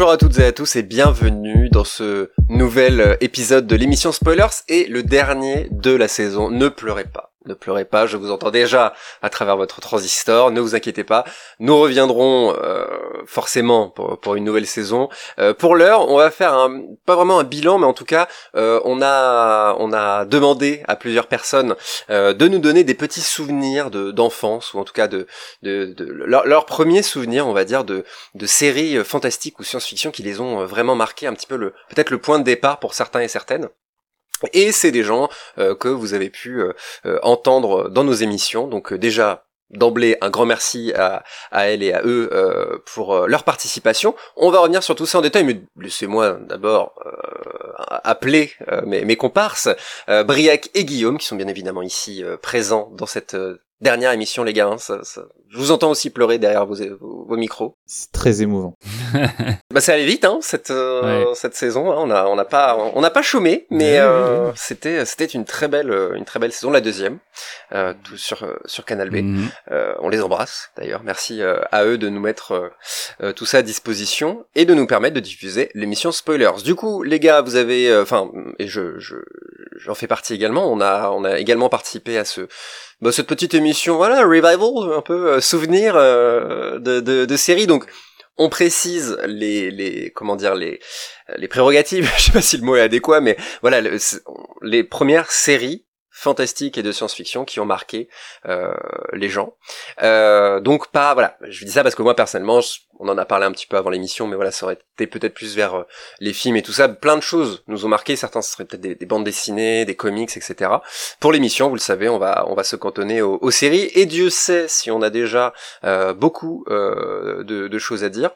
Bonjour à toutes et à tous et bienvenue dans ce nouvel euh, épisode de l'émission Spoilers et le dernier de la saison. Ne pleurez pas. Ne pleurez pas, je vous entends déjà à travers votre transistor, ne vous inquiétez pas. Nous reviendrons euh, forcément pour, une nouvelle saison. Euh, pour l'heure, on va faire un, pas vraiment un bilan, mais en tout cas, euh, on, a, on a demandé à plusieurs personnes de nous donner des petits souvenirs d'enfance, ou en tout cas de, de, de leur premiers souvenirs, on va dire, de, de séries fantastiques ou science-fiction qui les ont vraiment marqués, un petit peu le peut-être le point de départ pour certains et certaines. Et c'est des gens euh, que vous avez pu euh, euh, entendre dans nos émissions. Donc déjà, d'emblée un grand merci à, à elle et à eux pour leur participation. On va revenir sur tout ça en détail, mais laissez-moi d'abord appeler mes, mes, comparses, Briac et Guillaume, qui sont bien évidemment ici présents dans cette dernière émission, les gars. Hein, ça, ça... Je vous entends aussi pleurer derrière vos, vos, micros. C'est très émouvant. bah, ça allait vite, hein, cette euh, cette saison. Hein. On a on n'a pas on n'a pas chômé, mais euh, c'était c'était une très belle une très belle saison, la deuxième, euh, tout sur sur Canal B. Mhm. Euh, on les embrasse d'ailleurs. Merci à eux de nous mettre tout ça à disposition et de nous permettre de diffuser l'émission Spoilers. Du coup, les gars, vous avez enfin et je je j'en fais partie également. On a on a également participé à ce bah, cette petite émission, voilà, revival, un peu euh, souvenir euh, de, de, de série. Donc, on précise les, les comment dire les les prérogatives. Je sais pas si le mot est adéquat, mais voilà, les premières séries fantastiques et de science-fiction qui ont marqué euh, les gens. Euh, donc pas voilà, je dis ça parce que moi personnellement, on en a parlé un petit peu avant l'émission, mais voilà, ça aurait été peut-être plus vers euh, les films et tout ça. Plein de choses nous ont marqué. Certains ce seraient peut-être des, bandes dessinées, des comics, etc. Pour l'émission, vous le savez, on va on va se cantonner aux, séries et Dieu sait si on a déjà beaucoup de choses à dire.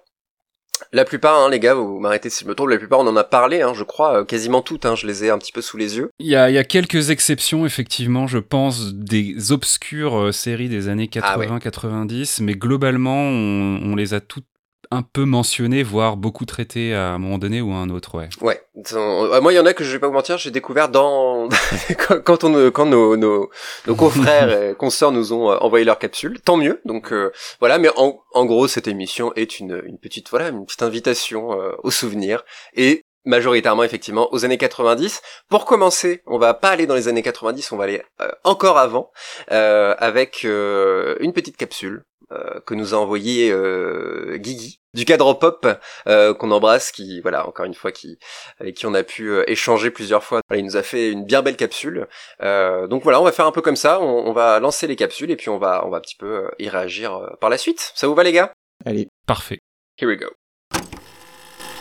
La plupart, hein, les gars, vous m'arrêtez si je me trompe, la plupart on en a parlé, hein, je crois, euh, quasiment toutes, hein, je les ai un petit peu sous les yeux. Il y a, y a, quelques exceptions, effectivement, je pense, des obscures euh, séries des années 80-90, ah mais globalement, on, on, les a toutes un peu mentionné, voire beaucoup traité à un moment donné ou à un autre, ouais. Ouais. Euh, moi, il y en a que je vais pas vous mentir, j'ai découvert dans quand on quand nos nos, nos confrères et consoeurs nous ont euh, envoyé leur capsule, tant mieux. Donc euh, voilà, mais en, en gros, cette émission est une une petite voilà une petite invitation au souvenir et majoritairement effectivement aux années 90. Pour commencer, on va pas aller dans les années 90, on va aller encore avant avec une petite capsule euh, que nous a envoyé euh, Guigui du cadre pop euh, qu'on embrasse qui voilà encore une fois qui avec qui on a pu euh, échanger plusieurs fois. Il nous a fait une bien belle capsule. Donc voilà on va faire un peu comme ça. On, on, va lancer les capsules et puis on va on va un petit peu y réagir par la suite. Ça vous va les gars? Allez. Parfait. Here we go.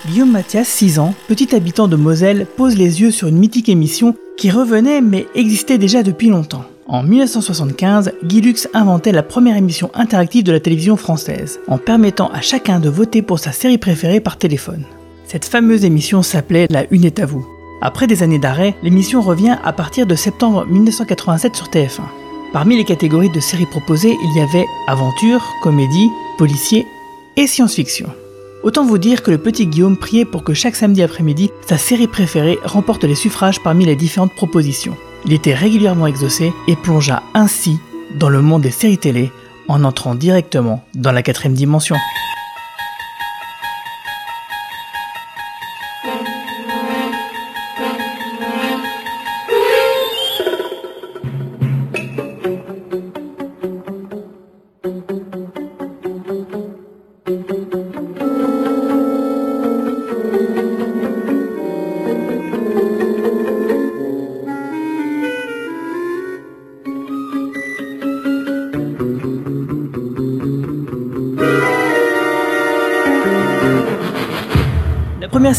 Guillaume Mathias, 6 ans, petit habitant de Moselle, pose les yeux sur une mythique émission qui revenait mais existait déjà depuis longtemps. En 1975, Guy inventait la première émission interactive de la télévision française, en permettant à chacun de voter pour sa série préférée par téléphone. Cette fameuse émission s'appelait La Une est à vous. Après des années d'arrêt, l'émission revient à partir de septembre 1987 sur TF1. Parmi les catégories de séries proposées, il y avait aventure, comédie, policier et science-fiction. Autant vous dire que le petit Guillaume priait pour que chaque samedi après-midi, sa série préférée remporte les suffrages parmi les différentes propositions. Il était régulièrement exaucé et plongea ainsi dans le monde des séries télé en entrant directement dans la quatrième dimension.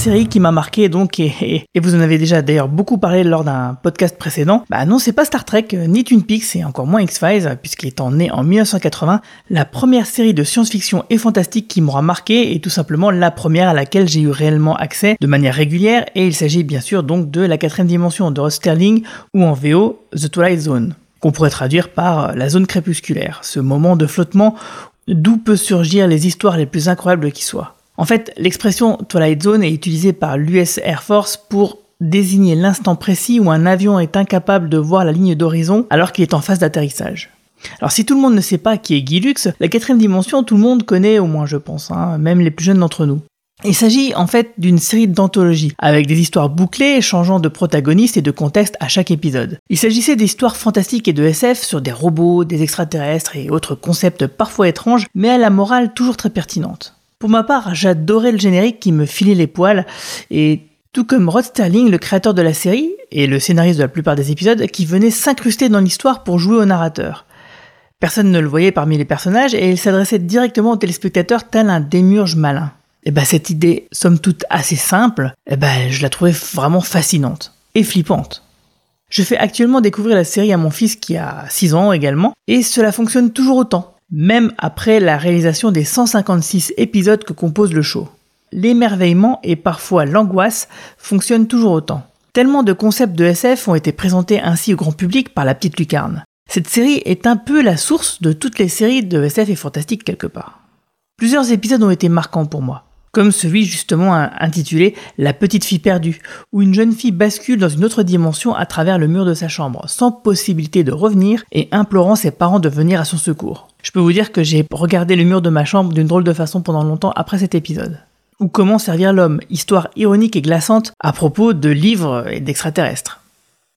Série qui m'a marqué donc et, vous en avez déjà d'ailleurs beaucoup parlé lors d'un podcast précédent. Bah non, c'est pas Star Trek euh, ni Twin Peaks et encore moins X-Files puisqu'il est né en 1980. La première série de science-fiction et fantastique qui m'aura marqué est tout simplement la première à laquelle j'ai eu réellement accès de manière régulière et il s'agit bien sûr donc de la quatrième dimension de Ross Sterling ou en VO The Twilight Zone qu'on pourrait traduire par la zone crépusculaire, ce moment de flottement d'où peut surgir les histoires les plus incroyables qui soient. En fait, l'expression Twilight Zone est utilisée par l'US Air Force pour désigner l'instant précis où un avion est incapable de voir la ligne d'horizon alors qu'il est en phase d'atterrissage. Alors si tout le monde ne sait pas qui est Guy la quatrième dimension tout le monde connaît au moins je pense, hein, même les plus jeunes d'entre nous. Il s'agit en fait d'une série d'anthologies, avec des histoires bouclées changeant de protagonistes et de contexte à chaque épisode. Il s'agissait d'histoires fantastiques et de SF sur des robots, des extraterrestres et autres concepts parfois étranges, mais à la morale toujours très pertinente. Pour ma part, j'adorais le générique qui me filait les poils, et tout comme Rod Sterling, le créateur de la série, et le scénariste de la plupart des épisodes, qui venait s'incruster dans l'histoire pour jouer au narrateur. Personne ne le voyait parmi les personnages, et il s'adressait directement aux téléspectateurs tel un démurge malin. Et eh ben cette idée, somme toute assez simple, ben je la trouvais vraiment fascinante et flippante. Je fais actuellement découvrir la série à mon fils qui a 6 ans également, et cela fonctionne toujours autant, même après la réalisation des 156 épisodes que compose le show. L'émerveillement et parfois l'angoisse fonctionnent toujours autant. Tellement de concepts de SF ont été présentés ainsi au grand public par la petite lucarne. Cette série est un peu la source de toutes les séries de SF et fantastique quelque part. Plusieurs épisodes ont été marquants pour moi comme celui justement intitulé La petite fille perdue, où une jeune fille bascule dans une autre dimension à travers le mur de sa chambre, sans possibilité de revenir et implorant ses parents de venir à son secours. Je peux vous dire que j'ai regardé le mur de ma chambre d'une drôle de façon pendant longtemps après cet épisode. Ou Comment servir l'homme, histoire ironique et glaçante à propos de livres et d'extraterrestres.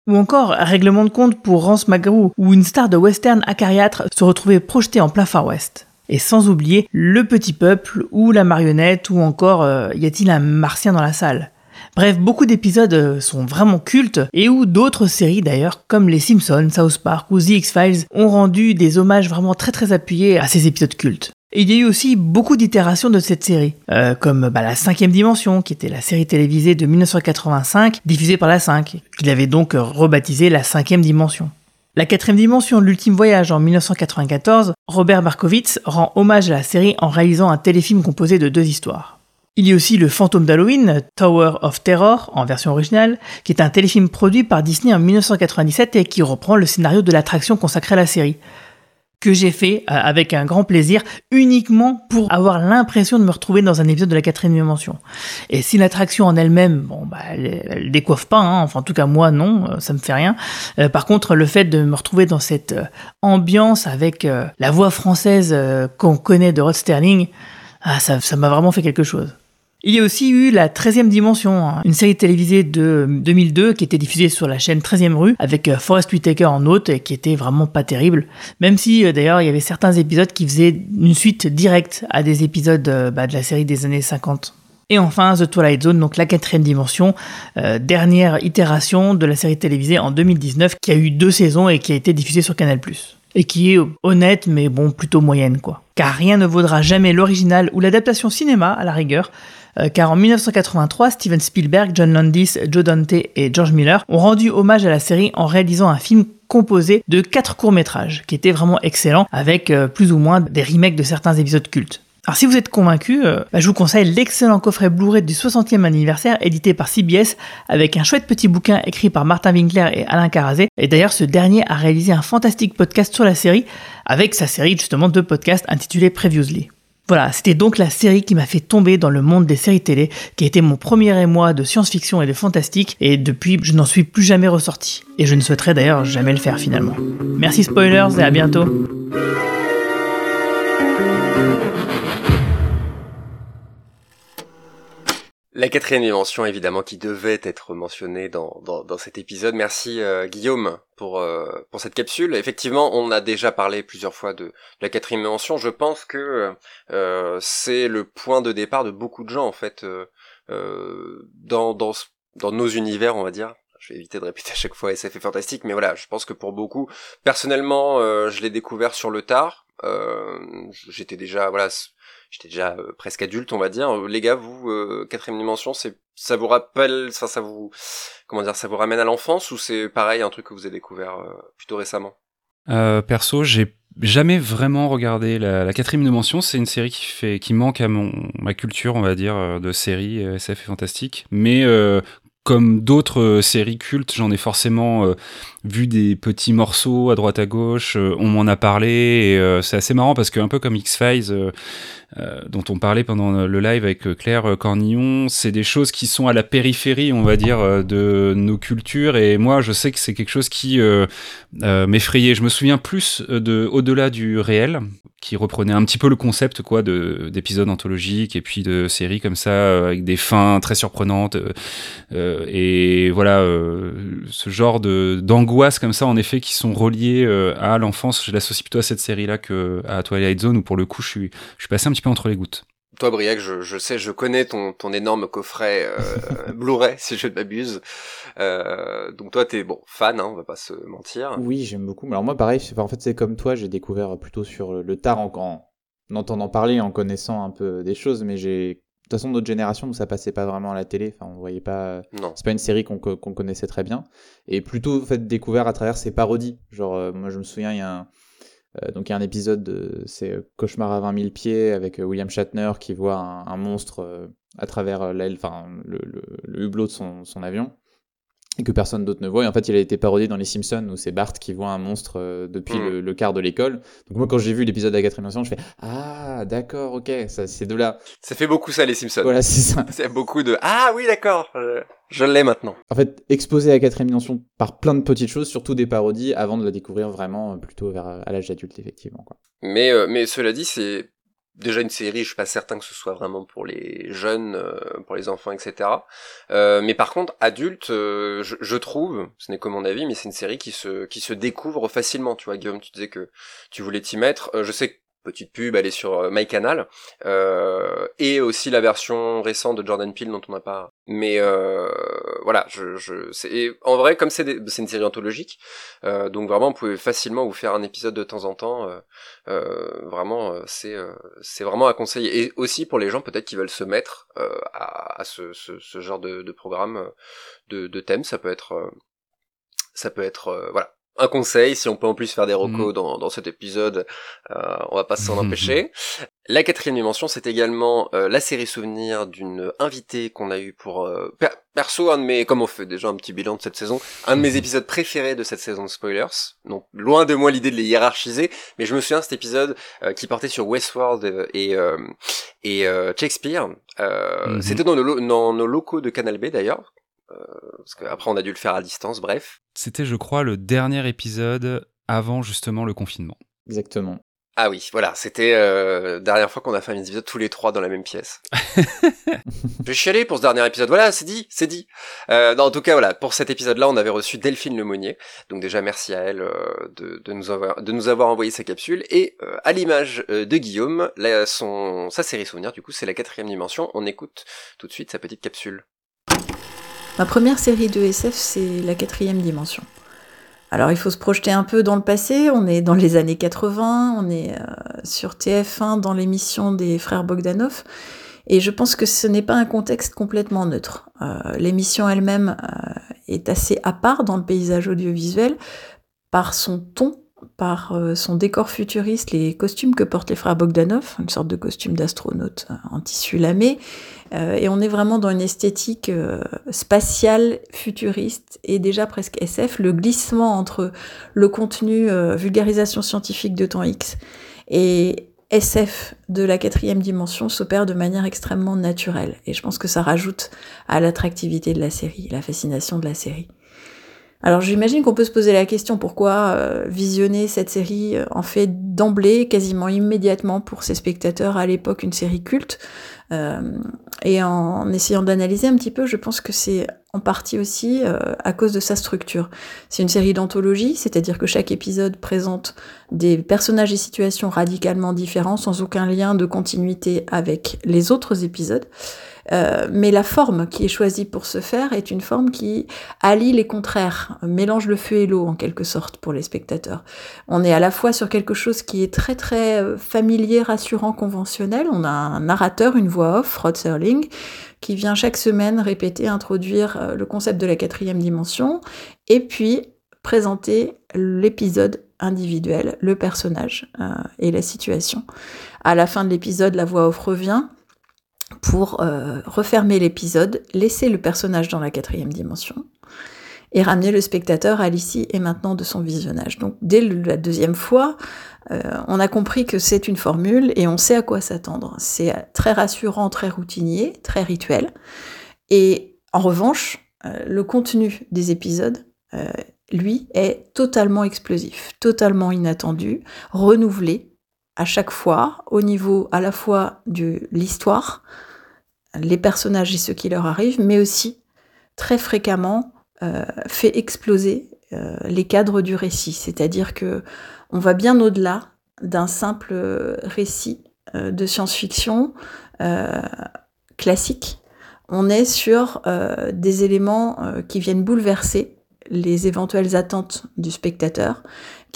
Ou encore Règlement de compte pour Rance McGrew, où une star de western acariâtre se retrouvait projetée en plein Far West. Et sans oublier Le Petit Peuple ou La Marionnette ou encore euh, Y a-t-il un martien dans la salle? Bref, beaucoup d'épisodes euh, sont vraiment cultes et où d'autres séries d'ailleurs, comme Les Simpsons, South Park ou The X-Files, ont rendu des hommages vraiment très très appuyés à ces épisodes cultes. Et il y a eu aussi beaucoup d'itérations de cette série, euh, comme bah, la cinquième dimension, qui était la série télévisée de 1985, diffusée par la 5, qu'il avait donc rebaptisé la cinquième dimension. La quatrième dimension, l'ultime voyage en 1994, Robert Markovitz rend hommage à la série en réalisant un téléfilm composé de deux histoires. Il y a aussi Le fantôme d'Halloween, Tower of Terror, en version originale, qui est un téléfilm produit par Disney en 1997 et qui reprend le scénario de l'attraction consacrée à la série que j'ai fait euh, avec un grand plaisir, uniquement pour avoir l'impression de me retrouver dans un épisode de la quatrième dimension. Et si l'attraction en elle-même, bon, bah, elle, décoiffe pas, hein, enfin en tout cas moi non, euh, ça me fait rien. Euh, par contre, le fait de me retrouver dans cette ambiance avec la voix française qu'on connaît de Rod Sterling, ah, ça m'a vraiment fait quelque chose. Il y a aussi eu la 13e dimension, hein, une série télévisée de 2002 qui était diffusée sur la chaîne 13e rue avec euh, Forrest Whitaker en hôte et qui était vraiment pas terrible. Même si euh, d'ailleurs il y avait certains épisodes qui faisaient une suite directe à des épisodes euh, bah, de la série des années 50. Et enfin, The Twilight Zone, donc la quatrième dimension, dernière itération de la série télévisée en 2019, qui a eu deux saisons et qui a été diffusée sur Canal+. Et qui est honnête, mais bon, plutôt moyenne, quoi. Car rien ne vaudra jamais l'original ou l'adaptation cinéma, à la rigueur, euh, car en 1983, Steven Spielberg, John Landis, Joe Dante et George Miller ont rendu hommage à la série en réalisant un film composé de quatre courts-métrages, qui étaient vraiment excellents, avec euh, plus ou moins des remakes de certains épisodes cultes. Alors si vous êtes convaincu, euh, bah, je vous conseille l'excellent coffret Blu-ray du 60e anniversaire édité par CBS avec un chouette petit bouquin écrit par Martin Winkler et Alain Carazé. Et d'ailleurs ce dernier a réalisé un fantastique podcast sur la série avec sa série justement de podcasts intitulée Previously. Voilà, c'était donc la série qui m'a fait tomber dans le monde des séries télé, qui a été mon premier émoi de science-fiction et de fantastique, et depuis, je n'en suis plus jamais ressorti. Et je ne souhaiterais d'ailleurs jamais le faire finalement. Merci spoilers et à bientôt. La quatrième dimension, évidemment, qui devait être mentionnée dans, dans, dans cet épisode. Merci euh, Guillaume pour, euh, pour cette capsule. Effectivement, on a déjà parlé plusieurs fois de, la quatrième dimension. Je pense que euh, c'est le point de départ de beaucoup de gens, en fait, dans, dans, dans nos univers, on va dire. Je vais éviter de répéter à chaque fois SF est fantastique, mais voilà, je pense que pour beaucoup, personnellement, je l'ai découvert sur le tard. J'étais déjà, voilà, j'étais déjà euh, presque adulte, on va dire. Euh, les gars, vous, euh, quatrième dimension, c'est, ça vous rappelle, enfin, ça vous, comment dire, ça vous ramène à l'enfance ou c'est pareil, un truc que vous avez découvert plutôt récemment? Euh, Perso, j'ai jamais vraiment regardé la, quatrième dimension. C'est une série qui fait, qui manque à mon ma culture, on va dire, de séries SF et fantastique. Mais comme d'autres séries cultes, j'en ai forcément vu des petits morceaux à droite à gauche. on m'en a parlé et c'est assez marrant parce que un peu comme X Files euh, dont on parlait pendant le live avec euh, Claire Cornillon, c'est des choses qui sont à la périphérie, on va dire, euh, de nos cultures. Et moi, je sais que c'est quelque chose qui m'effrayait. Je me souviens plus de au-delà du réel, qui reprenait un petit peu le concept quoi de d'épisodes anthologiques et puis de séries comme ça euh, avec des fins très surprenantes euh, euh et voilà euh, ce genre de d'angoisse comme ça en effet qui sont reliés à l'enfance je l'associe plutôt à cette série là que à Twilight Zone où pour le coup je suis je suis passé un petit peu entre les gouttes toi, Briac, je, je, sais, je connais ton, ton énorme coffret euh, Blu-ray, si je ne m'abuse. Euh, donc toi, t'es bon fan, hein, on va pas se mentir. Oui, j'aime beaucoup. Alors moi, pareil, en fait, c'est comme toi, j'ai découvert plutôt sur le tard en, en, entendant parler, en connaissant un peu des choses, mais j'ai de toute façon notre génération, ça passait pas vraiment à la télé. Enfin, on voyait pas. Non. C'est pas une série qu'on qu'on connaissait très bien. Et plutôt en fait découvert à travers ses parodies. Genre, euh, moi, je me souviens, il y a un donc il y a un épisode, c'est euh, Cauchemar à 20 000 pieds avec euh, William Shatner qui voit un, monstre à travers l'aile, enfin le, le, hublot de son, son avion et que personne d'autre ne voit. Et en fait, il a été parodié dans Les Simpsons, où c'est Bart qui voit un monstre depuis mm. le, quart de l'école. Donc moi, quand j'ai vu l'épisode de la quatrième je fais « Ah, d'accord, ok, ça c'est de là. » Ça fait beaucoup ça, Les Simpsons. Voilà, c'est ça. C'est beaucoup de « Ah oui, d'accord, je l'ai maintenant. En fait, exposé à la quatrième dimension par plein de petites choses, surtout des parodies, avant de la découvrir vraiment euh, plutôt vers à l'âge adulte, effectivement. Quoi. Mais, euh, mais cela dit, c'est déjà une série, je suis pas certain que ce soit vraiment pour les jeunes, euh, pour les enfants, etc. mais par contre, adulte, je, je, trouve, ce n'est que mon avis, mais c'est une série qui se qui se découvre facilement. Tu vois, Guillaume, tu disais que tu voulais t'y mettre. je sais que petite pub, elle est sur euh, MyCanal, euh, et aussi la version récente de Jordan Peele dont on n'a pas. Mais euh, voilà, je, je c'est en vrai comme c'est c'est une série anthologique, euh, donc vraiment vous pouvez facilement vous faire un épisode de temps en temps. Euh, euh vraiment, c'est c'est vraiment à conseiller, et aussi pour les gens peut-être qui veulent se mettre à, à ce, ce, ce, genre de, de programme de, de thème, ça peut être ça peut être voilà un conseil, si on peut en plus faire des recos mm. dans, dans cet épisode, euh, on va pas s'en empêcher. La quatrième dimension, c'est également euh, la série souvenir d'une invitée qu'on a eu pour euh, perso un de mes, comme on fait déjà un petit bilan de cette saison, un de mes épisodes préférés de cette saison de spoilers. Donc loin de moi l'idée de les hiérarchiser, mais je me souviens cet épisode qui portait sur Westworld et et Shakespeare. Mm-hmm. C'était dans, dans nos locaux de Canal B d'ailleurs, euh, parce qu'après on a dû le faire à distance, bref. C'était, je crois, le dernier épisode avant justement le confinement. Exactement. Ah oui, voilà, c'était euh, dernière fois qu'on a fait un épisode tous les trois dans la même pièce. je vais chialer pour ce dernier épisode. Voilà, c'est dit, c'est dit. Euh, en tout cas, voilà, pour cet épisode-là, on avait reçu Delphine Lemonnier. Donc déjà, merci à elle euh, de, de, nous avoir, de nous avoir envoyé sa capsule. Et euh, à l'image euh, de Guillaume, son, sa série souvenir, du coup, c'est la quatrième dimension. On écoute tout de suite sa petite capsule. Ma première série de SF, c'est La quatrième dimension. Alors il faut se projeter un peu dans le passé, on est dans les années 80, on est euh, sur TF1 dans l'émission des frères Bogdanov, et je pense que ce n'est pas un contexte complètement neutre. Euh, l'émission elle-même euh, est assez à part dans le paysage audiovisuel par son ton, par son décor futuriste, les costumes que portent les frères Bogdanov, une sorte de costume d'astronaute en tissu lamé, euh, et on est vraiment dans une esthétique euh, spatiale, futuriste et déjà presque SF. Le glissement entre le contenu euh, vulgarisation scientifique de temps X et SF de la quatrième dimension s'opère de manière extrêmement naturelle. Et je pense que ça rajoute à l'attractivité de la série, la fascination de la série. Alors j'imagine qu'on peut se poser la question pourquoi visionner cette série en fait d'emblée, quasiment immédiatement pour ses spectateurs à l'époque une série culte. Euh, et en essayant d'analyser un petit peu, je pense que c'est en partie aussi euh, à cause de sa structure. C'est une série d'anthologie, c'est-à-dire que chaque épisode présente des personnages et situations radicalement différents, sans aucun lien de continuité avec les autres épisodes. Euh, mais la forme qui est choisie pour ce faire est une forme qui allie les contraires, mélange le feu et l'eau en quelque sorte pour les spectateurs. On est à la fois sur quelque chose qui est très très euh, familier, rassurant, conventionnel. On a un narrateur, une voix off, Rod Serling, qui vient chaque semaine répéter, introduire euh, le concept de la quatrième dimension, et puis présenter l'épisode individuel, le personnage et la situation. À la fin de l'épisode, la voix off revient pour euh, refermer l'épisode, laisser le personnage dans la quatrième dimension et ramener le spectateur à l'ici et maintenant de son visionnage. Donc dès la deuxième fois, euh, on a compris que c'est une formule et on sait à quoi s'attendre. C'est très rassurant, très routinier, très rituel. Et en revanche, euh, le contenu des épisodes, lui, est totalement explosif, totalement inattendu, renouvelé, à chaque fois au niveau à la fois de l'histoire, les personnages et ce qui leur arrive, mais aussi très fréquemment euh, fait exploser euh, les cadres du récit. C'est-à-dire que on va bien au-delà d'un simple récit euh, de science-fiction classique. On est sur des éléments qui viennent bouleverser les éventuelles attentes du spectateur,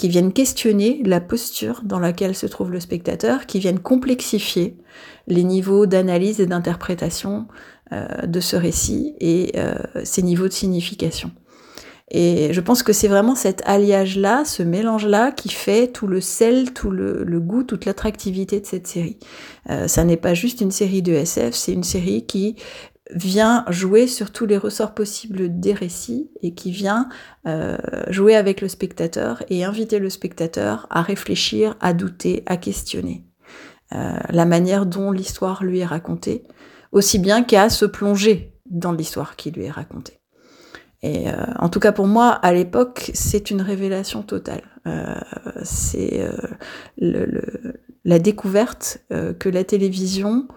qui viennent questionner la posture dans laquelle se trouve le spectateur, qui viennent complexifier les niveaux d'analyse et d'interprétation euh, de ce récit et euh, ses niveaux de signification. Et je pense que c'est vraiment cet alliage-là, ce mélange-là, qui fait tout le sel, tout le, goût, toute l'attractivité de cette série. Euh, ça n'est pas juste une série de SF, c'est une série qui vient jouer sur tous les ressorts possibles des récits et qui vient euh, jouer avec le spectateur et inviter le spectateur à réfléchir, à douter, à questionner euh, la manière dont l'histoire lui est racontée, aussi bien qu'à se plonger dans l'histoire qui lui est racontée. Et euh, en tout cas pour moi, à l'époque, c'est une révélation totale. c'est la découverte que la télévision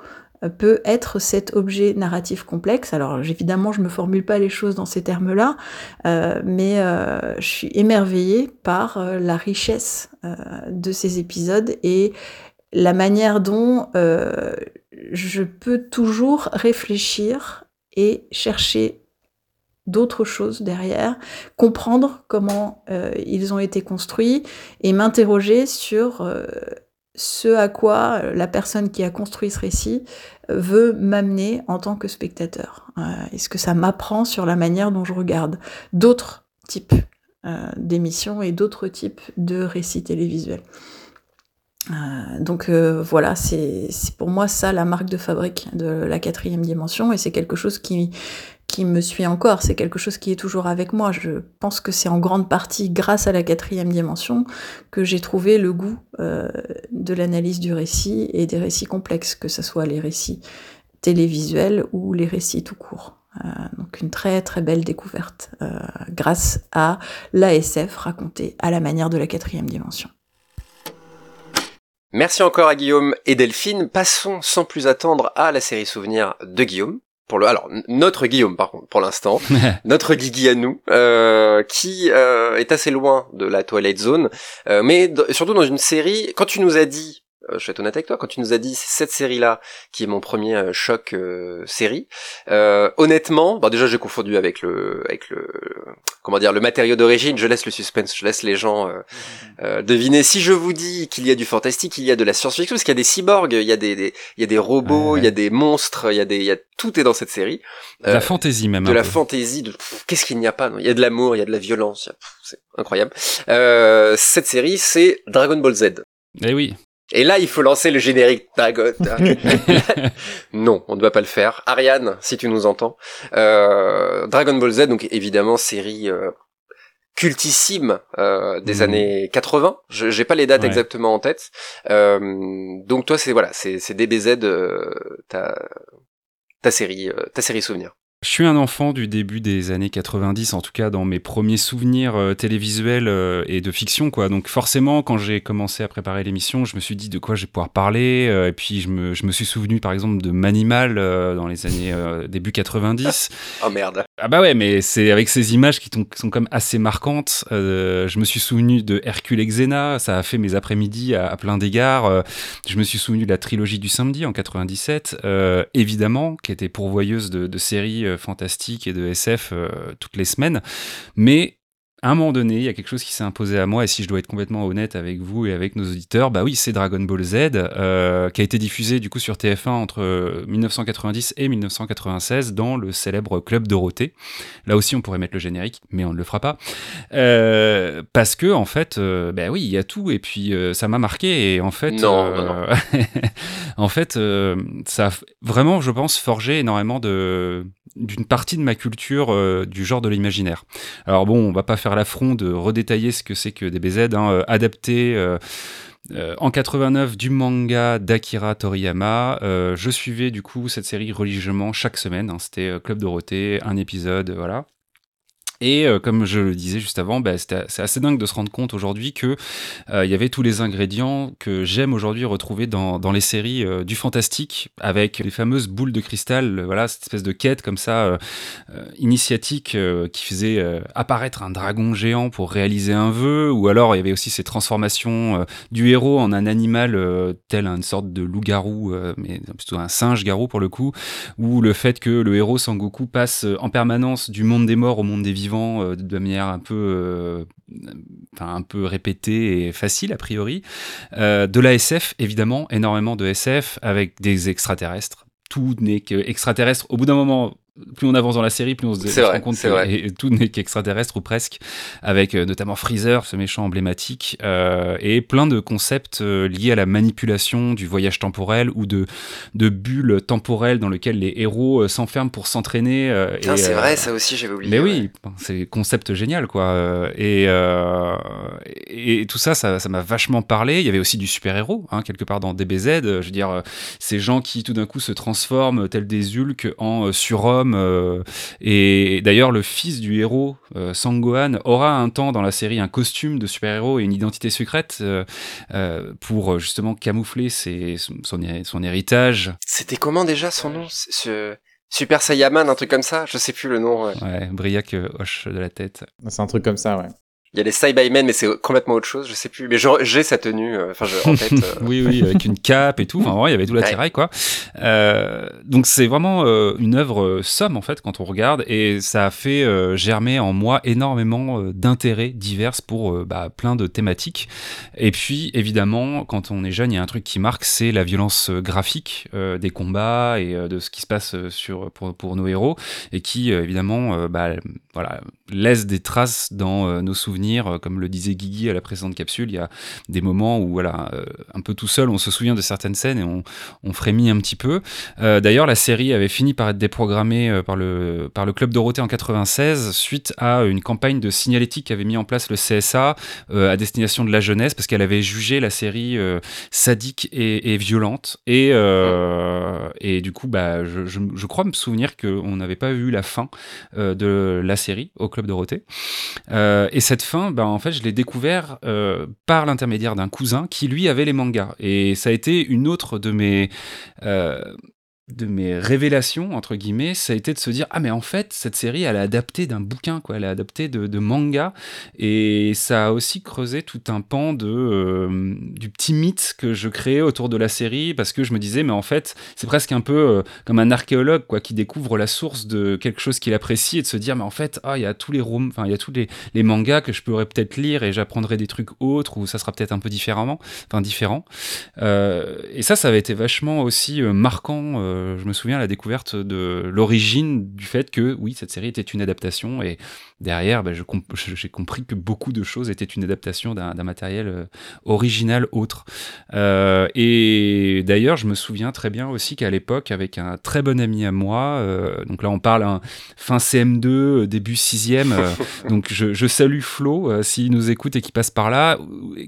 peut être cet objet narratif complexe. Alors évidemment, je ne me formule pas les choses dans ces termes-là, euh, mais euh, je suis émerveillée par euh, la richesse de ces épisodes et la manière dont je peux toujours réfléchir et chercher d'autres choses derrière, comprendre comment ils ont été construits et m'interroger sur ce à quoi la personne qui a construit ce récit veut m'amener en tant que spectateur euh, Est-ce que ça m'apprend sur la manière dont je regarde d'autres types euh, d'émissions et d'autres types de récits télévisuels. Euh, donc voilà, c'est pour moi ça la marque de fabrique de la quatrième dimension et c'est quelque chose qui, qui me suit encore, c'est quelque chose qui est toujours avec moi. Je pense que c'est en grande partie grâce à la quatrième dimension que j'ai trouvé le goût euh, de l'analyse du récit et des récits complexes, que ce soit les récits télévisuels ou les récits tout court. Euh, donc une très très belle découverte euh, grâce à l'ASF racontée à la manière de la quatrième dimension. Merci encore à Guillaume et Delphine. Passons sans plus attendre à la série souvenir de Guillaume pour le alors notre Guillaume par contre pour l'instant notre Guigui à nous euh, qui euh, est assez loin de la Twilight Zone euh, mais surtout dans une série quand tu nous as dit je vais être honnête avec toi, quand tu nous as dit cette série-là, qui est mon premier euh, choc euh, série, honnêtement, bon déjà j'ai confondu avec le, avec le, comment dire, le matériau d'origine. Je laisse le suspense, je laisse les gens deviner. Si je vous dis qu'il y a du fantastique, il y a de la science-fiction, parce qu'il y a des cyborgs, il y a des, il y a des robots, il y a des monstres, il y a des, il y a tout est dans cette série. De la fantaisie même. De la fantaisie, de qu'est-ce qu'il n'y a pas Il y a de l'amour, il y a de la violence, c'est incroyable. cette série, c'est Dragon Ball Z. Eh oui. Et là, il faut lancer le générique Dragon. non, on ne doit pas le faire. Ariane, si tu nous entends. Euh, Dragon Ball Z, donc évidemment, série euh, cultissime euh, des mhm. années 80. Je j'ai pas les dates exactement en tête. Euh, donc toi, c'est voilà, c'est DBZ euh, ta ta série ta série souvenir. Je suis un enfant du début des années 90, en tout cas dans mes premiers souvenirs euh, télévisuels euh, et de fiction, quoi. Donc forcément, quand j'ai commencé à préparer l'émission, je me suis dit de quoi je vais pouvoir parler. Euh, et puis je me, je me, suis souvenu, par exemple, de Manimal dans les années début 90. oh merde. Ah bah ouais, mais c'est avec ces images qui, sont, sont comme assez marquantes. je me suis souvenu de Hercule et Xena, ça a fait mes après-midi à, plein d'égards. je me suis souvenu de la trilogie du samedi en 97, évidemment, qui était pourvoyeuse de, de séries fantastique et de SF euh, toutes les semaines. Mais à un moment donné, il y a quelque chose qui s'est imposé à moi, et si je dois être complètement honnête avec vous et avec nos auditeurs, bah oui, c'est Dragon Ball Z, euh, qui a été diffusé du coup sur TF1 entre 1990 et 1996 dans le célèbre Club Dorothée. Là aussi, on pourrait mettre le générique, mais on ne le fera pas. Euh, parce que, en fait, bah oui, il y a tout, et puis ça m'a marqué, et en fait, non, en fait, ça a vraiment, je pense, forgé énormément de d'une partie de ma culture du genre de l'imaginaire. Alors bon, on va pas faire l'affront de redétailler ce que c'est que DBZ, hein, euh, adapté euh, euh, en 89 du manga d'Akira Toriyama. je suivais du coup cette série religieusement chaque semaine. Hein. C'était Club Dorothée, un épisode, voilà. Et euh, comme je le disais juste avant, bah, c'est assez dingue de se rendre compte aujourd'hui que euh, il y avait tous les ingrédients que j'aime aujourd'hui retrouver dans, dans, les séries euh, du fantastique, avec les fameuses boules de cristal, voilà cette espèce de quête comme ça initiatique qui faisait apparaître un dragon géant pour réaliser un vœu, ou alors il y avait aussi ces transformations du héros en un animal tel une sorte de loup-garou, mais plutôt un singe-garou pour le coup, ou le fait que le héros Sangoku passe en permanence du monde des morts au monde des vivants euh, de manière un peu, euh, un peu répétée et facile a priori. Euh, de la SF, évidemment, énormément de SF avec des extraterrestres. Tout n'est qu'extraterrestre. Au bout d'un moment, plus on avance dans la série, plus on se, rend compte que tout n'est qu'extraterrestre ou presque, avec euh, notamment Freezer, ce méchant emblématique, euh, et plein de concepts euh, liés à la manipulation du voyage temporel ou de, de bulles temporelles dans lesquelles les héros s'enferment pour s'entraîner. c'est vrai, ça aussi j'avais oublié. Mais oui, c'est concept génial quoi. Et, et tout ça, ça m'a vachement parlé. Il y avait aussi du super-héros, hein, quelque part dans DBZ. Je veux dire, ces gens qui tout d'un coup se transforment tels des Hulk en surhommes euh, et d'ailleurs, le fils du héros, euh, Sangohan, aura un temps dans la série un costume de super-héros et une identité secrète euh, pour justement camoufler ses, son, héritage. C'était comment déjà son nom? Super Saiyaman, un truc comme ça? Je sais plus le nom. Ouais, Briac hoche de la tête. C'est un truc comme ça, ouais. Il y a les Side by Men, mais c'est complètement autre chose, je sais plus. Mais j'ai sa tenue, euh, en tête. Euh. oui, oui, avec une cape et tout. Enfin, vraiment, il y avait tout l'attirail, quoi. Euh, donc, c'est vraiment une œuvre somme, en fait, quand on regarde. Et ça a fait germer en moi énormément d'intérêts divers pour bah, plein de thématiques. Et puis, évidemment, quand on est jeune, il y a un truc qui marque, c'est la violence graphique des combats et de ce qui se passe sur, pour, pour nos héros. Et qui, évidemment, bah, voilà, laisse des traces dans nos souvenirs euh, comme le disait Guigui à la précédente capsule, il y a des moments où, voilà, euh, un peu tout seul, on se souvient de certaines scènes et on, frémit un petit peu. Euh, d'ailleurs, la série avait fini par être déprogrammée par le, par le Club Dorothée en 96 suite à une campagne de signalétique qu'avait mis en place le CSA à destination de la jeunesse parce qu'elle avait jugé la série sadique et, violente. Et, et du coup, bah, je, je, crois me souvenir qu'on n'avait pas vu la fin de la série au Club Dorothée. et cette fin ben, en fait, je l'ai découvert euh, par l'intermédiaire d'un cousin qui, lui, avait les mangas. Et ça a été une autre de mes, euh, de mes révélations entre guillemets ça a été de se dire ah mais en fait cette série elle a adapté d'un bouquin quoi. Elle a adapté de, manga. Et ça a aussi creusé tout un pan de euh, du petit mythe que je créais autour de la série parce que je me disais mais en fait c'est presque un peu euh, comme un archéologue quoi qui découvre la source de quelque chose qu'il apprécie et de se dire mais en fait ah il y a tous les enfin il y a tous les, les, mangas que je pourrais peut-être lire et j'apprendrai des trucs autres ou ça sera peut-être un peu différemment enfin différent. Euh, et ça ça avait été vachement aussi marquant je me souviens à la découverte de l'origine du fait que oui, cette série était une adaptation et derrière, bah, j'ai compris que beaucoup de choses étaient une adaptation d'un matériel euh, original autre. Euh, et d'ailleurs, je me souviens très bien aussi qu'à l'époque, avec un très bon ami à moi, donc là on parle un fin CM2, début 6e, donc je, salue Flo s'il nous écoute et qui passe par là,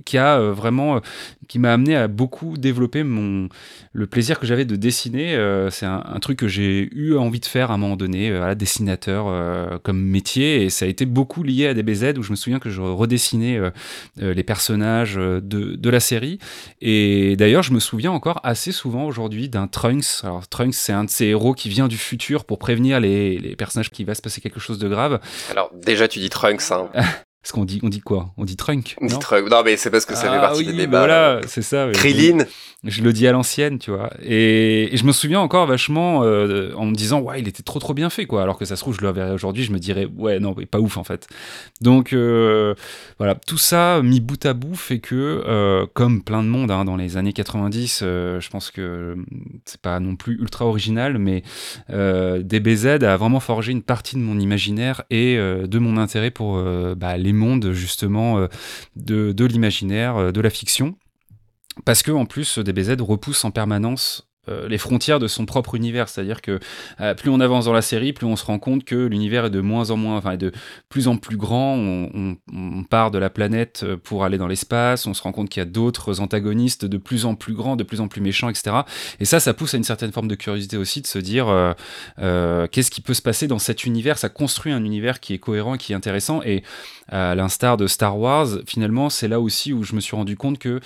qui a vraiment, qui m'a amené à beaucoup développer mon, le plaisir que j'avais de dessiner c'est un, truc que j'ai eu envie de faire à un moment donné, euh, dessinateur euh, comme métier, et ça a été beaucoup lié à DBZ où je me souviens que je redessinais euh, les personnages de, la série. Et d'ailleurs, je me souviens encore assez souvent aujourd'hui d'un Trunks. Alors, Trunks, c'est un de ces héros qui vient du futur pour prévenir les, les personnages qu'il va se passer quelque chose de grave. Alors, déjà, tu dis Trunks, hein. Parce qu'on dit, on dit quoi? On dit trunk. On dit trunk. Non, mais c'est parce que ça fait ah partie des débats. Voilà, c'est ça. Krillin je le dis à l'ancienne, tu vois. Et, je me souviens encore vachement euh, en me disant, ouais, il était trop trop bien fait, quoi. Alors que ça se trouve, je le verrais aujourd'hui, je me dirais, ouais, non, pas ouf en fait. Donc euh, voilà, tout ça mis bout à bout fait que, euh, comme plein de monde hein, dans les années 90, je pense que c'est pas non plus ultra original, mais DBZ a vraiment forgé une partie de mon imaginaire et de mon intérêt pour bah, les mondes justement de l'imaginaire, de la fiction. Parce que en plus DBZ repousse en permanence euh, les frontières de son propre univers. C'est-à-dire que euh, plus on avance dans la série, plus on se rend compte que l'univers est de moins en moins, enfin, de plus en plus grand. On, part de la planète pour aller dans l'espace. On se rend compte qu'il y a d'autres antagonistes de plus en plus grands, de plus en plus méchants, etc. Et ça, ça pousse à une certaine forme de curiosité aussi de se dire qu'est-ce qui peut se passer dans cet univers? Ça construit un univers qui est cohérent, qui est intéressant. Et à l'instar de Star Wars, finalement, c'est là aussi où je me suis rendu compte que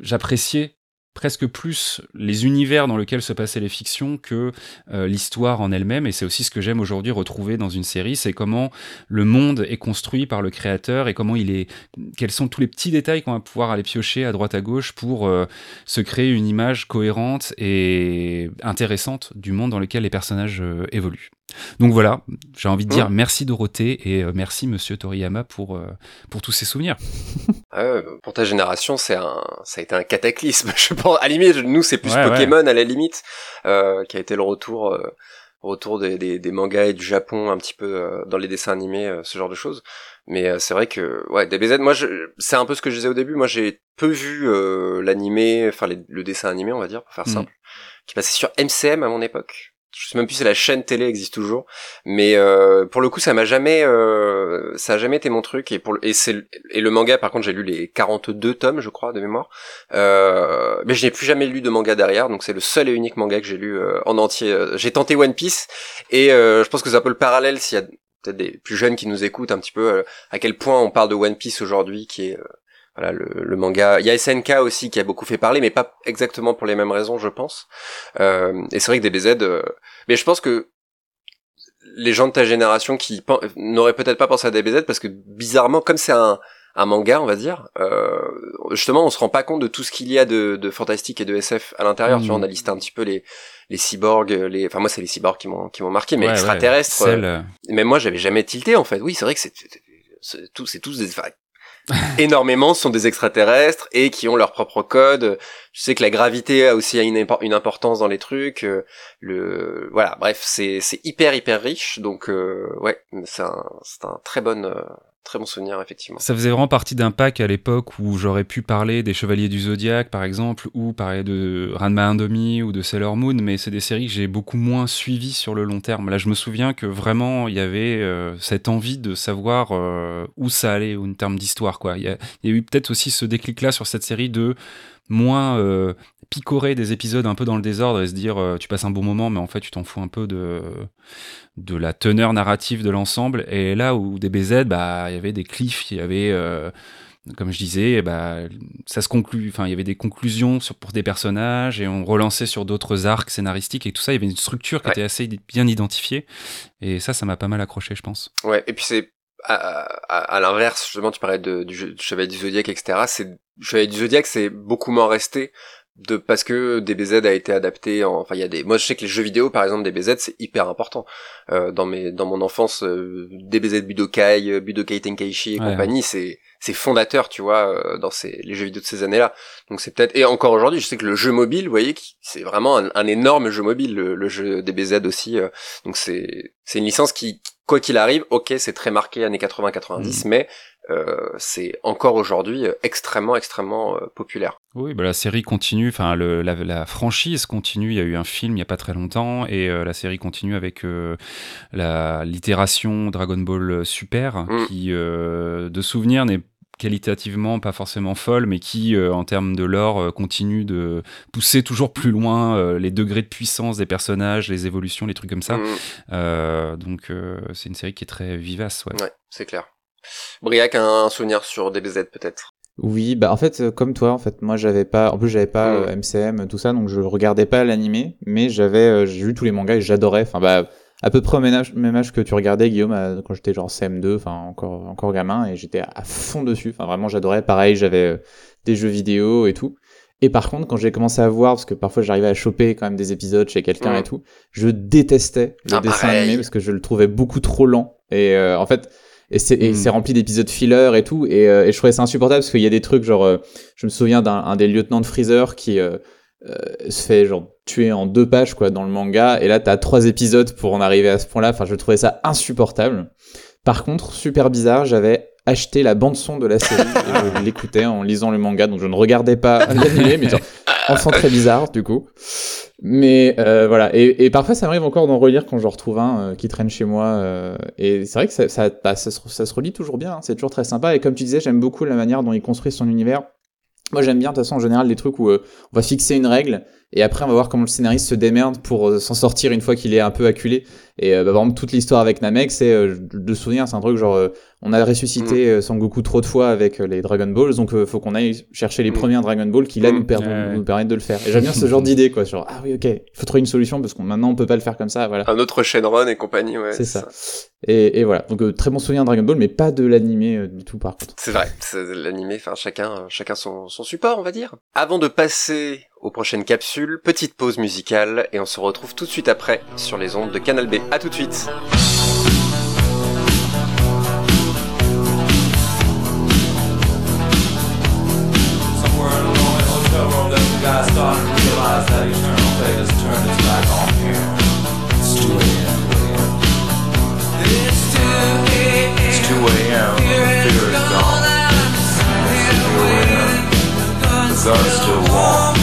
j'appréciais presque plus les univers dans lesquels se passaient les fictions que euh, l'histoire en elle-même. Et c'est aussi ce que j'aime aujourd'hui retrouver dans une série, c'est comment le monde est construit par le créateur et comment il est, quels sont tous les petits détails qu'on va pouvoir aller piocher à droite à gauche pour euh, se créer une image cohérente et intéressante du monde dans lequel les personnages euh, évoluent. Donc voilà, j'ai envie de dire mmh. merci Dorothée et merci Monsieur Toriyama pour, pour tous ces souvenirs. Ah pour ta génération, c'est un, ça a été un cataclysme. Je pense, à la limite, nous c'est plus Pokémon à la limite, euh, qui a été le retour, euh, retour des, des, des, mangas et du Japon un petit peu euh, dans les dessins animés, euh, ce genre de choses. Mais c'est vrai que ouais, DBZ, moi, c'est un peu ce que je disais au début. Moi, j'ai peu vu l'animé, enfin le dessin animé, on va dire, pour faire mm. simple, qui passait sur MCM à mon époque je sais même plus si la chaîne télé existe toujours mais euh, pour le coup ça m'a jamais euh, ça a jamais été mon truc. Et pour le, et c'est et le manga par contre j'ai lu les 42 tomes je crois de mémoire. Euh, mais je n'ai plus jamais lu de manga derrière donc c'est le seul et unique manga que j'ai lu euh, en entier. J'ai tenté One Piece et euh, je pense que c'est un peu le parallèle s'il y a peut-être des plus jeunes qui nous écoutent un petit peu à quel point on parle de One Piece aujourd'hui qui est voilà le, manga. Il y a SNK aussi qui a beaucoup fait parler, mais pas exactement pour les mêmes raisons, je pense. Euh, et c'est vrai que DBZ, euh, mais je pense que les gens de ta génération qui n'auraient peut-être pas pensé à DBZ parce que bizarrement, comme c'est un, un manga, on va dire, euh, justement, on se rend pas compte de tout ce qu'il y a de, de fantastique et de SF à l'intérieur. Tu vois, on a mmh. listé un petit peu les les cyborgs, les, enfin moi c'est les cyborgs qui m'ont qui m'ont marqué, mais extraterrestres. Euh, même moi j'avais jamais tilté en fait. Oui, c'est vrai que c'est tout, c'est tous des, énormément sont des extraterrestres et qui ont leur propre code. Je sais que la gravité a aussi une, une importance dans les trucs. Euh, le voilà, bref, c'est hyper hyper riche. Donc euh, ouais, c'est un c'est un très bon euh, très bon souvenir, effectivement. Ça faisait vraiment partie d'un pack à l'époque où j'aurais pu parler des Chevaliers du Zodiaque, par exemple, ou parler de Ranma Indomie ou de Sailor Moon, mais c'est des séries que j'ai beaucoup moins suivies sur le long terme. Là, je me souviens que vraiment, il y avait euh, cette envie de savoir euh, où ça allait en termes d'histoire, quoi. Il y, a, eu peut-être aussi ce déclic-là sur cette série de moins euh, picorer des épisodes un peu dans le désordre et se dire tu passes un bon moment mais en fait tu t'en fous un peu de de la teneur narrative de l'ensemble. Et là où DBZ, bah, il y avait des cliffs, il y avait, euh, comme je disais, bah, ça se conclut. Enfin, il y avait des conclusions sur, pour des personnages et on relançait sur d'autres arcs scénaristiques et tout ça. Il y avait une structure qui était assez bien identifiée. Et ça, ça m'a pas mal accroché, je pense. Ouais, et puis c'est à, à, l'inverse, justement, tu parlais de, du, du Chevalier du Zodiac, etc. C'est Chevalier du Zodiac, c'est beaucoup moins resté de parce que DBZ a été adapté en enfin il y a des moi je sais que les jeux vidéo par exemple DBZ c'est hyper important. Euh, dans mes dans mon enfance euh, DBZ Budokai euh, Budokai Tenkaichi et compagnie c'est c'est fondateur tu vois euh, dans ces les jeux vidéo de ces années-là. Donc c'est peut-être et encore aujourd'hui je sais que le jeu mobile vous voyez c'est vraiment un, un, énorme jeu mobile le, le jeu DBZ aussi donc c'est c'est une licence qui quoi qu'il arrive ok c'est très marqué années 80 90 mm. mais euh, c'est encore aujourd'hui euh, extrêmement extrêmement euh, populaire. Oui, bah la série continue, enfin la, la, franchise continue. Il y a eu un film il n'y a pas très longtemps et la série continue avec la l'itération Dragon Ball Super mm. qui, de souvenir, n'est qualitativement pas forcément folle, mais qui, en termes de lore, continue de pousser toujours plus loin les degrés de puissance des personnages, les évolutions, les trucs comme ça. Mm. donc c'est une série qui est très vivace. Ouais, ouais c'est clair. Briac a un souvenir sur DBZ peut-être? Oui, bah en fait euh, comme toi en fait moi j'avais pas en plus j'avais pas MCM tout ça donc je regardais pas l'animé mais j'avais euh, j'ai lu tous les mangas et j'adorais enfin bah à peu près au même âge, que tu regardais Guillaume euh, quand j'étais genre CM2 enfin encore encore gamin et j'étais à fond dessus. Enfin vraiment j'adorais. Pareil j'avais des jeux vidéo et tout. Et par contre, quand j'ai commencé à voir, parce que parfois j'arrivais à choper quand même des épisodes chez quelqu'un et tout, je détestais le ah, dessin animé parce que je le trouvais beaucoup trop lent. Et en fait, et c'est hmm. rempli d'épisodes filler et tout. Et, euh, et, je trouvais ça insupportable parce qu'il y a des trucs genre euh, je me souviens d'un des lieutenants de Freezer qui euh, se fait genre tuer en deux pages quoi dans le manga. Et là t'as trois épisodes pour en arriver à ce point là enfin je trouvais ça insupportable. Par contre super bizarre j'avais acheté la bande son de la série. Et je l'écoutais en lisant le manga donc je ne regardais pas l'anime mais genre enfant très bizarre du coup. Mais euh, voilà, et, et, parfois ça m'arrive encore d'en relire quand je retrouve un euh, qui traîne chez moi. Euh, et c'est vrai que ça, ça, bah, ça, se, ça, se, relit toujours bien, hein, c'est toujours très sympa. Et comme tu disais, j'aime beaucoup la manière dont il construit son univers. Moi j'aime bien de toute façon en général des trucs où on va fixer une règle et après on va voir comment le scénariste se démerde pour s'en sortir une fois qu'il est un peu acculé. Et bah, par toute l'histoire avec Namek, c'est de souvenir, c'est un truc genre on a ressuscité mm. Sangoku trop de fois avec les Dragon Balls, donc faut qu'on aille chercher les mm. premiers Dragon Balls qui là mm. nous, nous, permettent de le faire. Et j'aime bien ce genre d'idée quoi, genre ah oui ok, il faut trouver une solution parce qu'on maintenant on peut pas le faire comme ça, voilà. Un autre Shenron et compagnie, ouais. C'est ça. Et, et, voilà, donc très bon souvenir Dragon Ball, mais pas de l'animé du tout par contre. C'est vrai, l'animé, enfin chacun, chacun son, son support on va dire. Avant de passer aux prochaines capsules, petite pause musicale et on se retrouve tout de suite après sur les ondes de Canal B. À tout de suite. Guy starting to realize that eternal fate has turned its back on here. It's 2 a.m. It's 2 a.m. It's 2 a.m. The fear is gone. If you're in, the gun's still warm.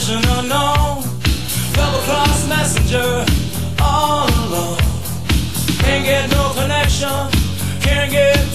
Destination unknown. Double cross messenger All alone. Can't get no connection Can't get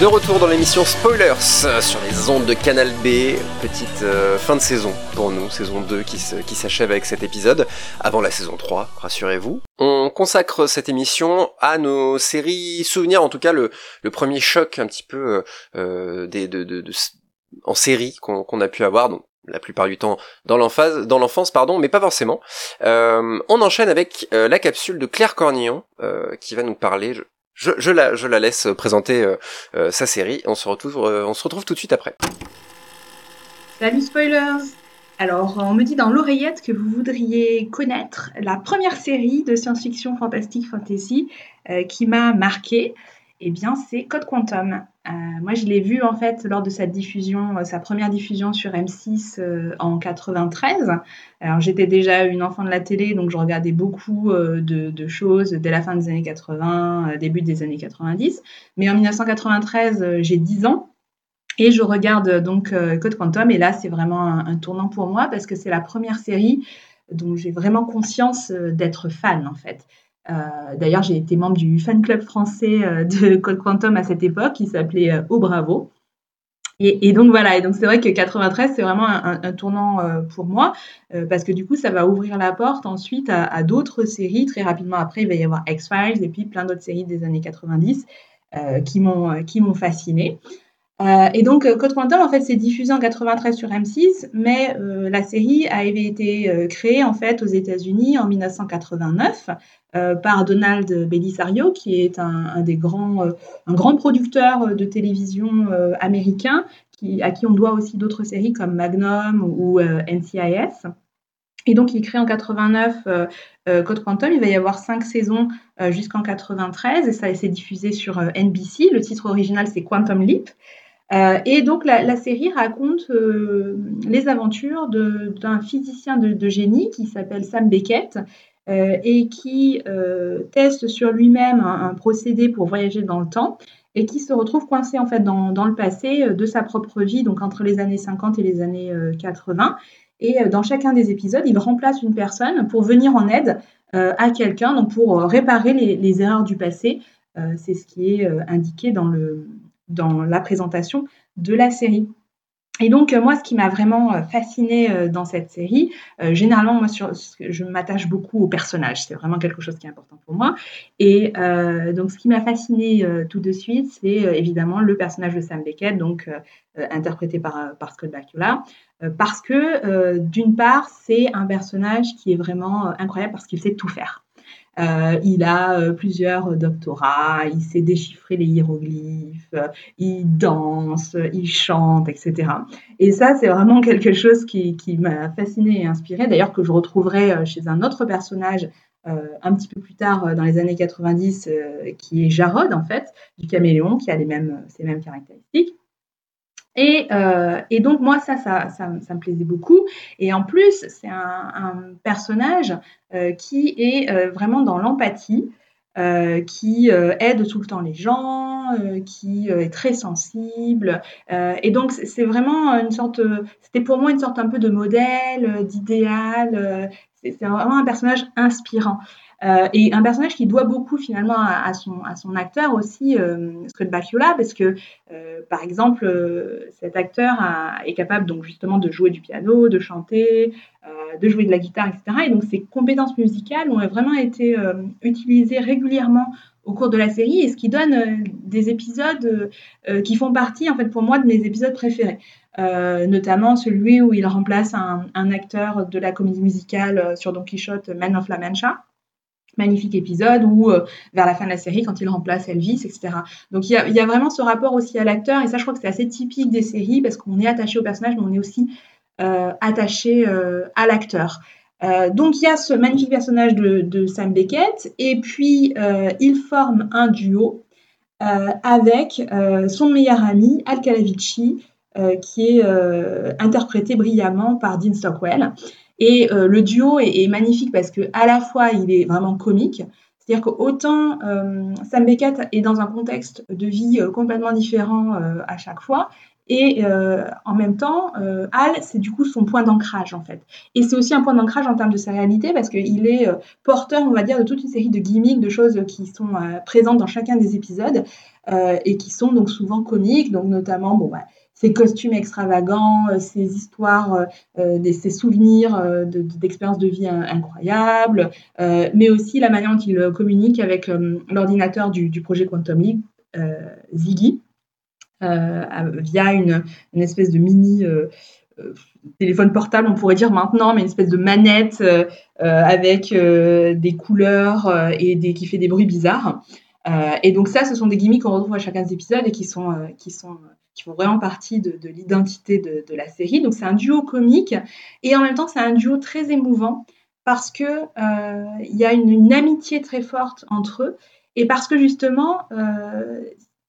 De retour dans l'émission Spoilers sur les ondes de Canal B. Petite euh, fin de saison pour nous, saison 2 qui, s'achève avec cet épisode, avant la saison 3, rassurez-vous. On consacre cette émission à nos séries souvenirs, en tout cas le, premier choc un petit peu euh, des, de, en série qu'on a pu avoir, donc la plupart du temps dans l'enfance, pardon, mais pas forcément. Euh, on enchaîne avec euh, la capsule de Claire Cornillon euh, qui va nous parler, je la laisse présenter euh, euh, sa série. On se, retrouve, euh, on se retrouve tout de suite après. Salut spoilers Alors, on me dit dans l'oreillette que vous voudriez connaître la première série de science-fiction fantastique fantasy qui m'a marqué eh bien, c'est Code Quantum. Euh, moi, je l'ai vu en fait lors de sa diffusion, euh, sa première diffusion sur M6 euh, en 93. Alors, j'étais déjà une enfant de la télé, donc je regardais beaucoup de, choses dès la fin des années 80, début des années 90. Mais en 1993, j'ai 10 ans. Et je regarde donc Code Quantum, et là, c'est vraiment un, tournant pour moi parce que c'est la première série dont j'ai vraiment conscience d'être fan, en fait. Euh, d'ailleurs, j'ai été membre du fan club français euh, de Code Quantum à cette époque, qui s'appelait euh, Au Bravo. Et, donc voilà, et donc c'est vrai que 93, c'est vraiment un, tournant pour moi, parce que du coup, ça va ouvrir la porte ensuite à, d'autres séries. Très rapidement après, il va y avoir X-Files et puis plein d'autres séries des années 90 qui m'ont qui m'ont fasciné. et donc, Code Quantum, en fait, c'est diffusé en 93 sur M6, mais la série avait été créée, en fait, aux États-Unis en 1989 euh, par Donald Belisario, qui est un, des grands, euh, un grand producteur de télévision euh, américain, qui, à qui on doit aussi d'autres séries comme Magnum ou NCIS. Et donc, il crée en 89 Code Quantum. Il va y avoir cinq saisons jusqu'en 93 et ça s'est diffusé sur NBC. Le titre original, c'est Quantum Leap. et donc, la, série raconte les aventures d'un physicien de, génie qui s'appelle Sam Beckett euh, et qui euh, teste sur lui-même un, procédé pour voyager dans le temps et qui se retrouve coincé en fait dans, le passé euh, de sa propre vie, donc entre les années 50 et les années 80. Et dans chacun des épisodes, il remplace une personne pour venir en aide à quelqu'un, donc pour réparer les, les, erreurs du passé. C'est ce qui est indiqué dans, le, dans la présentation de la série. Et donc, euh, moi, ce qui m'a vraiment euh, fasciné euh, dans cette série, généralement, moi, sur, je m'attache beaucoup aux personnages. C'est vraiment quelque chose qui est important pour moi. Et donc, ce qui m'a fasciné tout de suite, c'est évidemment le personnage de Sam Beckett, donc interprété par, par Scott Bakula. parce que, d'une part, c'est un personnage qui est vraiment incroyable parce qu'il sait tout faire. Euh, il a euh, plusieurs doctorats, il sait déchiffrer les hiéroglyphes, il danse, il chante, etc. Et ça, c'est vraiment quelque chose qui, m'a fasciné et inspiré, d'ailleurs que je retrouverai euh, chez un autre personnage un petit peu plus tard dans les années 90, qui est Jarod, en fait, du caméléon, qui a les mêmes, ces mêmes caractéristiques. Euh, et, donc moi ça ça, ça, me plaisait beaucoup. Et en plus c'est un, personnage euh, qui est euh, vraiment dans l'empathie qui aide tout le temps les gens qui est très sensible. Et donc c'est vraiment une sorte c'était pour moi une sorte un peu de modèle d'idéal c'est vraiment un personnage inspirant euh, et un personnage qui doit beaucoup finalement à, son, acteur aussi, euh, Scott Bakula, parce que euh, par exemple, cet acteur est capable donc justement de jouer du piano, de chanter, de jouer de la guitare, etc. Et donc ses compétences musicales ont vraiment été utilisées régulièrement au cours de la série et ce qui donne des épisodes qui font partie en fait pour moi de mes épisodes préférés. notamment celui où il remplace un, un, acteur de la comédie musicale sur Don Quichotte, Man of La Mancha magnifique épisode ou euh, vers la fin de la série quand il remplace Elvis, etc. Donc il y a, vraiment ce rapport aussi à l'acteur et ça je crois que c'est assez typique des séries parce qu'on est attaché au personnage mais on est aussi euh, attaché euh, à l'acteur. donc il y a ce magnifique personnage de, Sam Beckett et puis il forme un duo avec son meilleur ami Al Calavici qui est interprété brillamment par Dean Stockwell. Et euh, le duo est, magnifique parce que à la fois il est vraiment comique, c'est-à-dire qu'autant euh, Sam Beckett est dans un contexte de vie euh, complètement différent à chaque fois, Et en même temps, euh, Hal, c'est du coup son point d'ancrage en fait. Et c'est aussi un point d'ancrage en termes de sa réalité parce qu'il est porteur, on va dire, de toute une série de gimmicks, de choses qui sont présentes dans chacun des épisodes et qui sont donc souvent comiques, donc notamment, bon, bah, ses costumes extravagants, ses histoires, ses souvenirs d'expériences de, vie incroyables, mais aussi la manière dont il communique avec l'ordinateur du, du, projet Quantum League, Ziggy. Euh, via une, une, espèce de mini euh, euh, téléphone portable, on pourrait dire maintenant, mais une espèce de manette avec des couleurs et qui fait des bruits bizarres. et donc ça, ce sont des gimmicks qu'on retrouve à chacun des épisodes et qui sont, qui sont qui font vraiment partie de, de l'identité de, la série. Donc c'est un duo comique et en même temps c'est un duo très émouvant parce que il y a une, amitié très forte entre eux et parce que justement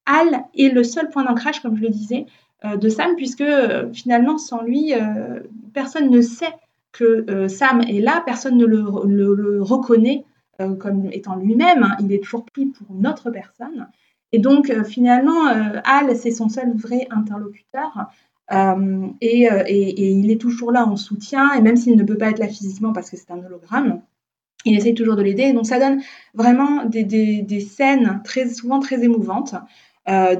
Al est le seul point d'ancrage, comme je le disais, euh, de Sam, puisque euh, finalement, sans lui, euh, personne ne sait que Sam est là, personne ne le, reconnaît comme étant lui-même, hein. il est toujours pris pour une autre personne. Et donc, finalement, Al, c'est son seul vrai interlocuteur. Et, il est toujours là en soutien, et même s'il ne peut pas être là physiquement parce que c'est un hologramme, il essaye toujours de l'aider. Donc ça donne vraiment des, scènes très souvent très émouvantes. Euh,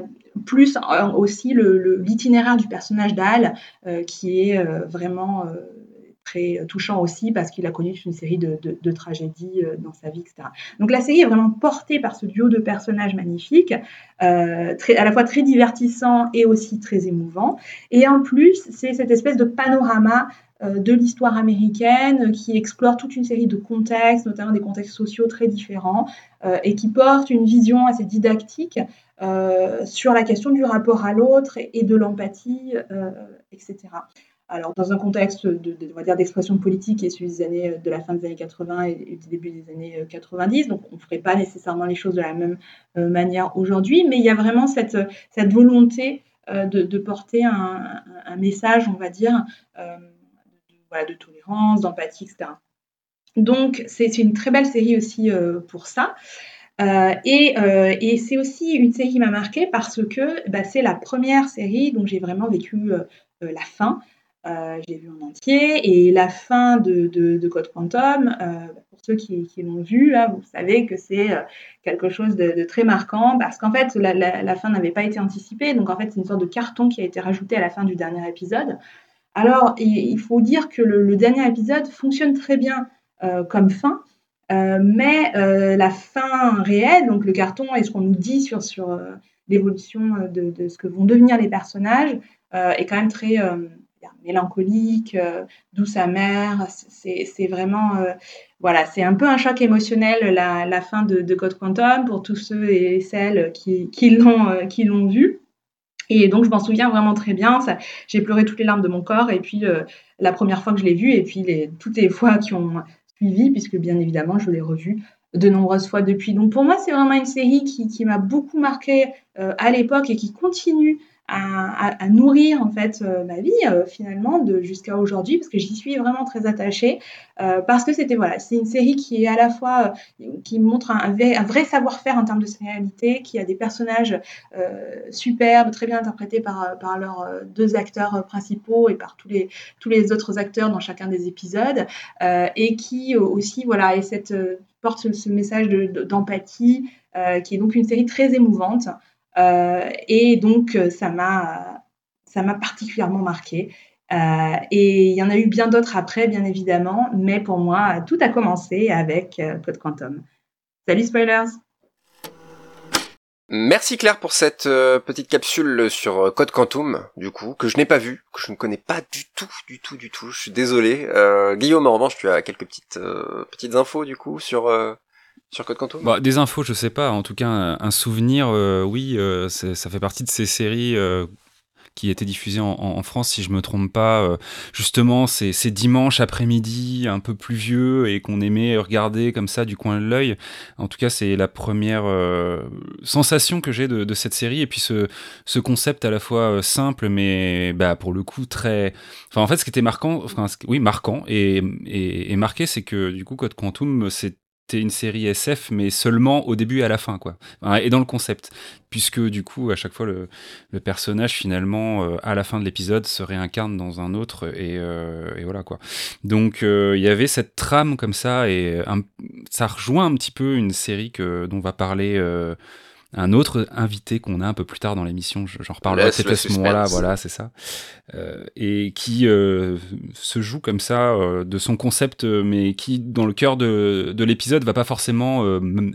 plus euh, aussi l'itinéraire du personnage d'Al, euh, qui est vraiment très touchant aussi parce qu'il a connu une série de, tragédies dans sa vie, etc. Donc la série est vraiment portée par ce duo de personnages magnifiques, très, à la fois très divertissant et aussi très émouvant. Et en plus, c'est cette espèce de panorama de l'histoire américaine qui explore toute une série de contextes, notamment des contextes sociaux très différents, et qui porte une vision assez didactique euh, sur la question du rapport à l'autre et, de l'empathie, euh, etc. Alors, dans un contexte de, d'expression politique et celui des années, de la fin des années 80 et, du début des années 90, donc on ne ferait pas nécessairement les choses de la même euh, manière aujourd'hui, mais il y a vraiment cette, volonté de, porter un, message, on va dire, de, tolérance, d'empathie, etc. Donc, c'est une très belle série aussi pour ça. Euh, euh, et, c'est aussi une série qui m'a marquée parce que bah, c'est la première série dont j'ai vraiment vécu euh, la fin. J'ai vu en entier. Et la fin de, Code Quantum, pour ceux qui, l'ont vu, vous savez que c'est quelque chose de, très marquant parce qu'en fait la, fin n'avait pas été anticipée, donc en fait c'est une sorte de carton qui a été rajouté à la fin du dernier épisode. Alors il, faut dire que le, dernier épisode fonctionne très bien comme fin, euh, mais euh, la fin réelle, donc le carton et ce qu'on nous dit sur, sur euh, l'évolution de, de, ce que vont devenir les personnages, est quand même très mélancolique, douce amère. C'est vraiment, voilà, c'est un peu un choc émotionnel la, fin de, de, Code Quantum pour tous ceux et celles qui, qui l'ont vu. Et donc je m'en souviens vraiment très bien. J'ai pleuré toutes les larmes de mon corps. Et puis la première fois que je l'ai vu, et puis les, toutes les fois qui ont puisque bien évidemment, je l'ai revu de nombreuses fois depuis. Donc pour moi, c'est vraiment une série qui, m'a beaucoup marqué euh, à l'époque et qui continue à, nourrir en fait euh, ma vie euh, finalement jusqu'à aujourd'hui parce que j'y suis vraiment très attachée euh, parce que c'était voilà c'est une série qui est à la fois qui montre un, vrai savoir-faire en termes de réalité qui a des personnages superbes très bien interprétés par par leurs deux acteurs principaux et par tous les tous les autres acteurs dans chacun des épisodes et qui aussi voilà et cette porte ce, message d'empathie qui est donc une série très émouvante et donc, euh, ça m'a, ça m'a particulièrement marqué. Euh, et il y en a eu bien d'autres après, bien évidemment, mais pour moi, tout a commencé avec Code Quantum. Salut spoilers Merci Claire pour cette petite capsule sur Code Quantum, du coup, que je n'ai pas vu, que je ne connais pas du tout, du tout, du tout. Je suis désolé. Guillaume, en revanche, tu as quelques petites petites infos du coup sur sur Code Quantum bah, Des infos, je sais pas. En tout cas, un, souvenir, euh, oui, euh, ça fait partie de ces séries euh, qui étaient diffusées en, France, si je me trompe pas. justement, c'est dimanche après-midi, un peu pluvieux, et qu'on aimait regarder comme ça du coin de l'œil. En tout cas, c'est la première sensation que j'ai de, cette série. Et puis ce, ce concept à la fois simple, mais bah, pour le coup très... Enfin, en fait, ce qui était marquant, enfin, oui, marquant et, et, et marqué, c'est que du coup, Code Quantum, c'est une série SF, mais seulement au début et à la fin, quoi. Et dans le concept. Puisque, du coup, à chaque fois, le, personnage, finalement, euh, à la fin de l'épisode, se réincarne dans un autre, et, euh, voilà, quoi. Donc, il y avait cette trame comme ça, et ça rejoint un petit peu une série que, dont va parler un autre invité qu'on a un peu plus tard dans l'émission, j'en reparlerai peut-être à ce moment-là, voilà, c'est ça, euh, et qui euh, se joue comme ça euh, de son concept, mais qui dans le cœur de, de l'épisode va pas forcément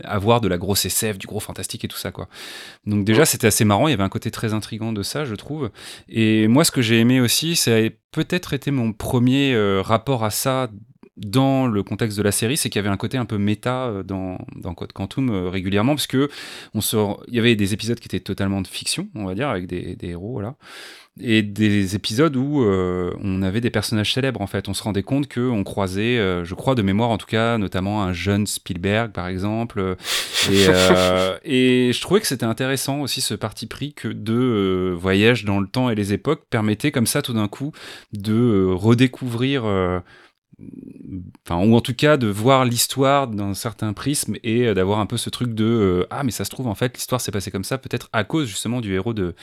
avoir de la grosse SF, du gros fantastique et tout ça quoi. Donc déjà c'était assez marrant, il y avait un côté très intrigant de ça, je trouve. Et moi ce que j'ai aimé aussi, c'est peut-être été mon premier rapport à ça dans le contexte de la série, c'est qu'il y avait un côté un peu méta euh, dans, dans Code Quantum euh, régulièrement, parce que on il y avait des épisodes qui étaient totalement de fiction, on va dire, avec des, des héros, voilà, et des épisodes où euh, on avait des personnages célèbres, en fait. On se rendait compte qu'on croisait, je crois de mémoire en tout cas, notamment un jeune Spielberg, par exemple, et, et je trouvais que c'était intéressant aussi ce parti pris que de voyage dans le temps et les époques permettait comme ça tout d'un coup de redécouvrir enfin ou en tout cas de voir l'histoire d'un certain prisme et euh, d'avoir un peu ce truc de euh, ah mais ça se trouve en fait l'histoire s'est passée comme ça peut-être à cause justement du héros de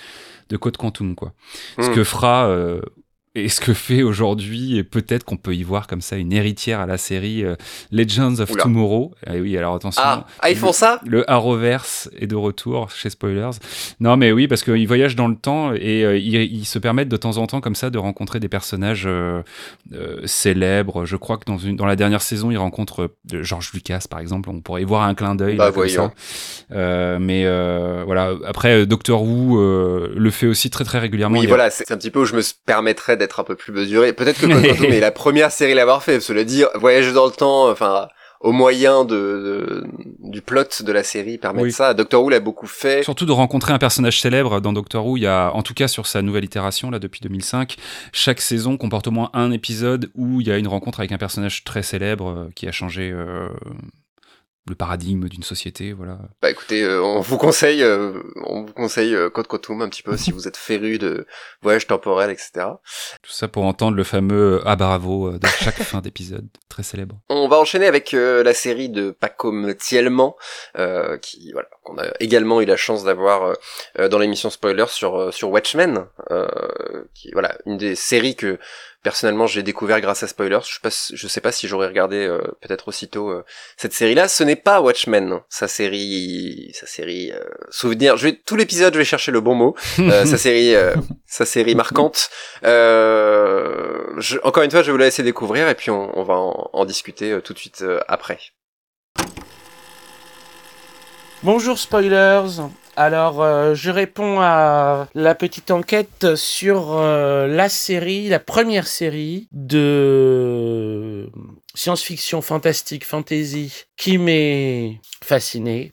de Code Quantum quoi ce hmm. que fera euh, et ce que fait aujourd'hui, et peut-être qu'on peut y voir comme ça une héritière à la série euh, Legends of Tomorrow. Eh oui, alors attention. Ah, ah ils font ça Le Arrowverse est de retour chez Spoilers. Non, mais oui, parce qu'ils voyagent dans le temps et euh, ils, se permettent de temps en temps comme ça de rencontrer des personnages euh, célèbres. Je crois que dans, une, dans la dernière saison, ils rencontrent George Lucas, par exemple. On pourrait y voir un clin d'œil. Bah, voyons. mais voilà, après, Doctor Who le fait aussi très très régulièrement. Oui, voilà, c'est un petit peu où je me permettrais d'être un peu plus mesuré. Peut-être que est la première série à l'avoir fait. Cela dire, voyager dans le temps, enfin, au moyen de, du plot de la série permet ça. Doctor Who l'a beaucoup fait. Surtout de rencontrer un personnage célèbre dans Doctor Who. Il y a, en tout cas sur sa nouvelle itération là depuis 2005, chaque saison comporte au moins un épisode où il y a une rencontre avec un personnage très célèbre euh, qui a changé euh, le paradigme d'une société, voilà. Bah écoutez, euh, on vous conseille, euh, on vous conseille euh, Code Quantum un petit peu si vous êtes féru de voyage temporel, etc. Tout ça pour entendre le fameux ah bravo de chaque fin d'épisode, très célèbre. On va enchaîner avec la série de Paco Thielman, qui voilà, qu'on a également eu la chance d'avoir dans l'émission Spoiler sur sur Watchmen, qui voilà une des séries que personnellement j'ai découvert grâce à Spoilers. Je sais pas, je sais pas si j'aurais regardé euh, peut-être aussitôt euh, cette série-là. Ce n'est pas Watchmen, sa série, sa série euh, souvenir. Je vais tout l'épisode, je vais chercher le bon mot. sa série, sa série marquante. Je, encore une fois, je vais vous la laisser découvrir et puis on, on va en, en, discuter tout de suite après. Bonjour spoilers, alors, euh, je réponds à la petite enquête sur euh, la série, la première série de science-fiction fantastique, fantasy, qui m'est fasciné.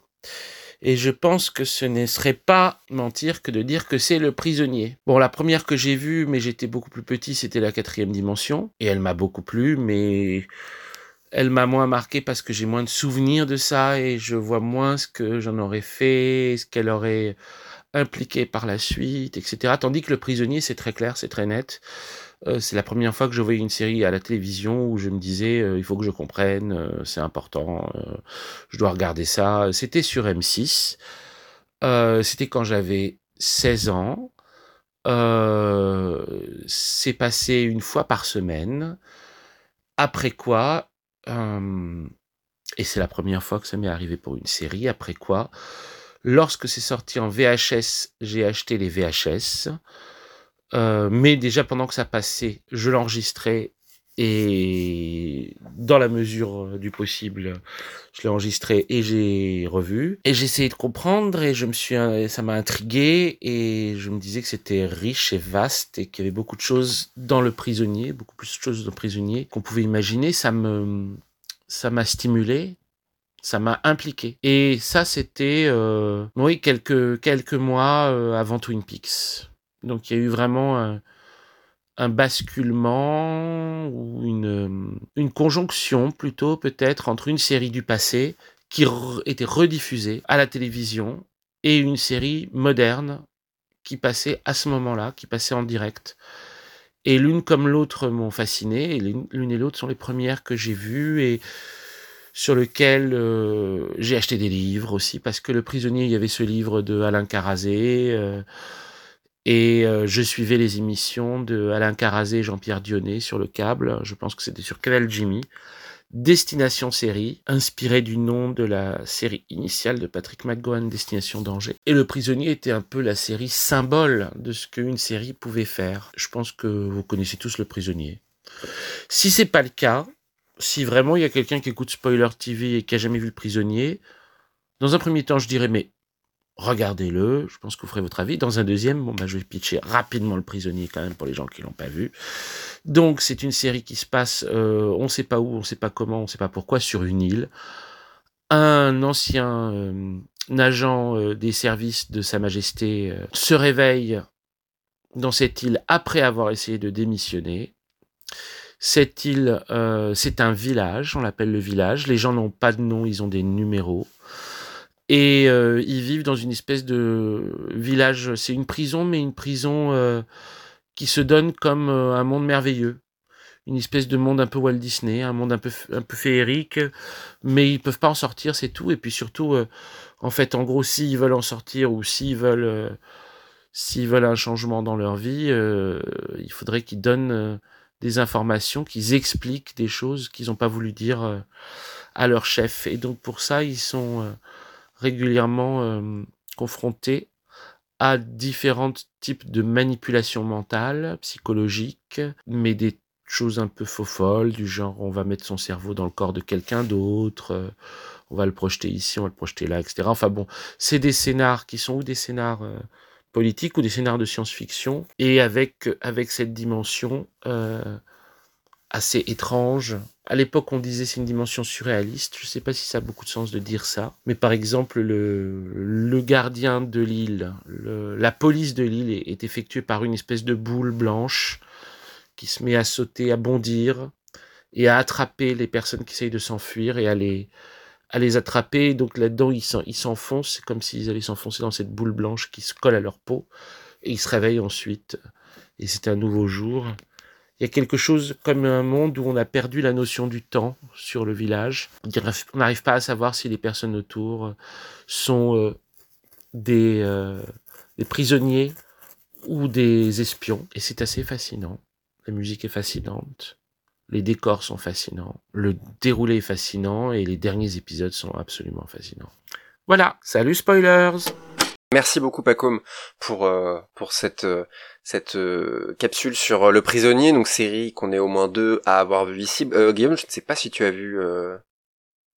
Et je pense que ce ne serait pas mentir que de dire que c'est le prisonnier. Bon, la première que j'ai vue, mais j'étais beaucoup plus petit, c'était la quatrième dimension. Et elle m'a beaucoup plu, mais elle m'a moins marqué parce que j'ai moins de souvenirs de ça et je vois moins ce que j'en aurais fait, ce qu'elle aurait impliqué par la suite, etc. Tandis que le prisonnier, c'est très clair, c'est très net. Euh, c'est la première fois que je voyais une série à la télévision où je me disais euh, il faut que je comprenne, euh, c'est important, je dois regarder ça. C'était sur M6. C'était quand j'avais 16 ans. c'est passé une fois par semaine. Après quoi, et c'est la première fois que ça m'est arrivé pour une série, après quoi, lorsque c'est sorti en VHS, j'ai acheté les VHS. mais déjà pendant que ça passait, je l'enregistrais et dans la mesure du possible, je l'ai enregistré et j'ai revu. Et j'ai essayé de comprendre et je me suis, ça m'a intrigué et je me disais que c'était riche et vaste et qu'il y avait beaucoup de choses dans le prisonnier, beaucoup plus de choses dans le prisonnier qu'on pouvait imaginer. Ça me, ça m'a stimulé ça m'a impliqué. Et ça, c'était, euh, oui, quelques, quelques mois euh, avant Twin Peaks. Donc, il y a eu vraiment basculement ou une, conjonction plutôt peut-être entre une série du passé qui était rediffusée à la télévision et une série moderne qui passait à ce moment-là, qui passait en direct. Et l'une comme l'autre m'ont fasciné, et l'une et l'autre sont les premières que j'ai vues, et sur lequel euh, j'ai acheté des livres aussi, parce que Le Prisonnier, il y avait ce livre de Alain Carazé, euh, et euh, je suivais les émissions de Alain Carazé et Jean-Pierre Dionnet sur le câble, je pense que c'était sur Canal Jimmy, Destination série, inspiré du nom de la série initiale de Patrick McGowan, Destination Danger. Et Le Prisonnier était un peu la série symbole de ce qu'une série pouvait faire. Je pense que vous connaissez tous Le Prisonnier. Si c'est pas le cas, si vraiment il y a quelqu'un qui écoute Spoiler TV et qui a jamais vu Le Prisonnier, dans un premier temps, je dirais mais regardez-le, je pense que vous ferez votre avis. Dans un deuxième, bon bah je vais pitcher rapidement Le Prisonnier quand même pour les gens qui l'ont pas vu. Donc c'est une série qui se passe, euh, on sait pas où, on sait pas comment, on sait pas pourquoi, sur une île. Un ancien euh, agent euh, des services de Sa Majesté se réveille dans cette île après avoir essayé de démissionner. Cette île, c'est un village, on l'appelle le village. Les gens n'ont pas de nom, ils ont des numéros. Et euh, ils vivent dans une espèce de village. C'est une prison, mais une prison euh, qui se donne comme un monde merveilleux. Une espèce de monde un peu Walt Disney, un monde un peu, un peu féerique, mais ils peuvent pas en sortir, c'est tout. Et puis surtout, en fait, en gros, s'ils veulent en sortir ou s'ils veulent, s'ils veulent un changement dans leur vie, il faudrait qu'ils donnent des informations, qu'ils expliquent des choses qu'ils n'ont pas voulu dire euh, à leur chef. Et donc pour ça, ils sont euh, régulièrement euh, confrontés à différents types de manipulations mentales, psychologiques, mais des choses un peu faux folles, du genre on va mettre son cerveau dans le corps de quelqu'un d'autre, on va le projeter ici, on va le projeter là, etc. Enfin bon, c'est des scénars qui sont ou des scénars politique ou des scénarios de science-fiction, et avec, avec cette dimension euh, assez étrange. À l'époque, on disait c'est une dimension surréaliste. Je ne sais pas si ça a beaucoup de sens de dire ça. Mais par exemple, le, le gardien de l'île, la police de l'île est, effectuée par une espèce de boule blanche qui se met à sauter, à bondir et à attraper les personnes qui essayent de s'enfuir et à les, à les attraper. Donc là-dedans, ils s'enfoncent, c'est comme s'ils allaient s'enfoncer dans cette boule blanche qui se colle à leur peau. Et ils se réveillent ensuite. Et c'est un nouveau jour. Il y a quelque chose comme un monde où on a perdu la notion du temps sur le village. On n'arrive pas à savoir si les personnes autour sont euh, euh, des prisonniers ou des espions. Et c'est assez fascinant. La musique est fascinante. Les décors sont fascinants, le déroulé est fascinant et les derniers épisodes sont absolument fascinants. Voilà, salut spoilers Merci beaucoup Pacom pour euh, pour cette euh, cette euh, capsule sur le prisonnier donc série qu'on est au moins deux à avoir vu ici. Guillaume, je ne sais pas si tu as vu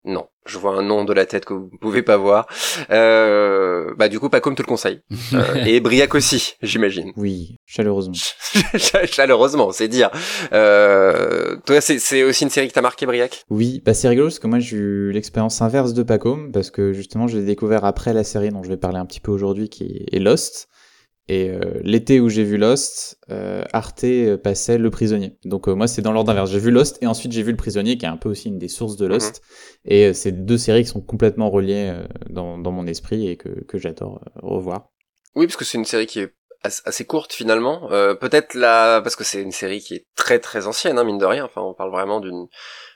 non, je vois un nom de la tête que vous ne pouvez pas voir. Euh, bah du coup, pas comme te le conseille. Euh, et Briac aussi, j'imagine. Oui, chaleureusement. chaleureusement, c'est dire. Euh, toi, c'est aussi une série qui t'a marqué, Briac? Oui, bah c'est rigolo parce que moi j'ai eu l'expérience inverse de Pacom parce que justement je l'ai découvert après la série dont je vais parler un petit peu aujourd'hui qui est Lost. Et euh, l'été où j'ai vu Lost, euh, Arte euh, passait Le Prisonnier. Donc moi c'est dans l'ordre inverse. J'ai vu Lost et ensuite j'ai vu Le Prisonnier qui est un peu aussi une des sources de Lost. Mhm. Et c'est deux séries qui sont complètement reliées dans, dans, mon esprit et que, que j'adore revoir. Oui, parce que c'est une série qui est assez courte finalement. Peut-être là parce que c'est une série qui est très très ancienne, hein, mine de rien. Enfin, on parle vraiment d'une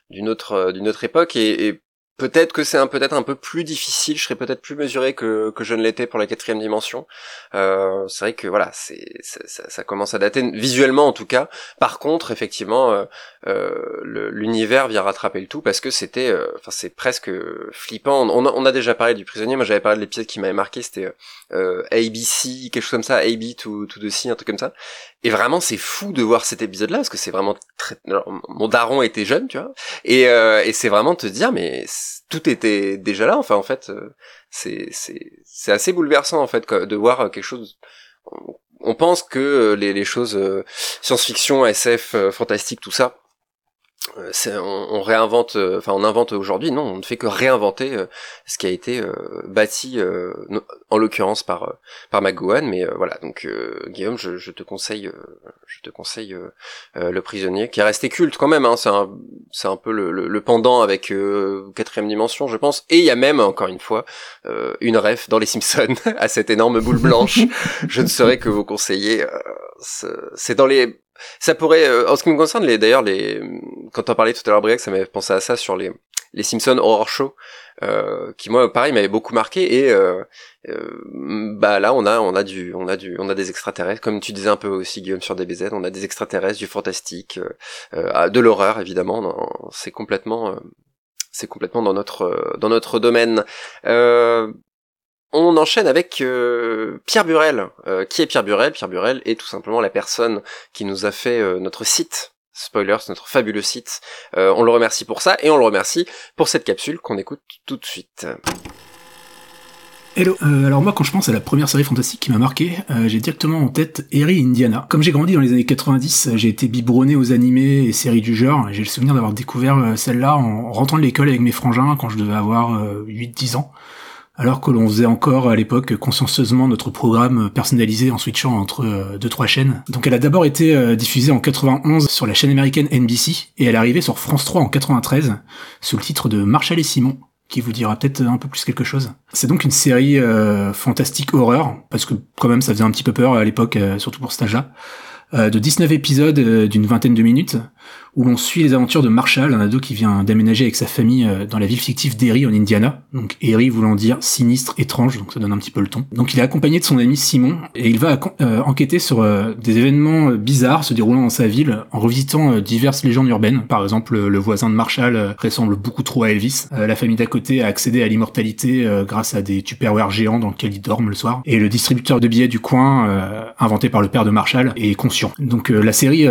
d'une autre d'une autre époque et, et Peut-être que c'est un peut-être un peu plus difficile, je serais peut-être plus mesuré que, que je ne l'étais pour la quatrième dimension. Euh, c'est vrai que voilà, c'est ça, ça, commence à dater visuellement en tout cas. Par contre, effectivement, euh, euh, l'univers vient rattraper le tout parce que c'était, euh, enfin c'est presque flippant. On a, on a, déjà parlé du prisonnier. Moi j'avais parlé de l'épisode qui m'avait marqué, c'était euh, ABC, quelque chose comme ça, AB to to the sea, un truc comme ça. Et vraiment c'est fou de voir cet épisode-là parce que c'est vraiment très. mon daron était jeune, tu vois, et, et c'est vraiment te dire mais tout était déjà là. Enfin, en fait, euh, c'est c'est assez bouleversant en fait de voir quelque chose. On pense que euh, les, les choses euh, science-fiction, SF, fantastique, tout ça, euh, on, on, réinvente, euh, enfin on invente aujourd'hui, non, on ne fait que réinventer euh, ce qui a été bâti, en l'occurrence par par McGowan, mais voilà. Donc Guillaume, je, je, te conseille, je te conseille le prisonnier, qui est resté culte quand même. Hein, c'est un, c'est un peu le, le, pendant avec quatrième dimension, je pense. Et il y a même encore une fois une ref dans les Simpsons à cette énorme boule blanche. je ne saurais que vous conseiller. c'est dans les ça pourrait, en ce qui me concerne, les d'ailleurs les quand on parlait tout à l'heure Briac, ça m'avait pensé à ça sur les les Simpsons Horror Show, qui moi pareil m'avait beaucoup marqué et bah là on a on a du on a du on a des extraterrestres comme tu disais un peu aussi Guillaume sur DBZ, on a des extraterrestres, du fantastique, de l'horreur évidemment, c'est complètement c'est complètement dans notre dans notre domaine. Euh, on enchaîne avec euh, Pierre Burel. Euh, qui est Pierre Burel? Pierre Burel est tout simplement la personne qui nous a fait euh, notre site. Spoilers, notre fabuleux site. on le remercie pour ça et on le remercie pour cette capsule qu'on écoute tout de suite. Hello, alors moi quand je pense à la première série fantastique qui m'a marqué, j'ai directement en tête Harry Indiana. Comme j'ai grandi dans les années 90, j'ai été biberonné aux animés et séries du genre, j'ai le souvenir d'avoir découvert celle-là en rentrant de l'école avec mes frangins quand je devais avoir 8-10 ans alors que l'on faisait encore à l'époque consciencieusement notre programme personnalisé en switchant entre euh, deux trois chaînes. Donc elle a d'abord été euh, diffusée en 91 sur la chaîne américaine NBC et elle est arrivée sur France 3 en 93 sous le titre de Marshall et Simon qui vous dira peut-être un peu plus quelque chose. C'est donc une série euh, fantastique horreur parce que quand même ça faisait un petit peu peur à l'époque surtout pour cet âge-là. de 19 épisodes d'une vingtaine de minutes où l'on suit les aventures de Marshall, un ado qui vient d'aménager avec sa famille euh, dans la ville fictive d'Erie en Indiana. Donc Erie voulant dire sinistre, étrange, donc ça donne un petit peu le ton. Donc il est accompagné de son ami Simon et il va euh, enquêter sur euh, des événements bizarres se déroulant dans sa ville en revisitant diverses légendes urbaines. Par exemple, le voisin de Marshall ressemble beaucoup trop à Elvis. la famille d'à côté a accédé à l'immortalité grâce à des tupperwares géants dans lesquels ils dorment le soir. Et le distributeur de billets du coin, inventé par le père de Marshall, est conscient. Donc la série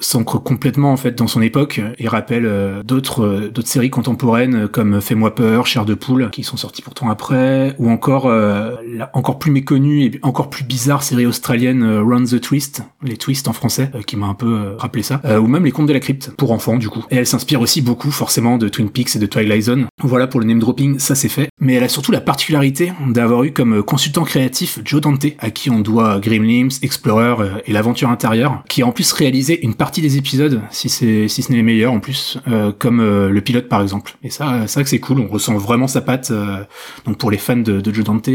s'ancre complètement en fait dans son époque et rappelle euh, d'autres euh, d'autres séries contemporaines comme Fais-moi peur, Cher de poule, qui sont sorties pourtant après, ou encore euh, la encore plus méconnue et encore plus bizarre série australienne Run the Twist, les twists en français, qui m'a un peu rappelé ça, ou même les contes de la crypte pour enfants du coup. Et elle s'inspire aussi beaucoup forcément de Twin Peaks et de Twilight Zone. Voilà pour le name dropping, ça c'est fait. Mais elle a surtout la particularité d'avoir eu comme consultant créatif Joe Dante, à qui on doit Grimlims, Explorer et l'aventure intérieure, qui a en plus réalisé une partie des épisodes, si c'est si ce n'est les meilleurs en plus, euh, comme euh, le pilote par exemple. Et ça, c'est vrai que c'est cool, on ressent vraiment sa patte. Euh, donc pour les fans de, de Joe Dante,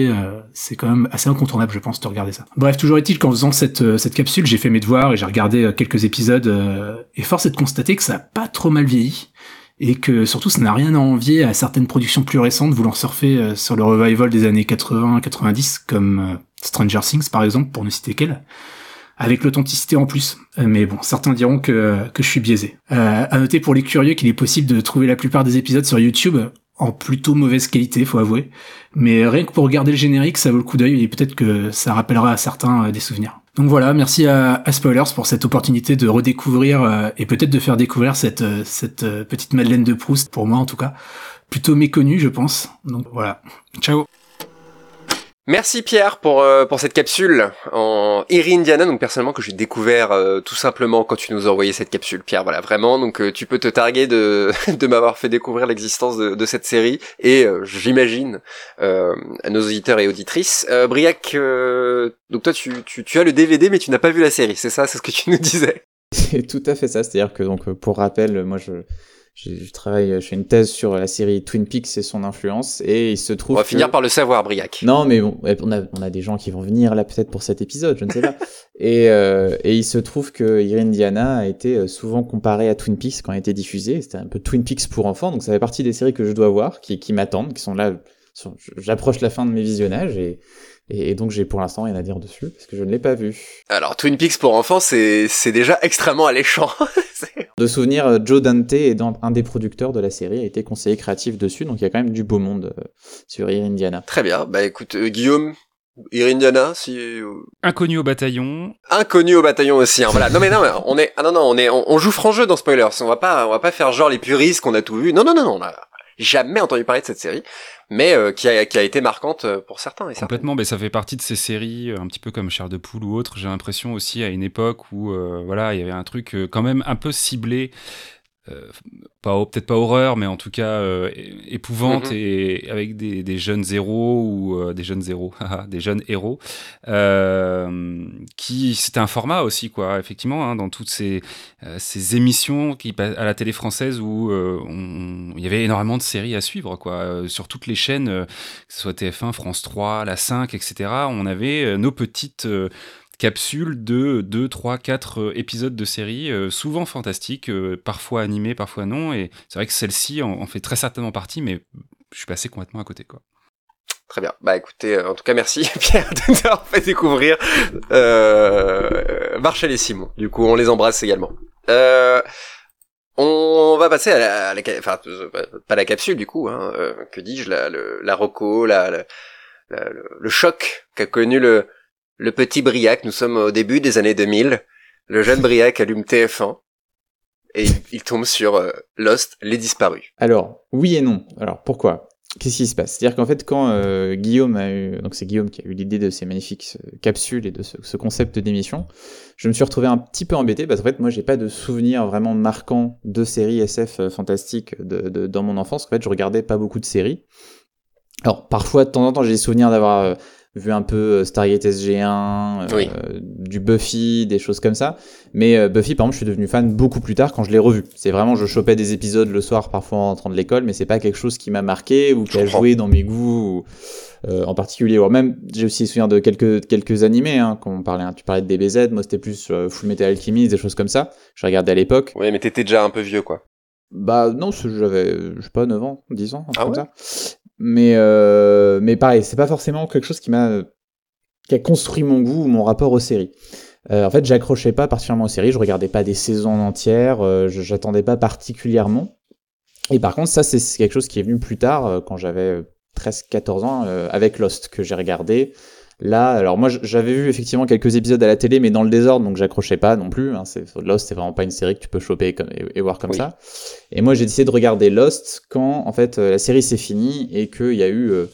c'est quand même assez incontournable, je pense, de regarder ça. Bref, toujours est-il qu'en faisant cette, cette capsule, j'ai fait mes devoirs et j'ai regardé quelques épisodes, et force est de constater que ça a pas trop mal vieilli et que surtout ça n'a rien à envier à certaines productions plus récentes voulant surfer sur le revival des années 80-90 comme Stranger Things par exemple pour ne citer qu'elle avec l'authenticité en plus. Euh, mais bon, certains diront que, que je suis biaisé. Euh, à noter pour les curieux qu'il est possible de trouver la plupart des épisodes sur YouTube en plutôt mauvaise qualité, faut avouer. Mais rien que pour regarder le générique, ça vaut le coup d'œil et peut-être que ça rappellera à certains euh, des souvenirs. Donc voilà, merci à, Spoilers pour cette opportunité de redécouvrir euh, et peut-être de faire découvrir cette, cette petite Madeleine de Proust, pour moi en tout cas, plutôt méconnue je pense. Donc voilà, ciao Merci Pierre pour euh, pour cette capsule en Erie Indiana. Donc personnellement que j'ai découvert euh, tout simplement quand tu nous as envoyé cette capsule Pierre. Voilà vraiment. Donc euh, tu peux te targuer de de m'avoir fait découvrir l'existence de, de cette série. Et j'imagine à nos auditeurs et auditrices. Briac donc toi tu, tu tu as le DVD mais tu n'as pas vu la série. C'est ça c'est ce que tu nous disais. C'est tout à fait ça. C'est-à-dire que donc pour rappel moi je je, travaille, je fais une thèse sur la série Twin Peaks et son influence, et il se trouve. On va finir par le savoir, Briac. Non, mais bon, on a, on a des gens qui vont venir là peut-être pour cet épisode, je ne sais pas. et, euh, et il se trouve que Indiana a été euh, souvent comparé à Twin Peaks quand elle a été diffusée. C'était un peu Twin Peaks pour enfants, donc ça fait partie des séries que je dois voir, qui, qui m'attendent, qui sont là. J'approche la fin de mes visionnages et et, donc j'ai pour l'instant rien à dire dessus parce que je ne l'ai pas vu. Alors Twin Peaks pour enfants c'est déjà extrêmement alléchant. de souvenir, euh, Joe Dante est un des producteurs de la série, a été conseiller créatif dessus, donc il y a quand même du beau monde euh, sur Air Indiana. Très bien, bah écoute euh, Guillaume, Air Indiana, si inconnu au bataillon. Inconnu au bataillon aussi. Hein. Voilà. Non mais non, on est ah non non, on est on, joue franc jeu dans spoilers. On va pas on va pas faire genre les puristes qu'on a tout vu. Non non non non, on a jamais entendu parler de cette série mais euh, qui, a, qui, a, été marquante euh, pour certains. Et Complètement, mais ça fait partie de ces séries, euh, un petit peu comme Cher de Poule ou autre. J'ai l'impression aussi à une époque où voilà, il y avait un truc quand même un peu ciblé euh, pas peut-être pas horreur mais en tout cas euh, épouvante mhm. et avec des, des, jeunes héros ou euh, des jeunes héros des jeunes héros qui c'était un format aussi quoi effectivement hein, dans toutes ces ces émissions qui à la télé française où il y avait énormément de séries à suivre quoi sur toutes les chaînes que ce soit TF1 France 3 la 5 etc on avait nos petites capsules de 2, 3, 4 épisodes de série, souvent fantastiques, parfois animés, parfois non. Et c'est vrai que celle-ci en, fait très certainement partie, mais je suis passé complètement à côté. quoi. Très bien. Bah écoutez, en tout cas merci Pierre de nous avoir fait découvrir euh, Marshall et Simon. Du coup, on les embrasse également. Euh, on va passer à la, enfin pas la capsule du coup, hein, euh, que dis-je, la, le, la roco, la, la, le, choc qu'a connu le, le petit Briac. Nous sommes au début des années 2000. Le jeune Briac allume TF1 et il, tombe sur euh, Lost, les disparus. Alors oui et non. Alors pourquoi? Qu'est-ce qui se passe? C'est-à-dire qu'en fait, quand euh, Guillaume a eu, donc c'est Guillaume qui a eu l'idée de ces magnifiques euh, capsules et de ce, concept d'émission, je me suis retrouvé un petit peu embêté parce qu'en fait, moi, j'ai pas de souvenirs vraiment marquants de séries SF fantastiques dans mon enfance. En fait, je regardais pas beaucoup de séries. Alors, parfois, de temps en temps, j'ai des souvenirs d'avoir vu un peu euh, Stargate SG1, euh, du Buffy, des choses comme ça. Mais euh, Buffy, par exemple, je suis devenu fan beaucoup plus tard quand je l'ai revu. C'est vraiment, je chopais des épisodes le soir, parfois en rentrant de l'école, mais c'est pas quelque chose qui m'a marqué ou qui a joué dans mes goûts. en particulier, ou même j'ai aussi souvenir de quelques quelques animés, hein, quand on parlait, tu parlais de DBZ, moi c'était plus Full Metal Alchemist, des choses comme ça. Je regardais à l'époque. Oui, mais t'étais déjà un peu vieux, quoi. Bah non, j'avais, je sais pas, 9 ans, 10 ans, ah comme ça. Mais, euh, mais pareil, c'est pas forcément quelque chose qui m'a qui a construit mon goût ou mon rapport aux séries. Euh, en fait, j'accrochais pas particulièrement aux séries, je regardais pas des saisons entières, euh, j'attendais pas particulièrement. Et par contre, ça, c'est quelque chose qui est venu plus tard, euh, quand j'avais 13-14 ans, euh, avec Lost, que j'ai regardé. Là, alors moi j'avais vu effectivement quelques épisodes à la télé, mais dans le désordre, donc j'accrochais pas non plus. Hein. C'est, Lost, c'est vraiment pas une série que tu peux choper et, voir comme ça. Et moi j'ai décidé de regarder Lost quand en fait euh, la série s'est finie et qu'il y a eu euh,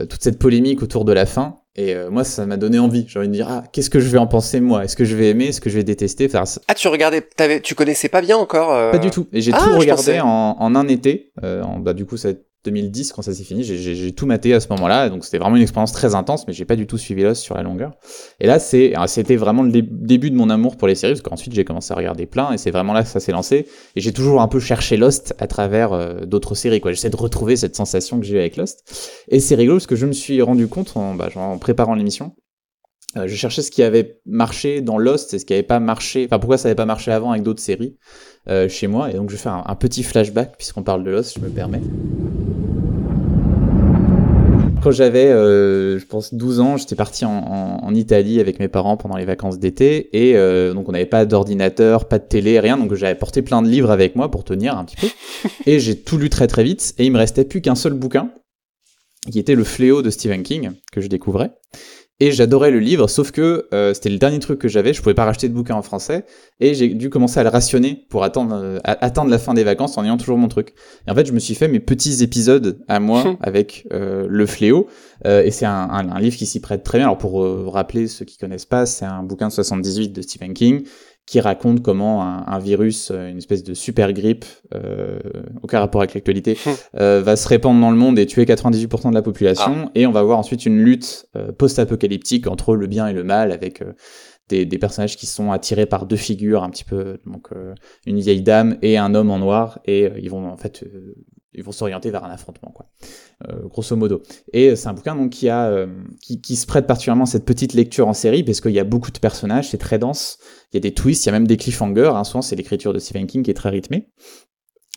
euh, toute cette polémique autour de la fin. Et moi, ça m'a donné envie. J'ai envie de dire, ah, qu'est-ce que je vais en penser moi? Est-ce que je vais aimer? Est-ce que je vais détester? Enfin, Ah, tu regardais, tu connaissais pas bien encore Pas du tout. Et j'ai ah, tout regardé en, en, un été. en, bah, du coup, ça 2010 quand ça s'est fini. J'ai tout maté à ce moment-là, donc c'était vraiment une expérience très intense, mais j'ai pas du tout suivi Lost sur la longueur. Et là, c'était vraiment le début de mon amour pour les séries, parce qu'ensuite j'ai commencé à regarder plein, et c'est vraiment là que ça s'est lancé. Et j'ai toujours un peu cherché Lost à travers euh, d'autres séries, quoi. J'essaie de retrouver cette sensation que j'ai eu avec Lost. Et c'est rigolo parce que je me suis rendu compte en, bah, préparant l'émission. Euh, je cherchais ce qui avait marché dans Lost et ce qui avait pas marché, enfin pourquoi ça avait pas marché avant avec d'autres séries euh, chez moi. Et donc je vais faire un, un petit flashback puisqu'on parle de Lost, je me permets quand j'avais, euh, je pense, 12 ans, j'étais parti en, en, Italie avec mes parents pendant les vacances d'été, et euh, donc on n'avait pas d'ordinateur, pas de télé, rien, donc j'avais porté plein de livres avec moi pour tenir un petit peu, et j'ai tout lu très très vite, et il me restait plus qu'un seul bouquin, qui était Le Fléau de Stephen King, que je découvrais. Et j'adorais le livre, sauf que euh, c'était le dernier truc que j'avais, je pouvais pas racheter de bouquin en français, et j'ai dû commencer à le rationner pour attendre, euh, la fin des vacances en ayant toujours mon truc. Et en fait, je me suis fait mes petits épisodes à moi avec euh, le fléau, et c'est un, un, livre qui s'y prête très bien. Alors pour rappeler ceux qui connaissent pas, c'est un bouquin de 78 de Stephen King, qui raconte comment un, virus, euh, une espèce de super grippe, euh, aucun rapport avec l'actualité, euh, va se répandre dans le monde et tuer 98% de la population. Ah. Et on va voir ensuite une lutte euh, post-apocalyptique entre le bien et le mal, avec des, des, personnages qui sont attirés par deux figures, un petit peu, donc une vieille dame et un homme en noir, et ils vont en fait ils vont s'orienter vers un affrontement, quoi. Euh, grosso modo. Et c'est un bouquin donc qui a euh, qui, se prête particulièrement à cette petite lecture en série parce qu'il y a beaucoup de personnages, c'est très dense. Il y a des twists, il y a même des cliffhangers. Hein, souvent c'est l'écriture de Stephen King qui est très rythmée.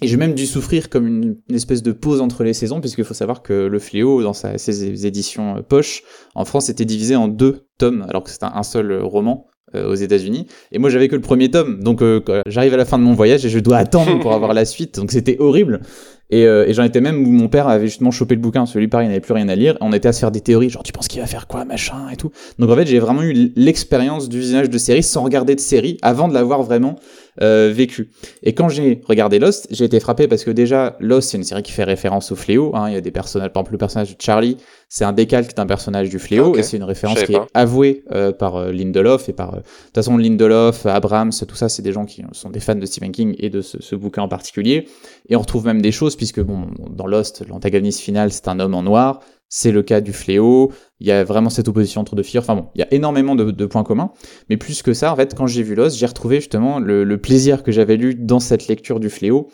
Et j'ai même dû souffrir comme une, espèce de pause entre les saisons, puisqu'il faut savoir que Le Fléau, dans ses éditions euh, poche, en France, était divisé en deux tomes, alors que c'était un seul roman aux États-Unis. Et moi, j'avais que le premier tome, donc j'arrive à la fin de mon voyage et je dois attendre pour avoir la suite. Donc c'était horrible. Et, euh, et j'en étais même où mon père avait justement chopé le bouquin, celui pareil, il n'avait plus rien à lire. On était à se faire des théories, genre tu penses qu'il va faire quoi, machin et tout. Donc en fait, j'ai vraiment eu l'expérience du visionnage de série sans regarder de série avant de l'avoir vraiment euh, vécu. Et quand j'ai regardé Lost, j'ai été frappé parce que déjà, Lost, c'est une série qui fait référence au fléau. Hein. Il y a des personnages, par exemple, le personnage de Charlie, c'est un décalque d'un personnage du fléau, et c'est une référence qui est avouée euh, par euh, Lindelof et par. Euh, de toute façon, Lindelof, Abrams, tout ça, c'est des gens qui sont des fans de Stephen King et de ce, ce, bouquin en particulier. Et on retrouve même des choses, puisque bon, dans Lost, l'antagoniste final, c'est un homme en noir. C'est le cas du fléau. Il y a vraiment cette opposition entre deux figures. Enfin bon, il y a énormément de, de points communs. Mais plus que ça, en fait, quand j'ai vu Lost, j'ai retrouvé justement le, le plaisir que j'avais lu dans cette lecture du fléau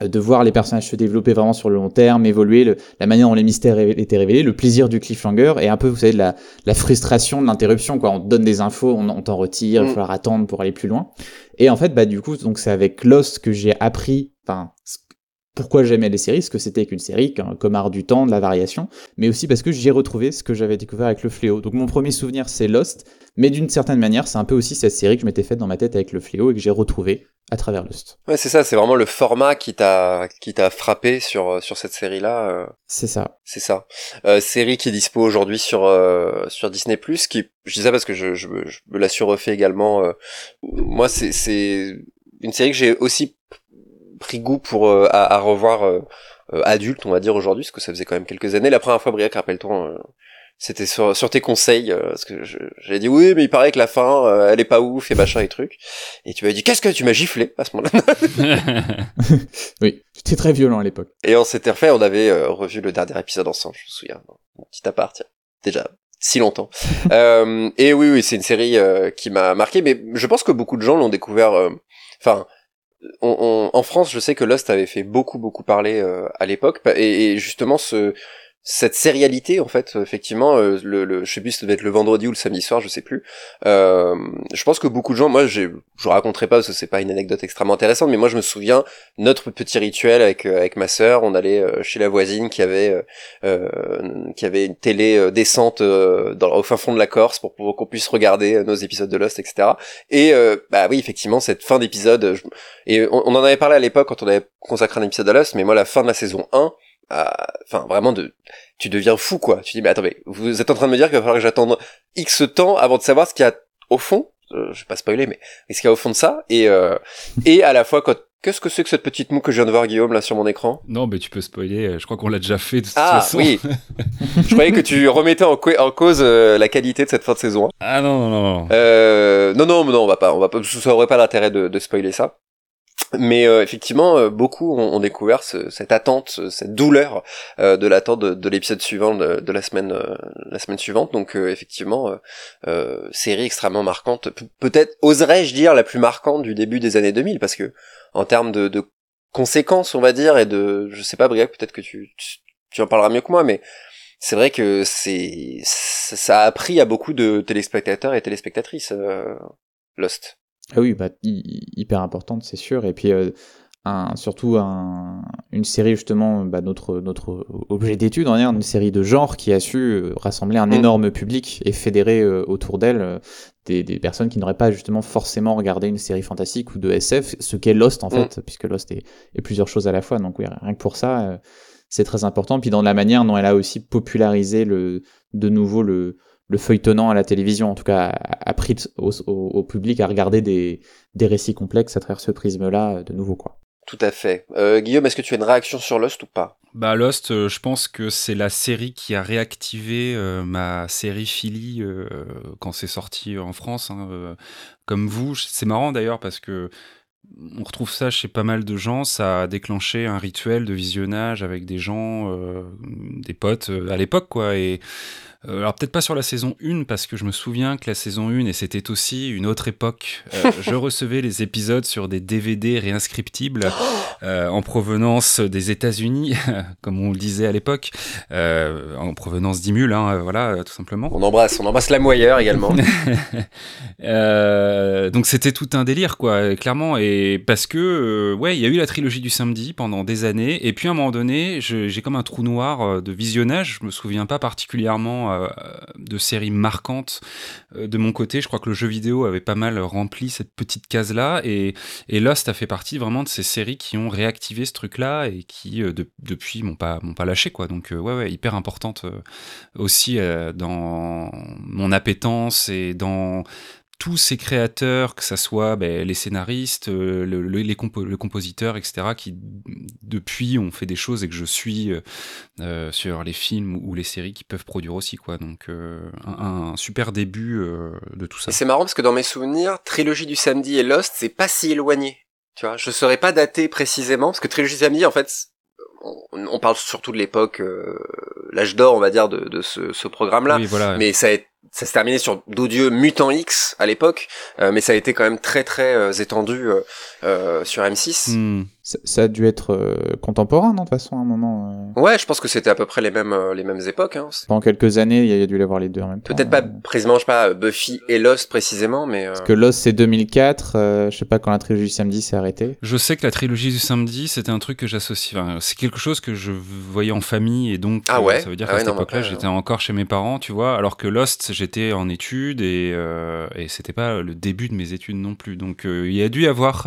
de voir les personnages se développer vraiment sur le long terme, évoluer, la manière dont les mystères étaient révélés, le plaisir du cliffhanger et un peu, vous savez, de la, la frustration de l'interruption. Quoi. On te donne des infos, on, on t'en retire, il va mm. falloir attendre pour aller plus loin. Et en fait, bah du coup, donc c'est avec Lost que j'ai appris, enfin, pourquoi j'aimais les séries, ce que c'était qu'une série, comme art du temps, de la variation, mais aussi parce que j'y ai retrouvé ce que j'avais découvert avec le fléau. Donc mon premier souvenir, c'est Lost, mais d'une certaine manière, c'est un peu aussi cette série que je m'étais faite dans ma tête avec le fléau et que j'ai retrouvé à travers Lost. Ouais, c'est ça, c'est vraiment le format qui t'a qui t'a frappé sur sur cette série-là. Euh. C'est ça. C'est ça. Euh, série qui est dispo aujourd'hui sur euh, sur Disney Plus, qui je dis ça parce que je je, je me la suis refait également. Euh. moi, c'est c'est une série que j'ai aussi pris goût pour euh, à, revoir euh, euh, adulte, on va dire aujourd'hui, parce que ça faisait quand même quelques années. La première fois, Briac, rappelle-toi, c'était sur, sur tes conseils, parce que j'avais dit oui, mais il paraît que la fin, elle est pas ouf et machin et trucs. Et tu m'as dit qu'est-ce que tu m'as giflé à ce moment-là? Oui, c'était très violent à l'époque. Et on s'était refait, on avait revu le dernier épisode ensemble, je me souviens, mon petit appart, déjà si longtemps. euh, et oui, oui, c'est une série qui m'a marqué, mais je pense que beaucoup de gens l'ont découvert. Enfin, en France, je sais que Lost avait fait beaucoup beaucoup parler euh, à l'époque et, justement ce cette sérialité en fait effectivement euh, le, le je sais plus si ça devait être le vendredi ou le samedi soir je sais plus. Euh, je pense que beaucoup de gens moi j'ai je raconterai pas parce que c'est pas une anecdote extrêmement intéressante mais moi je me souviens notre petit rituel avec euh, avec ma sœur on allait euh, chez la voisine qui avait qui avait une télé décente dans au fin fond de la Corse pour, pour qu'on puisse regarder nos épisodes de Lost etc et bah oui effectivement cette fin d'épisode et on, on, en avait parlé à l'époque quand on avait consacré un épisode à Lost mais moi la fin de la saison 1 enfin vraiment de tu deviens fou quoi tu dis mais attends vous êtes en train de me dire qu'il va falloir que j'attende x temps avant de savoir ce qu'il y a au fond euh, je vais pas spoiler mais ce qu'il y a au fond de ça et euh, et à la fois quand Qu'est-ce que c'est que cette petite moue que je viens de voir, Guillaume, là, sur mon écran? Non, mais tu peux spoiler. Je crois qu'on l'a déjà fait de toute ah, façon. oui. je croyais que tu remettais en, en cause euh, la qualité de cette fin de saison. Ah non, non, non. Euh, non, non, non, on va pas, on va pas. Ça aurait pas l'intérêt de, de spoiler ça. Mais euh, effectivement, euh, beaucoup ont, découvert cette attente, cette douleur euh, de l'attente de, l'épisode suivant de, la semaine, la semaine suivante. Donc effectivement, série extrêmement marquante. Peut-être oserais-je dire la plus marquante du début des années 2000, parce que en termes de, conséquences, on va dire, et de, je sais pas, Briac, peut-être que tu, tu, en parleras mieux que moi, mais c'est vrai que c'est ça a appris à beaucoup de téléspectateurs et téléspectatrices Lost. Ah oui, bah, hyper importante, c'est sûr. Et puis, euh, un, surtout un, une série, justement, bah, notre, notre objet d'étude, on une série de genre qui a su euh, rassembler un mm. énorme public et fédérer euh, autour d'elle des, des, personnes qui n'auraient pas justement forcément regardé une série fantastique ou de SF, ce qu'est Lost en mm. fait, puisque Lost est, est, plusieurs choses à la fois. Donc oui, rien que pour ça, c'est très important. Puis dans la manière dont elle a aussi popularisé le, de nouveau le le feuilletonnant à la télévision, en tout cas, appris au, au, public à regarder des, des récits complexes à travers ce prisme-là, euh, de nouveau, quoi. Tout à fait. Euh, Guillaume, est-ce que tu as une réaction sur Lost ou pas? Bah Lost, euh, je pense que c'est la série qui a réactivé ma série Philly quand c'est sorti en France. Hein, comme vous, c'est marrant d'ailleurs parce que on retrouve ça chez pas mal de gens. Ça a déclenché un rituel de visionnage avec des gens, des potes à l'époque, quoi. Et euh, alors peut-être pas sur la saison 1 parce que je me souviens que la saison 1 et c'était aussi une autre époque. Euh, je recevais les épisodes sur des DVD réinscriptibles euh, en provenance des États-Unis, comme on le disait à l'époque, en provenance d'Imul, hein, voilà, tout simplement. On embrasse, on embrasse la moyeur également. donc c'était tout un délire quoi, clairement, et parce que ouais, il y a eu la trilogie du samedi pendant des années, et puis à un moment donné, j'ai comme un trou noir de visionnage. Je me souviens pas particulièrement euh, de séries marquantes euh, de mon côté. Je crois que le jeu vidéo avait pas mal rempli cette petite case-là. Et, Lost a fait partie vraiment de ces séries qui ont réactivé ce truc-là et qui, euh, depuis, m'ont pas, m'ont pas lâché. Quoi. Donc, ouais, ouais, hyper importante aussi dans mon appétence et dans tous ces créateurs, que ce soit ben, les scénaristes, euh, le, les compositeurs, etc., qui depuis ont fait des choses et que je suis euh, euh, sur les films ou les séries qui peuvent produire aussi. quoi. Donc un, super début de tout ça. c'est marrant parce que dans mes souvenirs, Trilogie du samedi et Lost, c'est pas si éloigné. Tu vois, je saurais pas dater précisément parce que Trilogie du samedi, en fait, on, parle surtout de l'époque, l'âge d'or, on va dire, de, ce, programme-là. Oui, voilà. Mais ça a été ça s'est terminé sur d'odieux Mutant X à l'époque, mais ça a été quand même très très étendu sur M6. Ça, a dû être euh, contemporain, non, de toute façon, à un moment. Euh... Ouais, je pense que c'était à peu près les mêmes, euh, les mêmes époques. Hein. Pendant quelques années, il y a dû y avoir les deux en même temps. Peut-être pas euh. précisément, je sais pas, Buffy et Lost précisément, mais. Parce que Lost c'est 2004, je sais pas quand la trilogie du samedi s'est arrêtée. Je sais que la trilogie du samedi, c'était un truc que j'associe. Enfin, c'est quelque chose que je voyais en famille et donc ah ouais? ça veut dire ah qu'à cette époque-là, j'étais encore chez mes parents, tu vois, alors que Lost, j'étais en études et, et c'était pas le début de mes études non plus. Donc il y a dû y avoir,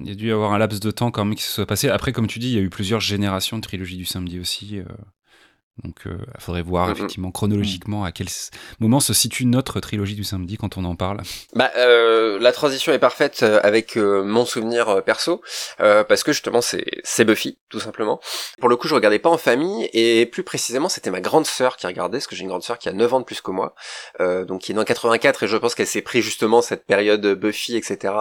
il y a dû y avoir un laps de temps quand même qui se soit passé. Après, comme tu dis, il y a eu plusieurs générations de trilogie du samedi aussi. Euh, donc, il euh, faudrait voir effectivement chronologiquement à quel moment se situe notre trilogie du samedi quand on en parle. Bah, euh, la transition est parfaite euh, avec euh, mon souvenir perso, parce que justement c'est Buffy, tout simplement. Pour le coup, je regardais pas en famille, et plus précisément, c'était ma grande sœur qui regardait, parce que j'ai une grande sœur qui a 9 ans de plus que moi, donc qui est née en 84, et je pense qu'elle s'est pris justement cette période Buffy, etc.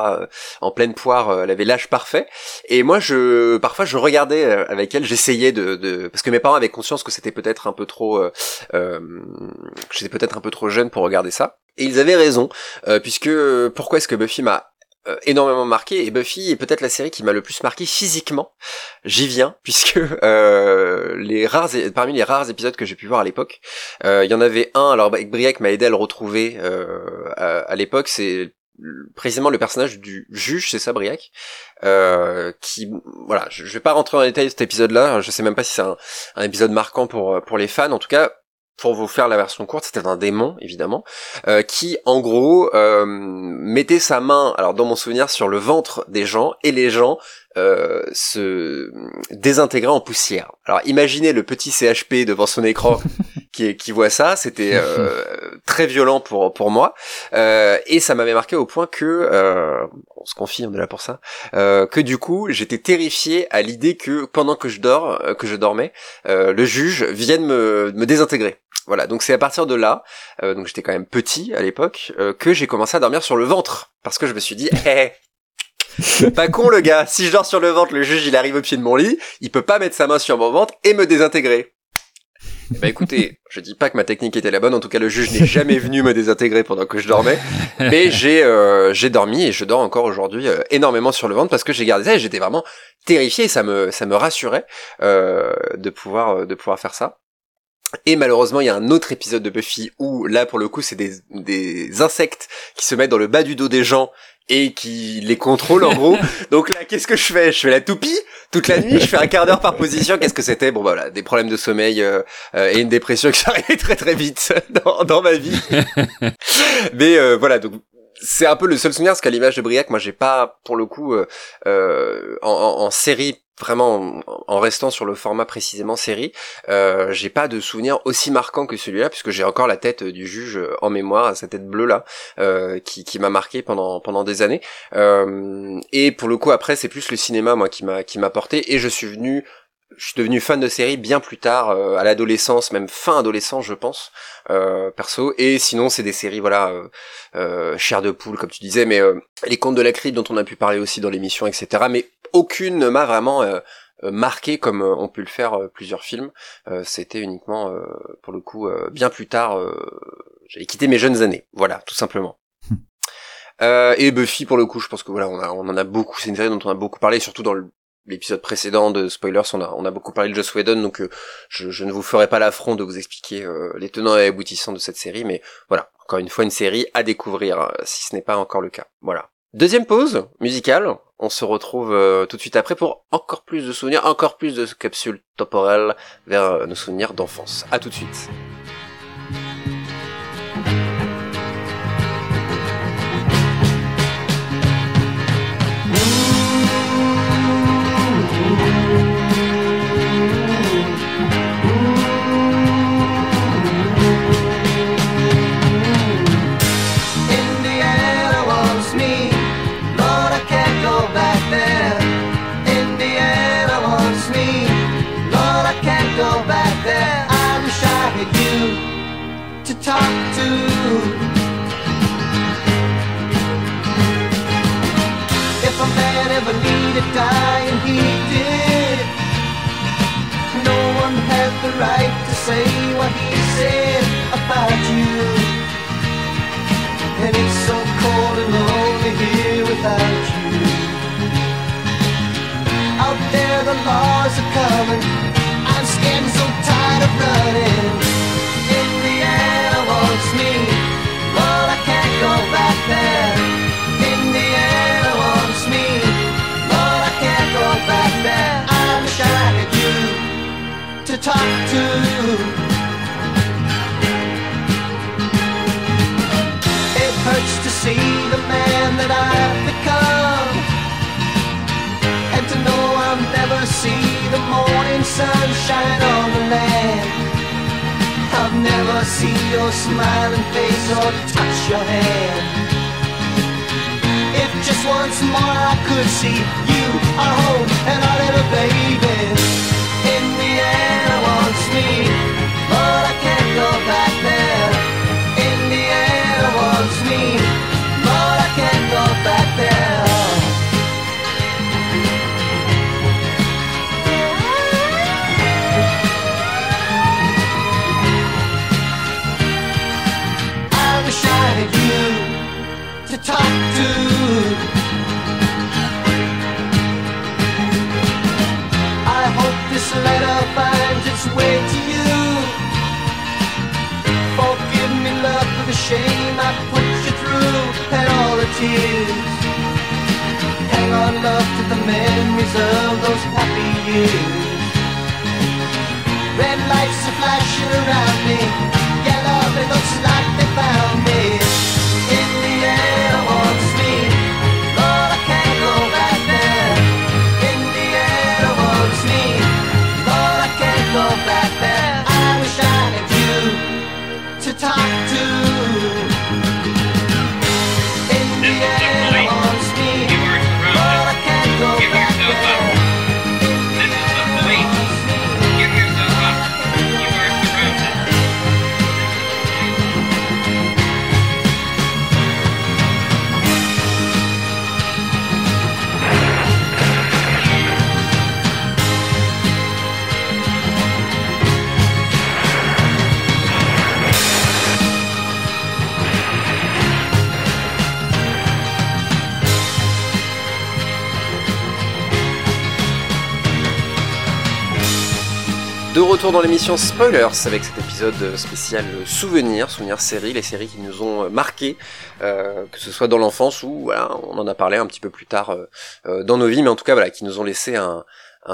en pleine poire, elle avait l'âge parfait. Et moi, je parfois je regardais avec elle, j'essayais de, de, parce que mes parents avaient conscience que c'était peut-être un peu trop, euh, euh, j'étais peut-être un peu trop jeune pour regarder ça. Et ils avaient raison, euh, puisque pourquoi est-ce que Buffy m'a énormément marqué? Et Buffy est peut-être la série qui m'a le plus marqué physiquement. J'y viens puisque les rares parmi les rares épisodes que j'ai pu voir à l'époque, il y en avait un. Alors Briac m'a aidé à le retrouver à, l'époque. C'est précisément le personnage du juge, c'est ça Briac, euh, qui voilà, je, vais pas rentrer en détail cet épisode-là, je sais même pas si c'est un, un, épisode marquant pour pour les fans, en tout cas pour vous faire la version courte, c'était un démon évidemment, euh, qui en gros euh, mettait sa main, alors dans mon souvenir, sur le ventre des gens et les gens euh, se désintégrer en poussière. Alors imaginez le petit CHP devant son écran qui, qui voit ça, c'était euh, très violent pour pour moi euh, et ça m'avait marqué au point que euh, on se confie, on est là pour ça, euh, que du coup j'étais terrifié à l'idée que pendant que je dors, que je dormais, le juge vienne me, me désintégrer. Voilà, donc c'est à partir de là, donc j'étais quand même petit à l'époque, que j'ai commencé à dormir sur le ventre parce que je me suis dit, hé, pas con le gars, si je dors sur le ventre, le juge il arrive au pied de mon lit, il peut pas mettre sa main sur mon ventre et me désintégrer. Bah écoutez, je dis pas que ma technique était la bonne, en tout cas le juge n'est jamais venu me désintégrer pendant que je dormais, mais j'ai euh, j'ai dormi et je dors encore aujourd'hui euh, énormément sur le ventre parce que j'ai gardé ça et j'étais vraiment terrifié, ça me ça me rassurait euh, de pouvoir de pouvoir faire ça. Et malheureusement, il y a un autre épisode de Buffy où là, pour le coup, c'est des, des insectes qui se mettent dans le bas du dos des gens et qui les contrôle en gros. Donc là, qu'est-ce que je fais? Je fais la toupie toute la nuit, je fais un quart d'heure par position. Qu'est-ce que c'était? Bon bah voilà, des problèmes de sommeil euh, euh, et une dépression qui s'arrivait très très vite dans, dans ma vie. Mais euh, voilà, donc c'est un peu le seul souvenir parce qu'à l'image de Briac, moi j'ai pas pour le coup en, en, en, série vraiment en, restant sur le format précisément série, euh, j'ai pas de souvenir aussi marquant que celui-là puisque j'ai encore la tête du juge en mémoire, cette tête bleue là, euh, qui, qui m'a marqué pendant pendant des années. Euh, et pour le coup après c'est plus le cinéma moi qui m'a qui m'a porté et je suis venu je suis devenu fan de série bien plus tard, euh, à l'adolescence, même fin adolescence, je pense, euh, perso. Et sinon, c'est des séries, voilà, euh, euh chair de poule, comme tu disais, mais les contes de la crypte dont on a pu parler aussi dans l'émission, etc. Mais aucune ne m'a vraiment marqué comme on peut le faire plusieurs films. C'était uniquement, pour le coup, bien plus tard. J'avais quitté mes jeunes années, voilà, tout simplement. et Buffy, pour le coup, je pense que voilà, on, a, on en a beaucoup. C'est une série dont on a beaucoup parlé, surtout dans l'épisode précédent de Spoilers, on a, on a beaucoup parlé de Joss Whedon, donc euh, je, je, ne vous ferai pas l'affront de vous expliquer euh, les tenants et aboutissants de cette série, mais voilà, encore une fois une série à découvrir, euh, si ce n'est pas encore le cas. Voilà. Deuxième pause musicale, on se retrouve tout de suite après pour encore plus de souvenirs, encore plus de capsules temporelles vers nos souvenirs d'enfance. À tout de suite. Talk to. It hurts to see the man that I've become And to know I'll never see the morning sun shine on the land. I'll never see your smiling face or touch your hand. If just once more I could see you, our home, and our little baby talk to. I hope this letter finds its way to you. Forgive me, love, for the shame I put you through and all the tears. Hang on, love, to the memories of those happy years. Red lights are flashing around me. Yeah, love, it looks like they found retour dans l'émission Spoilers avec cet épisode spécial souvenirs, souvenirs séries, les séries qui nous ont marqué, euh, que ce soit dans l'enfance ou voilà, on en a parlé un petit peu plus tard euh, euh, dans nos vies, mais en tout cas voilà, qui nous ont laissé un,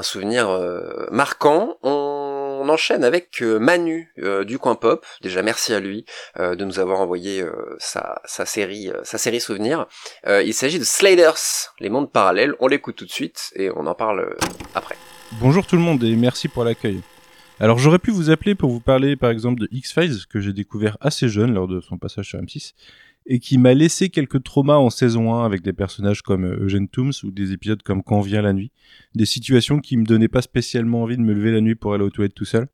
souvenir euh, marquant. On, enchaîne avec Manu du coin pop. Déjà merci à lui de nous avoir envoyé sa, série, sa série souvenir. Il s'agit de Sliders, les mondes parallèles. On l'écoute tout de suite et on en parle après. Bonjour tout le monde et merci pour l'accueil. Alors j'aurais pu vous appeler pour vous parler par exemple de X-Files que j'ai découvert assez jeune lors de son passage sur M6 et qui m'a laissé quelques traumas en saison 1 avec des personnages comme euh, Eugène Tooms ou des épisodes comme Quand vient la nuit, des situations qui me donnaient pas spécialement envie de me lever la nuit pour aller aux toilettes tout seul.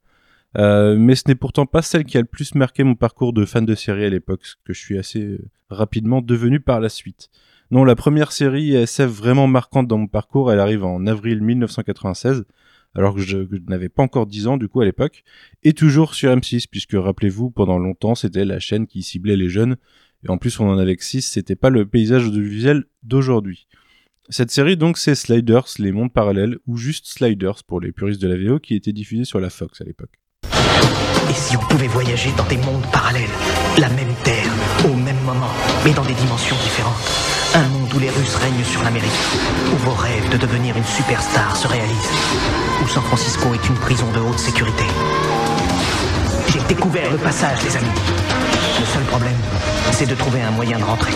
Euh, mais ce n'est pourtant pas celle qui a le plus marqué mon parcours de fan de série à l'époque, ce que je suis assez euh, rapidement devenu par la suite. Non, la première série SF vraiment marquante dans mon parcours, elle arrive en avril 1996, alors que je, n'avais pas encore 10 ans du coup à l'époque, et toujours sur M6, puisque rappelez-vous, pendant longtemps c'était la chaîne qui ciblait les jeunes, et en plus on en avait que 6, c'était pas le paysage audiovisuel d'aujourd'hui. Cette série donc c'est Sliders, les mondes parallèles, ou juste Sliders pour les puristes de la VO qui était diffusée sur la Fox à l'époque. Et si on pouvait voyager dans des mondes parallèles, la même Terre, au même moment, mais dans des dimensions différentes Un monde où les Russes règnent sur l'Amérique, où vos rêves de devenir une superstar se réalisent, où San Francisco est une prison de haute sécurité. J'ai découvert le passage, les amis. Le seul problème, c'est de trouver un moyen de rentrer.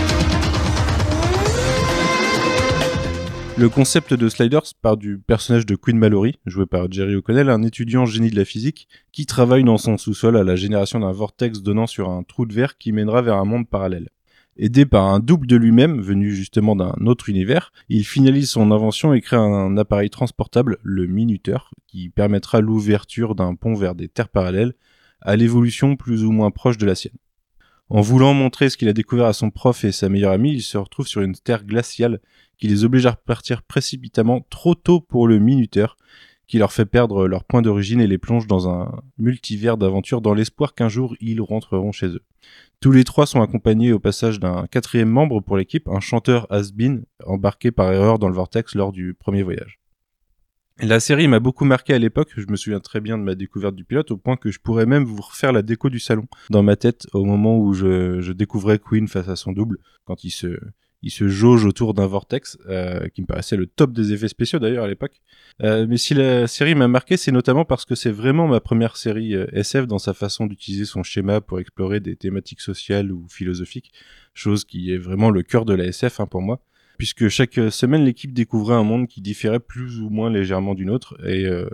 Le concept de Sliders part du personnage de Quinn Mallory, joué par Jerry O'Connell, un étudiant génie de la physique, qui travaille dans son sous-sol à la génération d'un vortex donnant sur un trou de verre qui mènera vers un monde parallèle. Aidé par un double de lui-même, venu justement d'un autre univers, il finalise son invention et crée un appareil transportable, le Minuteur, qui permettra l'ouverture d'un pont vers des terres parallèles, à l'évolution plus ou moins proche de la sienne. En voulant montrer ce qu'il a découvert à son prof et sa meilleure amie, il se retrouve sur une terre glaciale qui les oblige à repartir précipitamment trop tôt pour le minuteur, qui leur fait perdre leur point d'origine et les plonge dans un multivers d'aventures dans l'espoir qu'un jour ils rentreront chez eux. Tous les trois sont accompagnés au passage d'un quatrième membre pour l'équipe, un chanteur has-been embarqué par erreur dans le vortex lors du premier voyage. La série m'a beaucoup marqué à l'époque, je me souviens très bien de ma découverte du pilote, au point que je pourrais même vous refaire la déco du salon dans ma tête au moment où je, découvrais Queen face à son double, quand il se, il se jauge autour d'un vortex, euh, qui me paraissait le top des effets spéciaux d'ailleurs à l'époque. Euh, mais si la série m'a marqué, c'est notamment parce que c'est vraiment ma première série euh, SF dans sa façon d'utiliser son schéma pour explorer des thématiques sociales ou philosophiques, chose qui est vraiment le cœur de la SF hein, pour moi puisque chaque semaine l'équipe découvrait un monde qui différait plus ou moins légèrement d'une autre et euh,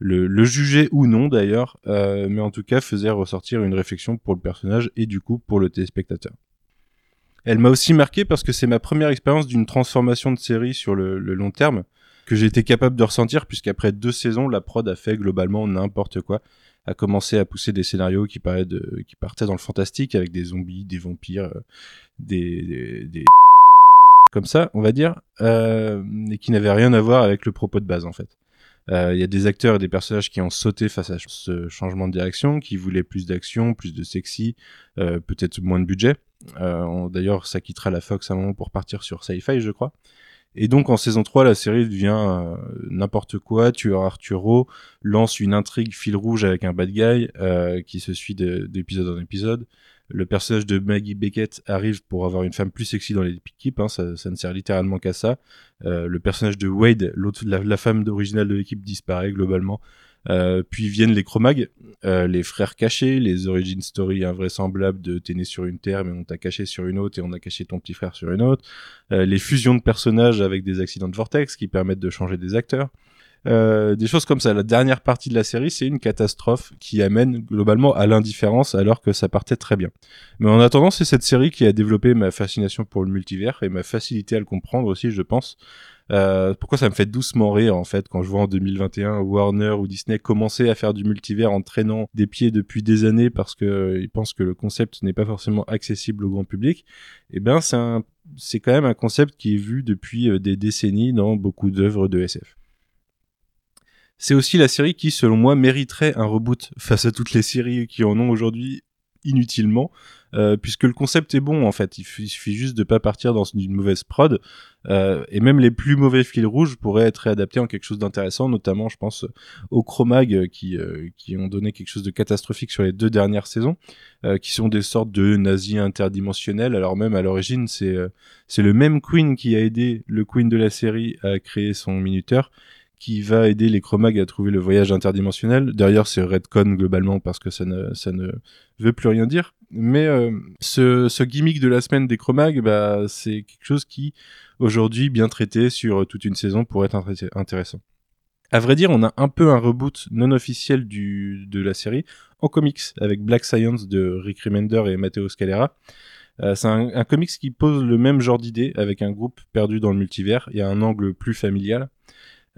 le, le, ou non d'ailleurs, euh, mais en tout cas faisait ressortir une réflexion pour le personnage et du coup pour le téléspectateur. Elle m'a aussi marqué parce que c'est ma première expérience d'une transformation de série sur le, le long terme que j'ai été capable de ressentir puisqu'après deux saisons, la prod a fait globalement n'importe quoi a commencé à pousser des scénarios qui, de, qui partaient dans le fantastique avec des zombies, des vampires, euh, des, des, des comme ça, on va dire, euh, et qui n'avait rien à voir avec le propos de base en fait. Euh, il y a des acteurs et des personnages qui ont sauté face à ce changement de direction, qui voulaient plus d'action, plus de sexy, euh, peut-être moins de budget. Euh, D'ailleurs, ça quittera la Fox à un moment pour partir sur Sci-Fi, je crois. Et donc en saison 3, la série devient euh, n'importe quoi. Tueur Arturo lance une intrigue fil rouge avec un bad guy euh, qui se suit d'épisode en épisode le personnage de Maggie Beckett arrive pour avoir une femme plus sexy dans l'équipe, hein, ça, ça, ne sert littéralement qu'à ça. Le personnage de Wade, l'autre, la, femme originale de l'équipe disparaît globalement. Euh, puis viennent les Cro-Mags, euh, les frères cachés, les origin story invraisemblables de t'es né sur une terre mais on t'a caché sur une autre et on a caché ton petit frère sur une autre, euh, les fusions de personnages avec des accidents de vortex qui permettent de changer des acteurs. Euh, des choses comme ça. La dernière partie de la série, c'est une catastrophe qui amène globalement à l'indifférence alors que ça partait très bien. Mais en attendant, c'est cette série qui a développé ma fascination pour le multivers et ma facilité à le comprendre aussi, je pense. Euh, pourquoi ça me fait doucement rire en fait quand je vois en 2021 Warner ou Disney commencer à faire du multivers en traînant des pieds depuis des années parce que euh, ils pensent que le concept n'est pas forcément accessible au grand public. Eh ben c'est c'est quand même un concept qui est vu depuis euh, des décennies dans beaucoup d'œuvres de SF. C'est aussi la série qui, selon moi, mériterait un reboot face à toutes les séries qui en ont aujourd'hui inutilement, euh, puisque le concept est bon en fait. Il, suffit juste de pas partir dans une mauvaise prod, euh, et même les plus mauvais fils rouges pourraient être réadaptés en quelque chose d'intéressant, notamment, je pense, aux Chromag qui euh, qui ont donné quelque chose de catastrophique sur les deux dernières saisons, euh, qui sont des sortes de nazis interdimensionnels. Alors même à l'origine, c'est euh, c'est le même Queen qui a aidé le Queen de la série à créer son minuteur qui va aider les Chromag à trouver le voyage interdimensionnel. Derrière, c'est Redcon globalement parce que ça ne, ça ne veut plus rien dire. Mais euh, ce, ce, gimmick de la semaine des Chromag, bah, c'est quelque chose qui, aujourd'hui, bien traité sur toute une saison, pourrait être intéressant. À vrai dire, on a un peu un reboot non officiel du, de la série en comics avec Black Science de Rick Remender et Matteo Scalera. Euh, c'est un, un, comics qui pose le même genre d'idée avec un groupe perdu dans le multivers et un angle plus familial.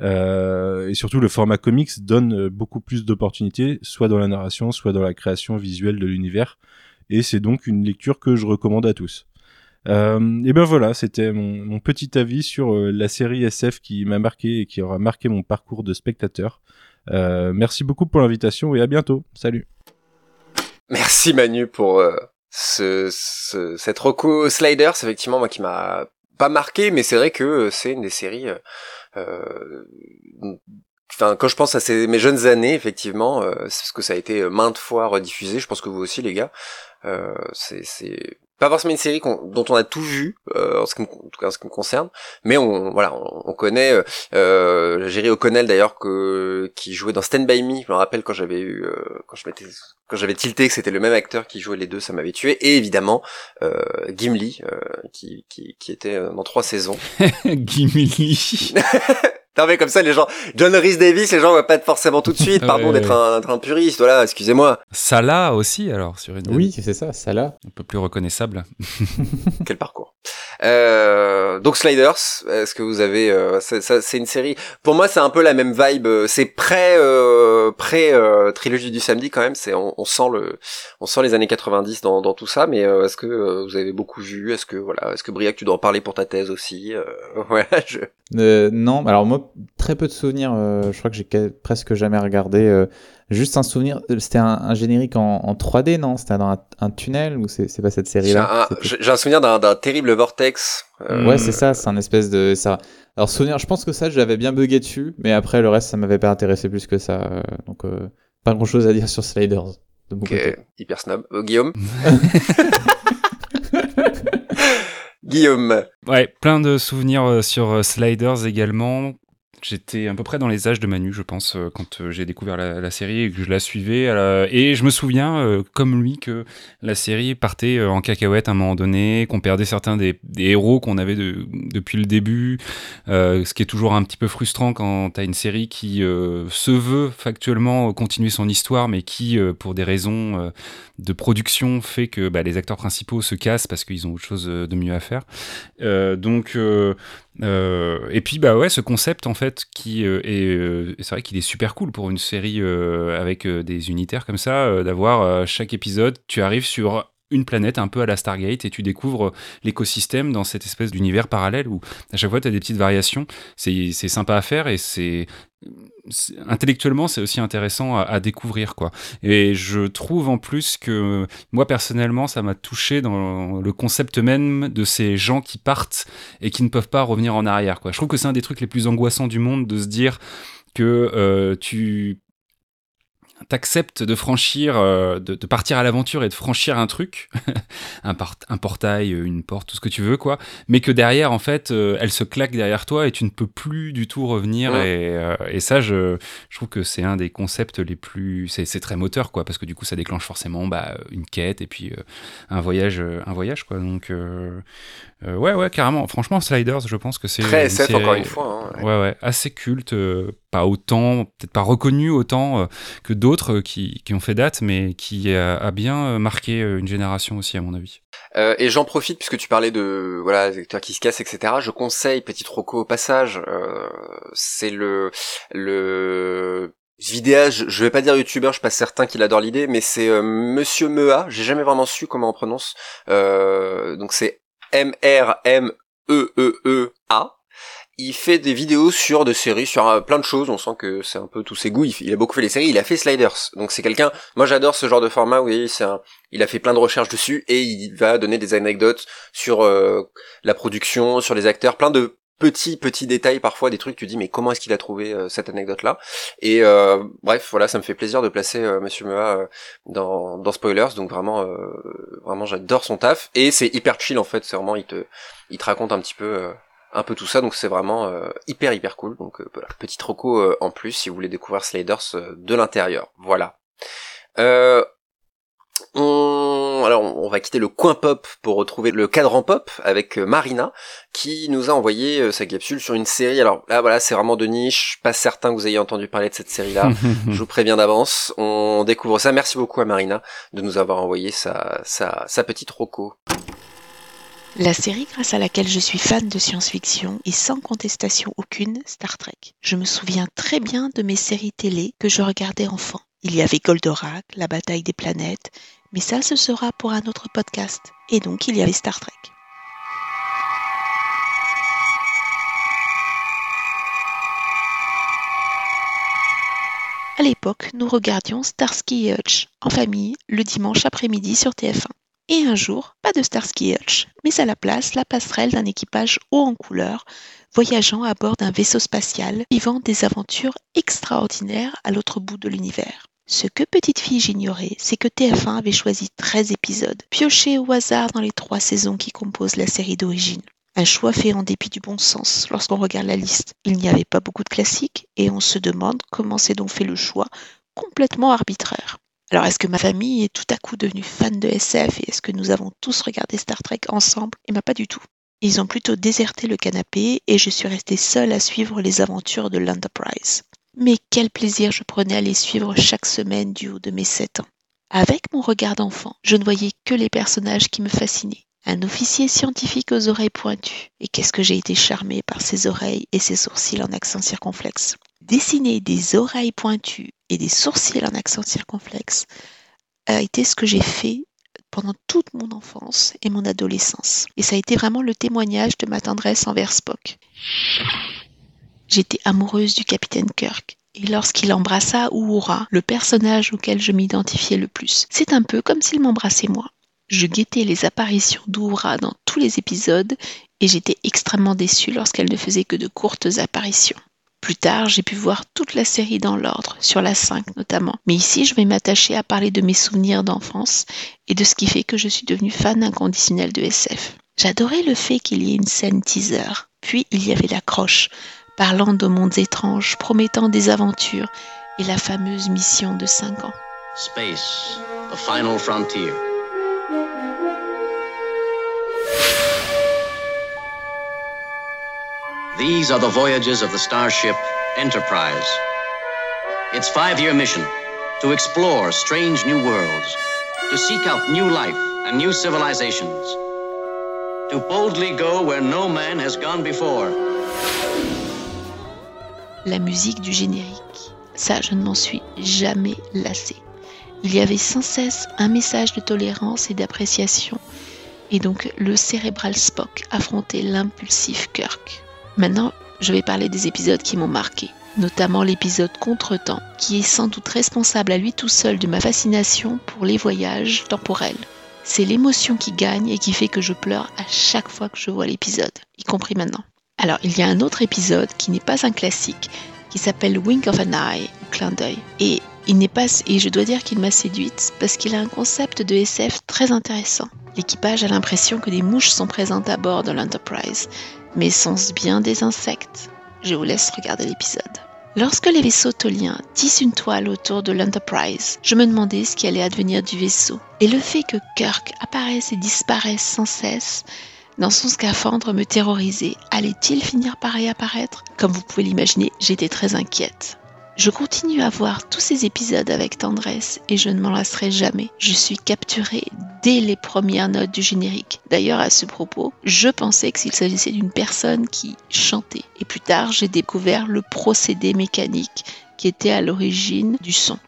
Euh, et surtout, le format comics donne euh, beaucoup plus d'opportunités, soit dans la narration, soit dans la création visuelle de l'univers. Et c'est donc une lecture que je recommande à tous. Euh, et ben voilà, c'était mon, petit avis sur la série SF qui m'a marqué et qui aura marqué mon parcours de spectateur. Merci beaucoup pour l'invitation et à bientôt. Salut. Merci Manu pour ce, ce, cette reco Sliders, effectivement moi qui m'a pas marqué, mais c'est vrai que c'est une des séries enfin quand je pense à ces, mes jeunes années effectivement euh, parce que ça a été maintes fois rediffusé je pense que vous aussi les gars. Euh, c'est pas forcément une série dont on a tout vu euh, en, ce qui me, en tout cas en ce qui me concerne mais on voilà on, connaît euh, euh Jerry O'Connell d'ailleurs que qui jouait dans Stand by Me. Je me rappelle quand j'avais eu euh, quand je m'étais quand j'avais tilté que c'était le même acteur qui jouait les deux ça m'avait tué. Et évidemment euh, Gimli euh, qui, qui qui était dans trois saisons. Gimli Non mais comme ça les gens John Rhys Davis les gens voient pas forcément tout de suite. Pardon d'être un, un, puriste voilà excusez-moi. Salah aussi alors sur une oui c'est ça Salah. Un peu plus reconnaissable. Quel parcours Euh, donc Sliders, est-ce que vous avez, euh, c'est une série. Pour moi, c'est un peu la même vibe. C'est pré euh, pré euh, trilogie du samedi quand même. C'est on, on, sent le, on sent les années 90 dans, dans tout ça. Mais est-ce que vous avez beaucoup vu Est-ce que voilà, est-ce que Briac, tu dois en parler pour ta thèse aussi Ouais. Je... non, alors moi, très peu de souvenirs. je crois que j'ai presque jamais regardé. Juste un souvenir, c'était un, générique en, 3D, non? C'était dans un, tunnel ou c'est pas cette série-là? J'ai un, souvenir d'un terrible vortex. Euh, ouais, c'est ça, c'est un espèce de ça. Alors souvenir, je pense que ça, j'avais bien bugué dessus, mais après le reste, ça m'avait pas intéressé plus que ça. Euh, donc euh, pas grand-chose à dire sur Sliders. De mon ok, hyper snob. Guillaume Guillaume. Ouais, plein de souvenirs sur Sliders également. J'étais à peu près dans les âges de Manu, je pense, euh, quand euh, j'ai découvert la, série et que je la suivais. Et je me souviens, euh, comme lui, que la série partait en cacahuète à un moment donné, qu'on perdait certains des, héros qu'on avait depuis le début, ce qui est toujours un petit peu frustrant quand tu as une série qui se veut factuellement continuer son histoire, mais qui, pour des raisons de production, fait que bah, les acteurs principaux se cassent parce qu'ils ont autre chose de mieux à faire. donc euh, et puis bah ouais, ce concept en fait qui euh, est, euh, c'est vrai qu'il est super cool pour une série avec des unitaires comme ça, d'avoir chaque épisode, tu arrives sur une planète un peu à la Stargate et tu découvres l'écosystème dans cette espèce d'univers parallèle où à chaque fois tu as des petites variations. C'est sympa à faire et c'est intellectuellement c'est aussi intéressant à, découvrir quoi. Et je trouve en plus que moi personnellement ça m'a touché dans le concept même de ces gens qui partent et qui ne peuvent pas revenir en arrière quoi. Je trouve que c'est un des trucs les plus angoissants du monde de se dire que euh, tu t'acceptes de franchir, euh, de, partir à l'aventure et de franchir un truc, un, un, portail, une porte, tout ce que tu veux, quoi, mais que derrière, en fait, euh, elle se claque derrière toi et tu ne peux plus du tout revenir. Et, euh, et, ça, je, je trouve que c'est un des concepts les plus. C'est très moteur, quoi, parce que du coup, ça déclenche forcément bah, une quête et puis un voyage, un voyage, quoi. Donc, ouais, ouais, carrément. Franchement, Sliders, je pense que c'est. Très SF, encore une fois. Hein, ouais. ouais, assez culte pas autant, peut-être pas reconnu autant que d'autres qui, qui, ont fait date, mais qui a, bien euh, marqué euh, une génération aussi, à mon avis. Euh, et j'en profite puisque tu parlais de voilà des acteurs qui se cassent, etc. Je conseille petit roco au passage. Euh, c'est le le vidéage, je vais pas dire youtubeur, je suis pas certain qu'il adore l'idée, mais c'est Monsieur Mea. J'ai jamais vraiment su comment on prononce. donc c'est M R M E E E il fait des vidéos sur des séries, sur euh, plein de choses. On sent que c'est un peu tous ses goûts. Il, a beaucoup fait les séries. Il a fait Sliders. Donc c'est quelqu'un. Moi j'adore ce genre de format. Oui, c'est un. Il a fait plein de recherches dessus et il va donner des anecdotes sur euh, la production, sur les acteurs, plein de petits petits détails parfois des trucs tu dis mais comment est-ce qu'il a trouvé euh, cette anecdote là et bref voilà ça me fait plaisir de placer Monsieur Mea dans, dans spoilers donc vraiment vraiment j'adore son taf et c'est hyper chill en fait c'est vraiment il te il te raconte un petit peu un peu tout ça, donc c'est vraiment euh, hyper hyper cool. Donc euh, voilà, petit troco euh, en plus si vous voulez découvrir Sliders de l'intérieur. Voilà. On... Alors on va quitter le coin pop pour retrouver le cadran pop avec Marina qui nous a envoyé sa capsule sur une série. Alors là voilà c'est vraiment de niche, pas certain que vous ayez entendu parler de cette série là. Je vous préviens d'avance, on découvre ça. Merci beaucoup à Marina de nous avoir envoyé sa, sa, sa petite roco. La série grâce à laquelle je suis fan de science-fiction est sans contestation aucune Star Trek. Je me souviens très bien de mes séries télé que je regardais enfant. Il y avait Goldorak, la bataille des planètes, mais ça ce sera pour un autre podcast. Et donc il y avait Star Trek. À l'époque, nous regardions Starsky et Hutch en famille le dimanche après-midi sur TF1. Et un jour, pas de Starsky Hutch, mais à la place la passerelle d'un équipage haut en couleur, voyageant à bord d'un vaisseau spatial, vivant des aventures extraordinaires à l'autre bout de l'univers. Ce que petite fille j'ignorais, c'est que TF1 avait choisi 13 épisodes, piochés au hasard dans les trois saisons qui composent la série d'origine. Un choix fait en dépit du bon sens lorsqu'on regarde la liste. Il n'y avait pas beaucoup de classiques et on se demande comment s'est donc fait le choix complètement arbitraire. Alors, est-ce que ma famille est tout à coup devenue fan de SF et est-ce que nous avons tous regardé Star Trek ensemble? Eh bien, pas du tout. Ils ont plutôt déserté le canapé et je suis restée seule à suivre les aventures de l'Enterprise. Mais quel plaisir je prenais à les suivre chaque semaine du haut de mes sept ans. Avec mon regard d'enfant, je ne voyais que les personnages qui me fascinaient. un officier scientifique aux oreilles pointues. Et qu'est-ce que j'ai été charmée par ses oreilles et ses sourcils en accent circonflexe. Dessiner des oreilles pointues et des sourcils en accent circonflexe a été ce que j'ai fait pendant toute mon enfance et mon adolescence. Et ça a été vraiment le témoignage de ma tendresse envers Spock. J'étais amoureuse du capitaine Kirk. Et lorsqu'il embrassa Uhura, le personnage auquel je m'identifiais le plus, c'est un peu comme s'il m'embrassait moi. Je guettais les apparitions d'Oura dans tous les épisodes et j'étais extrêmement déçue lorsqu'elle ne faisait que de courtes apparitions. Plus tard, j'ai pu voir toute la série dans l'ordre, sur la 5 notamment. Mais ici, je vais m'attacher à parler de mes souvenirs d'enfance et de ce qui fait que je suis devenue fan inconditionnelle de SF. J'adorais le fait qu'il y ait une scène teaser. Puis il y avait l'accroche, parlant de mondes étranges, promettant des aventures et la fameuse mission de 5 ans. Space, the final frontier. These are the voyages of the starship Enterprise. Its five year mission to explore strange new worlds, to seek out new life and new civilizations, to boldly go where no man has gone before. La musique du générique. Ça, je ne m'en suis jamais lassée. Il y avait sans cesse un message de tolérance et d'appréciation, et donc le cérébral Spock affrontait l'impulsif Kirk. Maintenant, je vais parler des épisodes qui m'ont marqué, notamment l'épisode Contretemps, qui est sans doute responsable à lui tout seul de ma fascination pour les voyages temporels. C'est l'émotion qui gagne et qui fait que je pleure à chaque fois que je vois l'épisode, y compris maintenant. Alors, il y a un autre épisode qui n'est pas un classique, qui s'appelle Wink of an Eye, ou clin d'œil. Et il n'est pas, et je dois dire qu'il m'a séduite parce qu'il a un concept de SF très intéressant. L'équipage a l'impression que des mouches sont présentes à bord de l'Enterprise, mais sont-ce bien des insectes Je vous laisse regarder l'épisode. Lorsque les vaisseaux toliens tissent une toile autour de l'Enterprise, je me demandais ce qui allait advenir du vaisseau. Et le fait que Kirk apparaisse et disparaisse sans cesse dans son scaphandre me terrorisait. Allait-il finir par réapparaître? Comme vous pouvez l'imaginer, j'étais très inquiète. Je continue à voir tous ces épisodes avec tendresse et je ne m'en lasserai jamais. Je suis capturée dès les premières notes du générique. D'ailleurs, à ce propos, je pensais que s'il s'agissait d'une personne qui chantait. Et plus tard, j'ai découvert le procédé mécanique qui était à l'origine du son.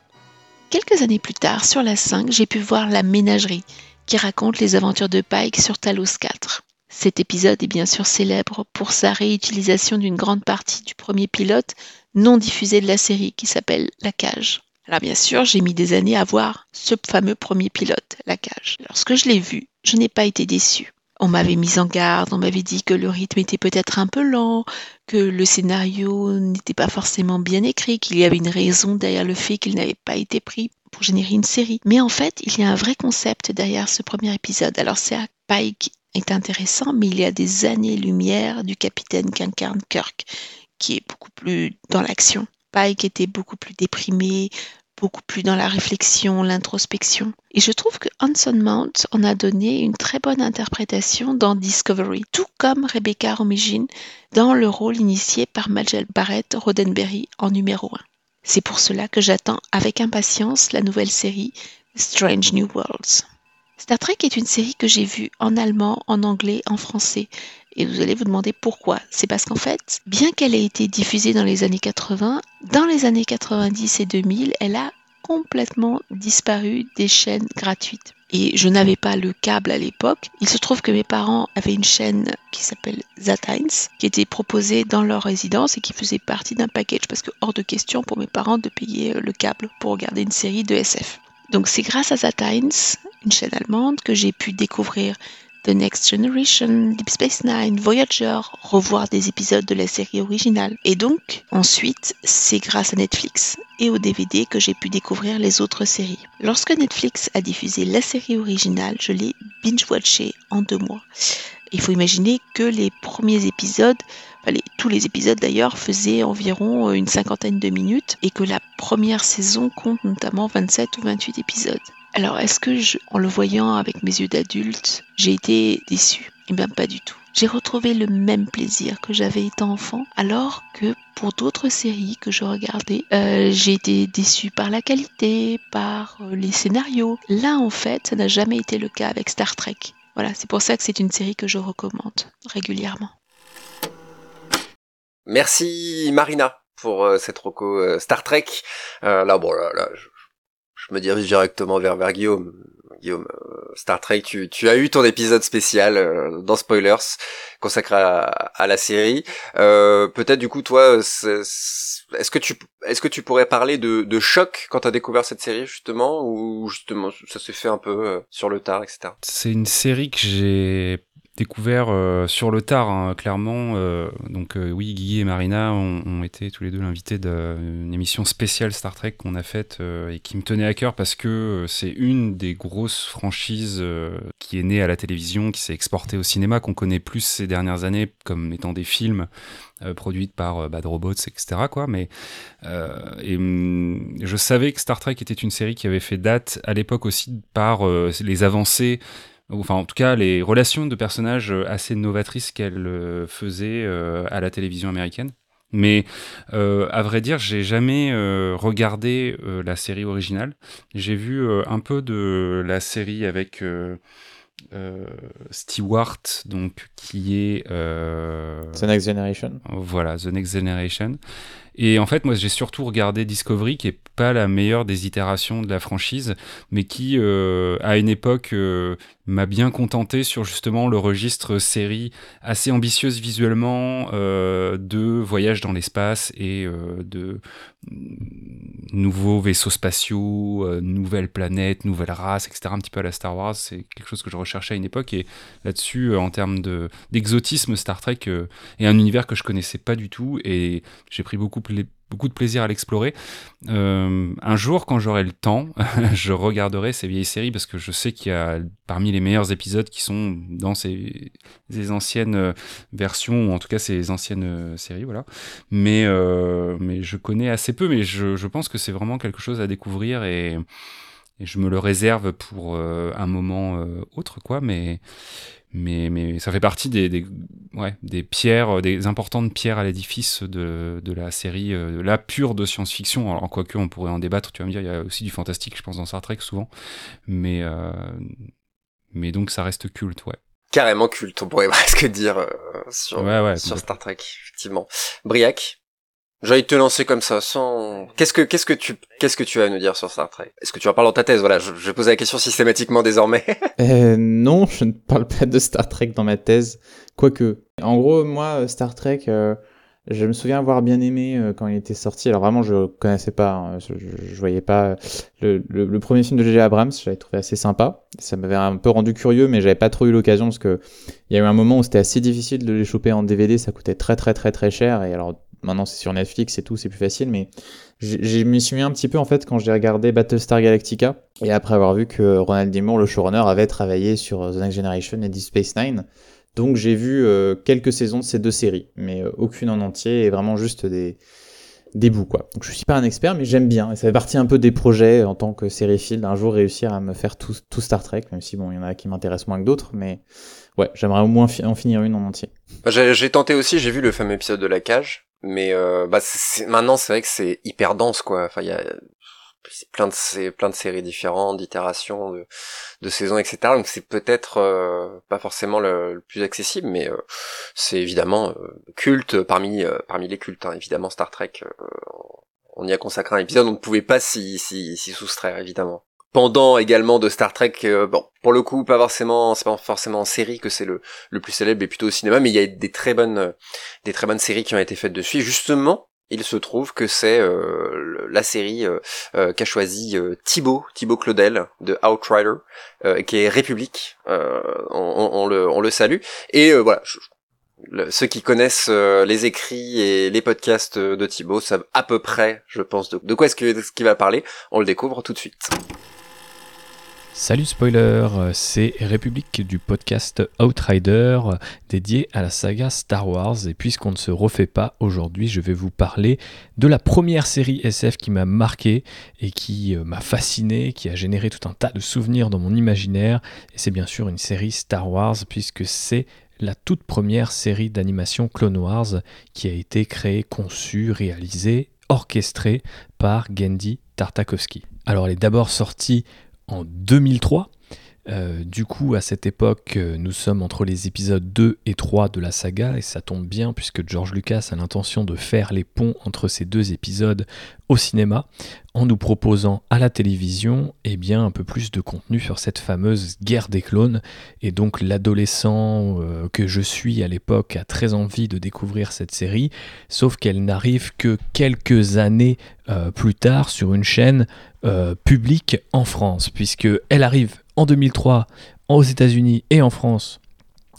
Quelques années plus tard, sur la 5, j'ai pu voir La Ménagerie, qui raconte les aventures de Pike sur Talos 4. Cet épisode est bien sûr célèbre pour sa réutilisation d'une grande partie du premier pilote non diffusé de la série qui s'appelle La Cage. Alors bien sûr, j'ai mis des années à voir ce fameux premier pilote, La Cage. Lorsque je l'ai vu, je n'ai pas été déçue. On m'avait mis en garde, on m'avait dit que le rythme était peut-être un peu lent, que le scénario n'était pas forcément bien écrit, qu'il y avait une raison derrière le fait qu'il n'avait pas été pris pour générer une série. Mais en fait, il y a un vrai concept derrière ce premier épisode. Alors c'est Pike est intéressant, mais il y a des années-lumière du capitaine qu'incarne Kirk, qui est beaucoup plus dans l'action. Pike était beaucoup plus déprimé, beaucoup plus dans la réflexion, l'introspection. Et je trouve que Hanson Mount en a donné une très bonne interprétation dans Discovery, tout comme Rebecca Romijn dans le rôle initié par Majel Barrett Roddenberry en numéro 1. C'est pour cela que j'attends avec impatience la nouvelle série Strange New Worlds. Star Trek est une série que j'ai vue en allemand, en anglais, en français. Et vous allez vous demander pourquoi. C'est parce qu'en fait, bien qu'elle ait été diffusée dans les années 80, dans les années 90 et 2000, elle a complètement disparu des chaînes gratuites. Et je n'avais pas le câble à l'époque. Il se trouve que mes parents avaient une chaîne qui s'appelle Zatines, qui était proposée dans leur résidence et qui faisait partie d'un package, parce que hors de question pour mes parents de payer le câble pour regarder une série de SF. Donc c'est grâce à Zatines, une chaîne allemande, que j'ai pu découvrir The Next Generation, Deep Space Nine, Voyager, revoir des épisodes de la série originale. Et donc, ensuite, c'est grâce à Netflix et au DVD que j'ai pu découvrir les autres séries. Lorsque Netflix a diffusé la série originale, je l'ai binge-watché en deux mois. Il faut imaginer que les premiers épisodes, tous les épisodes d'ailleurs, faisaient environ une cinquantaine de minutes et que la première saison compte notamment 27 ou 28 épisodes. Alors, est-ce que, en le voyant avec mes yeux d'adulte, j'ai été déçue? Eh bien, pas du tout. J'ai retrouvé le même plaisir que j'avais étant enfant, alors que pour d'autres séries que je regardais, euh, j'ai été déçue par la qualité, par euh, les scénarios. Là, en fait, ça n'a jamais été le cas avec Star Trek. Voilà, c'est pour ça que c'est une série que je recommande régulièrement. Merci Marina pour euh, cette euh, Star Trek. Là, bon, là, là je, me dirige directement vers, vers Guillaume. Guillaume, Star Trek, tu, tu as eu ton épisode spécial dans Spoilers consacré à, à la série. Peut-être du coup, toi, est-ce que tu est-ce que tu pourrais parler de, de choc quand tu as découvert cette série justement, ou justement ça s'est fait un peu sur le tard, etc. C'est une série que j'ai découvert euh, sur le tard, hein, clairement. Euh, donc euh, oui, Guy et Marina ont, été tous les deux l'invité d'une émission spéciale Star Trek qu'on a faite et qui me tenait à cœur parce que c'est une des grosses franchises qui est née à la télévision, qui s'est exportée au cinéma, qu'on connaît plus ces dernières années comme étant des films produits par Bad Robots, etc. Quoi. Mais hum, je savais que Star Trek était une série qui avait fait date à l'époque aussi par les avancées enfin en tout cas les relations de personnages euh, assez novatrices qu'elle euh, faisait euh, à la télévision américaine. Mais à vrai dire, j'ai jamais regardé la série originale. J'ai vu un peu de la série avec Stewart, donc qui est The Next Generation. Voilà, The Next Generation. Et en fait, moi, j'ai surtout regardé Discovery, qui est pas la meilleure des itérations de la franchise, mais qui, à une époque, m'a bien contenté sur justement le registre série assez ambitieuse visuellement euh, de voyage dans l'espace et euh, de nouveaux vaisseaux spatiaux, euh, nouvelles planètes, nouvelles races, etc. Un petit peu à la Star Wars, c'est quelque chose que je recherchais à une époque et là-dessus, en termes d'exotisme, Star Trek est un univers que je connaissais pas du tout et j'ai pris beaucoup, beaucoup de plaisir à l'explorer. Euh, un jour, quand j'aurai le temps, je regarderai ces vieilles séries parce que je sais qu'il y a parmi les meilleurs épisodes qui sont dans ces, anciennes euh, versions, ou en tout cas ces anciennes euh, séries, voilà. Mais, mais je connais assez peu, mais je, je pense que c'est vraiment quelque chose à découvrir et, je me le réserve pour un moment autre, quoi. Mais mais, mais ça fait partie des, des, ouais, des pierres, des importantes pierres à l'édifice de, de, la série, euh, la pure de science-fiction. Alors, quoique, on pourrait en débattre, tu vas me dire, il y a aussi du fantastique, je pense, dans Star Trek souvent. Mais, euh, mais donc, ça reste culte, ouais. Carrément culte, on pourrait presque dire euh, sur, sur Star Trek, effectivement. Briac? J'ai te lancer comme ça, sans. Qu'est-ce que qu'est-ce que tu qu'est-ce que tu as à nous dire sur Star Trek Est-ce que tu en parles dans ta thèse? Voilà, je, je poser la question systématiquement désormais. euh, non, je ne parle pas de Star Trek dans ma thèse, quoique. En gros, moi, Star Trek, euh, je me souviens avoir bien aimé euh, quand il était sorti. Alors vraiment, je connaissais pas, hein, je, voyais pas le, le, premier film de J.J. Abrams. J'avais trouvé assez sympa. Ça m'avait un peu rendu curieux, mais j'avais pas trop eu l'occasion parce que il y a eu un moment où c'était assez difficile de les choper en DVD. Ça coûtait très très très très cher et alors Maintenant, c'est sur Netflix et tout, c'est plus facile, mais je me suis mis un petit peu en fait quand j'ai regardé Battlestar Galactica et après avoir vu que Ronald D. Le showrunner, avait travaillé sur The Next Generation et Deep Space Nine. Donc j'ai vu euh, quelques saisons de ces deux séries, mais euh, aucune en entier et vraiment juste des, bouts quoi. Donc je suis pas un expert, mais j'aime bien. Et ça fait partie un peu des projets en tant que sériephile d'un jour réussir à me faire tout, tout Star Trek, même si bon, il y en a qui m'intéressent moins que d'autres, mais ouais, j'aimerais au moins en finir une en entier. Bah, j'ai tenté aussi, j'ai vu le fameux épisode de la cage mais euh, bah maintenant c'est vrai que c'est hyper dense quoi enfin il y a plein de plein de séries différentes d'itérations de, saisons etc donc c'est peut-être euh, pas forcément le, plus accessible mais euh, c'est évidemment euh, culte parmi parmi les cultes hein. évidemment Star Trek on y a consacré un épisode on ne pouvait pas s'y s'y soustraire évidemment pendant également de Star Trek. Bon, pour le coup, pas forcément, c'est pas forcément en série que c'est le, le plus célèbre, mais plutôt au cinéma. Mais il y a des très bonnes, des très bonnes séries qui ont été faites dessus. justement, il se trouve que c'est euh, la série qu'a choisi Thibaut, Thibaut Claudel de Outrider, qui est République. On, le, on le salue. Et voilà. ceux qui connaissent les écrits et les podcasts de Thibaut savent à peu près, je pense, de, de quoi est-ce qu'il va parler. On le découvre tout de suite. Salut spoiler, c'est République du podcast Outrider dédié à la saga Star Wars et puisqu'on ne se refait pas aujourd'hui, je vais vous parler de la première série SF qui m'a marqué et qui euh, m'a fasciné, qui a généré tout un tas de souvenirs dans mon imaginaire et c'est bien sûr une série Star Wars puisque c'est la toute première série d'animation Clone Wars qui a été créée, conçue, réalisée, orchestrée par Genndy Tartakovsky. Alors elle est d'abord sortie en 2003. Du coup, à cette époque, nous sommes entre les épisodes 2 et 3 de la saga, et ça tombe bien puisque George Lucas a l'intention de faire les ponts entre ces deux épisodes au cinéma en nous proposant à la télévision eh bien, un peu plus de contenu sur cette fameuse guerre des clones. Et donc l'adolescent euh, que je suis à l'époque a très envie de découvrir cette série, sauf qu'elle n'arrive que quelques années euh, plus tard sur une chaîne euh, publique en France, puisque elle arrive en 2003 aux États-Unis et en France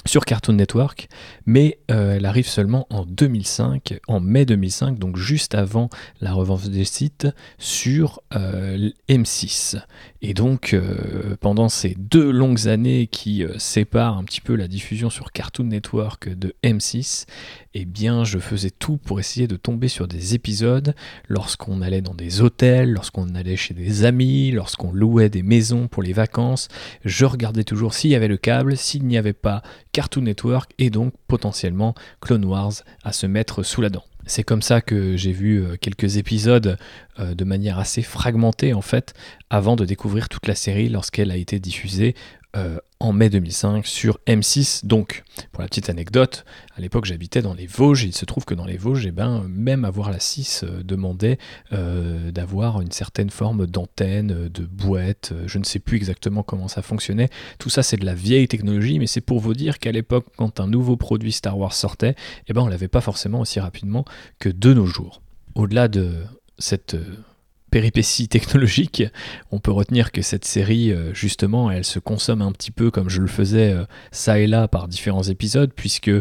sur Cartoon Network, mais euh, elle arrive seulement en 2005, en mai 2005, donc juste avant la revanche des sites sur euh, M6. Et donc, euh, pendant ces deux longues années qui séparent un petit peu la diffusion sur Cartoon Network de M6, eh bien, je faisais tout pour essayer de tomber sur des épisodes lorsqu'on allait dans des hôtels, lorsqu'on allait chez des amis, lorsqu'on louait des maisons pour les vacances. Je regardais toujours s'il y avait le câble, s'il n'y avait pas Cartoon Network et donc potentiellement Clone Wars à se mettre sous la dent. C'est comme ça que j'ai vu euh, quelques épisodes euh, de manière assez fragmentée en fait, avant de découvrir toute la série lorsqu'elle a été diffusée euh, en mai 2005 sur M6. Donc, pour la petite anecdote, à l'époque j'habitais dans les Vosges, et il se trouve que dans les Vosges, eh ben, même avoir la 6 euh, demandait euh, d'avoir une certaine forme d'antenne, de boîte, je ne sais plus exactement comment ça fonctionnait. Tout ça c'est de la vieille technologie, mais c'est pour vous dire qu'à l'époque, quand un nouveau produit Star Wars sortait, eh ben, on l'avait pas forcément aussi rapidement que de nos jours. Au-delà de cette péripéties technologiques, on peut retenir que cette série, euh, justement, elle se consomme un petit peu comme je le faisais euh, ça et là par différents épisodes, puisque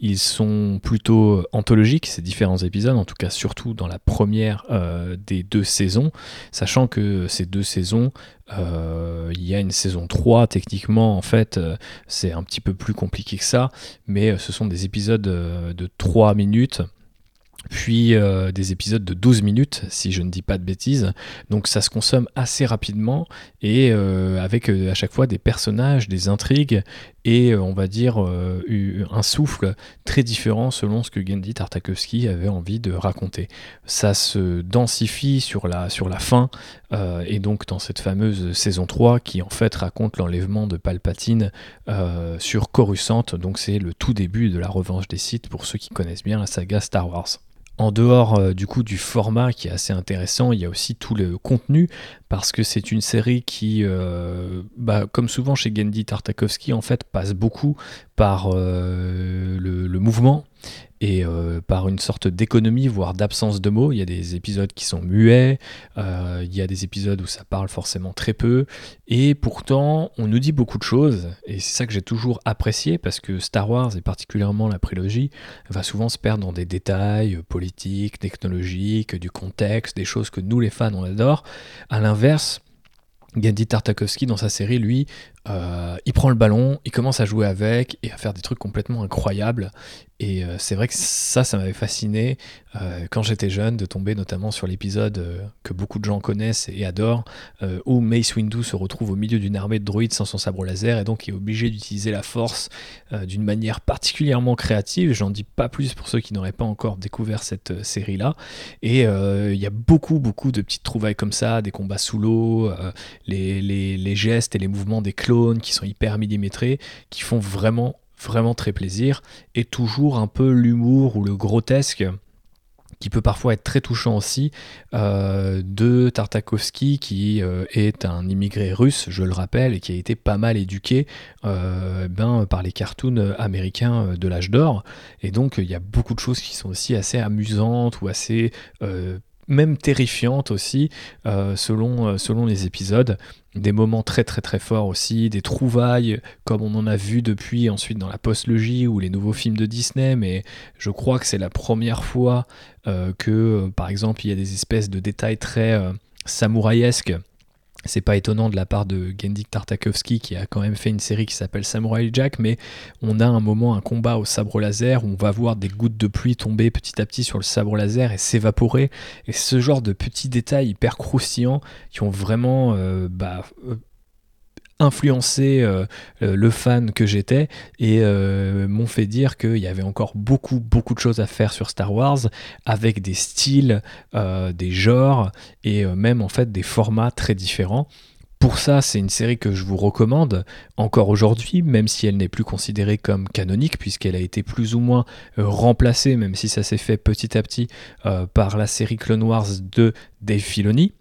ils sont plutôt anthologiques, ces différents épisodes, en tout cas surtout dans la première euh, des deux saisons, sachant que ces deux saisons, il y a une saison 3, techniquement, en fait, c'est un petit peu plus compliqué que ça, mais ce sont des épisodes de 3 minutes puis euh, des épisodes de 12 minutes, si je ne dis pas de bêtises. Donc ça se consomme assez rapidement et euh, avec euh, à chaque fois des personnages, des intrigues et on va dire un souffle très différent selon ce que Gendy Tartakovsky avait envie de raconter. Ça se densifie sur la, fin et donc dans cette fameuse saison 3 qui en fait raconte l'enlèvement de Palpatine sur Coruscant. Donc c'est le tout début de la revanche des Sith pour ceux qui connaissent bien la saga Star Wars. En dehors euh, du coup du format qui est assez intéressant, il y a aussi tout le contenu parce que c'est une série qui, euh, bah, comme souvent chez Gendy Tartakovsky, en fait passe beaucoup par euh, le, mouvement et euh, par une sorte d'économie, voire d'absence de mots. Il y a des épisodes qui sont muets, euh, il y a des épisodes où ça parle forcément très peu, et pourtant on nous dit beaucoup de choses, et c'est ça que j'ai toujours apprécié, parce que Star Wars, et particulièrement la prélogie, va souvent se perdre dans des détails politiques, technologiques, du contexte, des choses que nous les fans on adore. À l'inverse, Gandhi Tartakovsky dans sa série, lui, euh, il prend le ballon, il commence à jouer avec et à faire des trucs complètement incroyables. Et euh, c'est vrai que ça, ça m'avait fasciné euh, quand j'étais jeune de tomber notamment sur l'épisode que beaucoup de gens connaissent et adorent, où Mace Windu se retrouve au milieu d'une armée de droïdes sans son sabre laser et donc est obligé d'utiliser la force d'une manière particulièrement créative. J'en dis pas plus pour ceux qui n'auraient pas encore découvert cette série-là. Et il y a beaucoup, beaucoup de petites trouvailles comme ça, des combats sous l'eau, les, gestes et les mouvements des qui sont hyper millimétrés, qui font vraiment, vraiment très plaisir, et toujours un peu l'humour ou le grotesque qui peut parfois être très touchant aussi, euh, de Tartakovsky, qui euh, est un immigré russe, je le rappelle, et qui a été pas mal éduqué euh, ben, par les cartoons américains de l'âge d'or. Et donc, il y a beaucoup de choses qui sont aussi assez amusantes ou assez même terrifiantes aussi, selon, selon les épisodes des moments très très très forts aussi, des trouvailles comme on en a vu depuis ensuite dans la post-logie ou les nouveaux films de Disney, mais je crois que c'est la première fois euh, que euh, par exemple il y a des espèces de détails très euh, samouraïesques c'est pas étonnant de la part de Gendik Tartakovsky qui a quand même fait une série qui s'appelle Samurai Jack, mais on a un moment, un combat au sabre laser où on va voir des gouttes de pluie tomber petit à petit sur le sabre laser et s'évaporer. Et ce genre de petits détails hyper croustillants qui ont vraiment euh, bah, euh, influencé euh, euh, le fan que j'étais et euh, m'ont fait dire qu'il y avait encore beaucoup beaucoup de choses à faire sur Star Wars avec des styles, des genres et même en fait des formats très différents Pour ça, c'est une série que je vous recommande encore aujourd'hui, même si elle n'est plus considérée comme canonique, puisqu'elle a été plus ou moins euh, remplacée, même si ça s'est fait petit à petit, euh, par la série Clone Wars de Dave Filoni.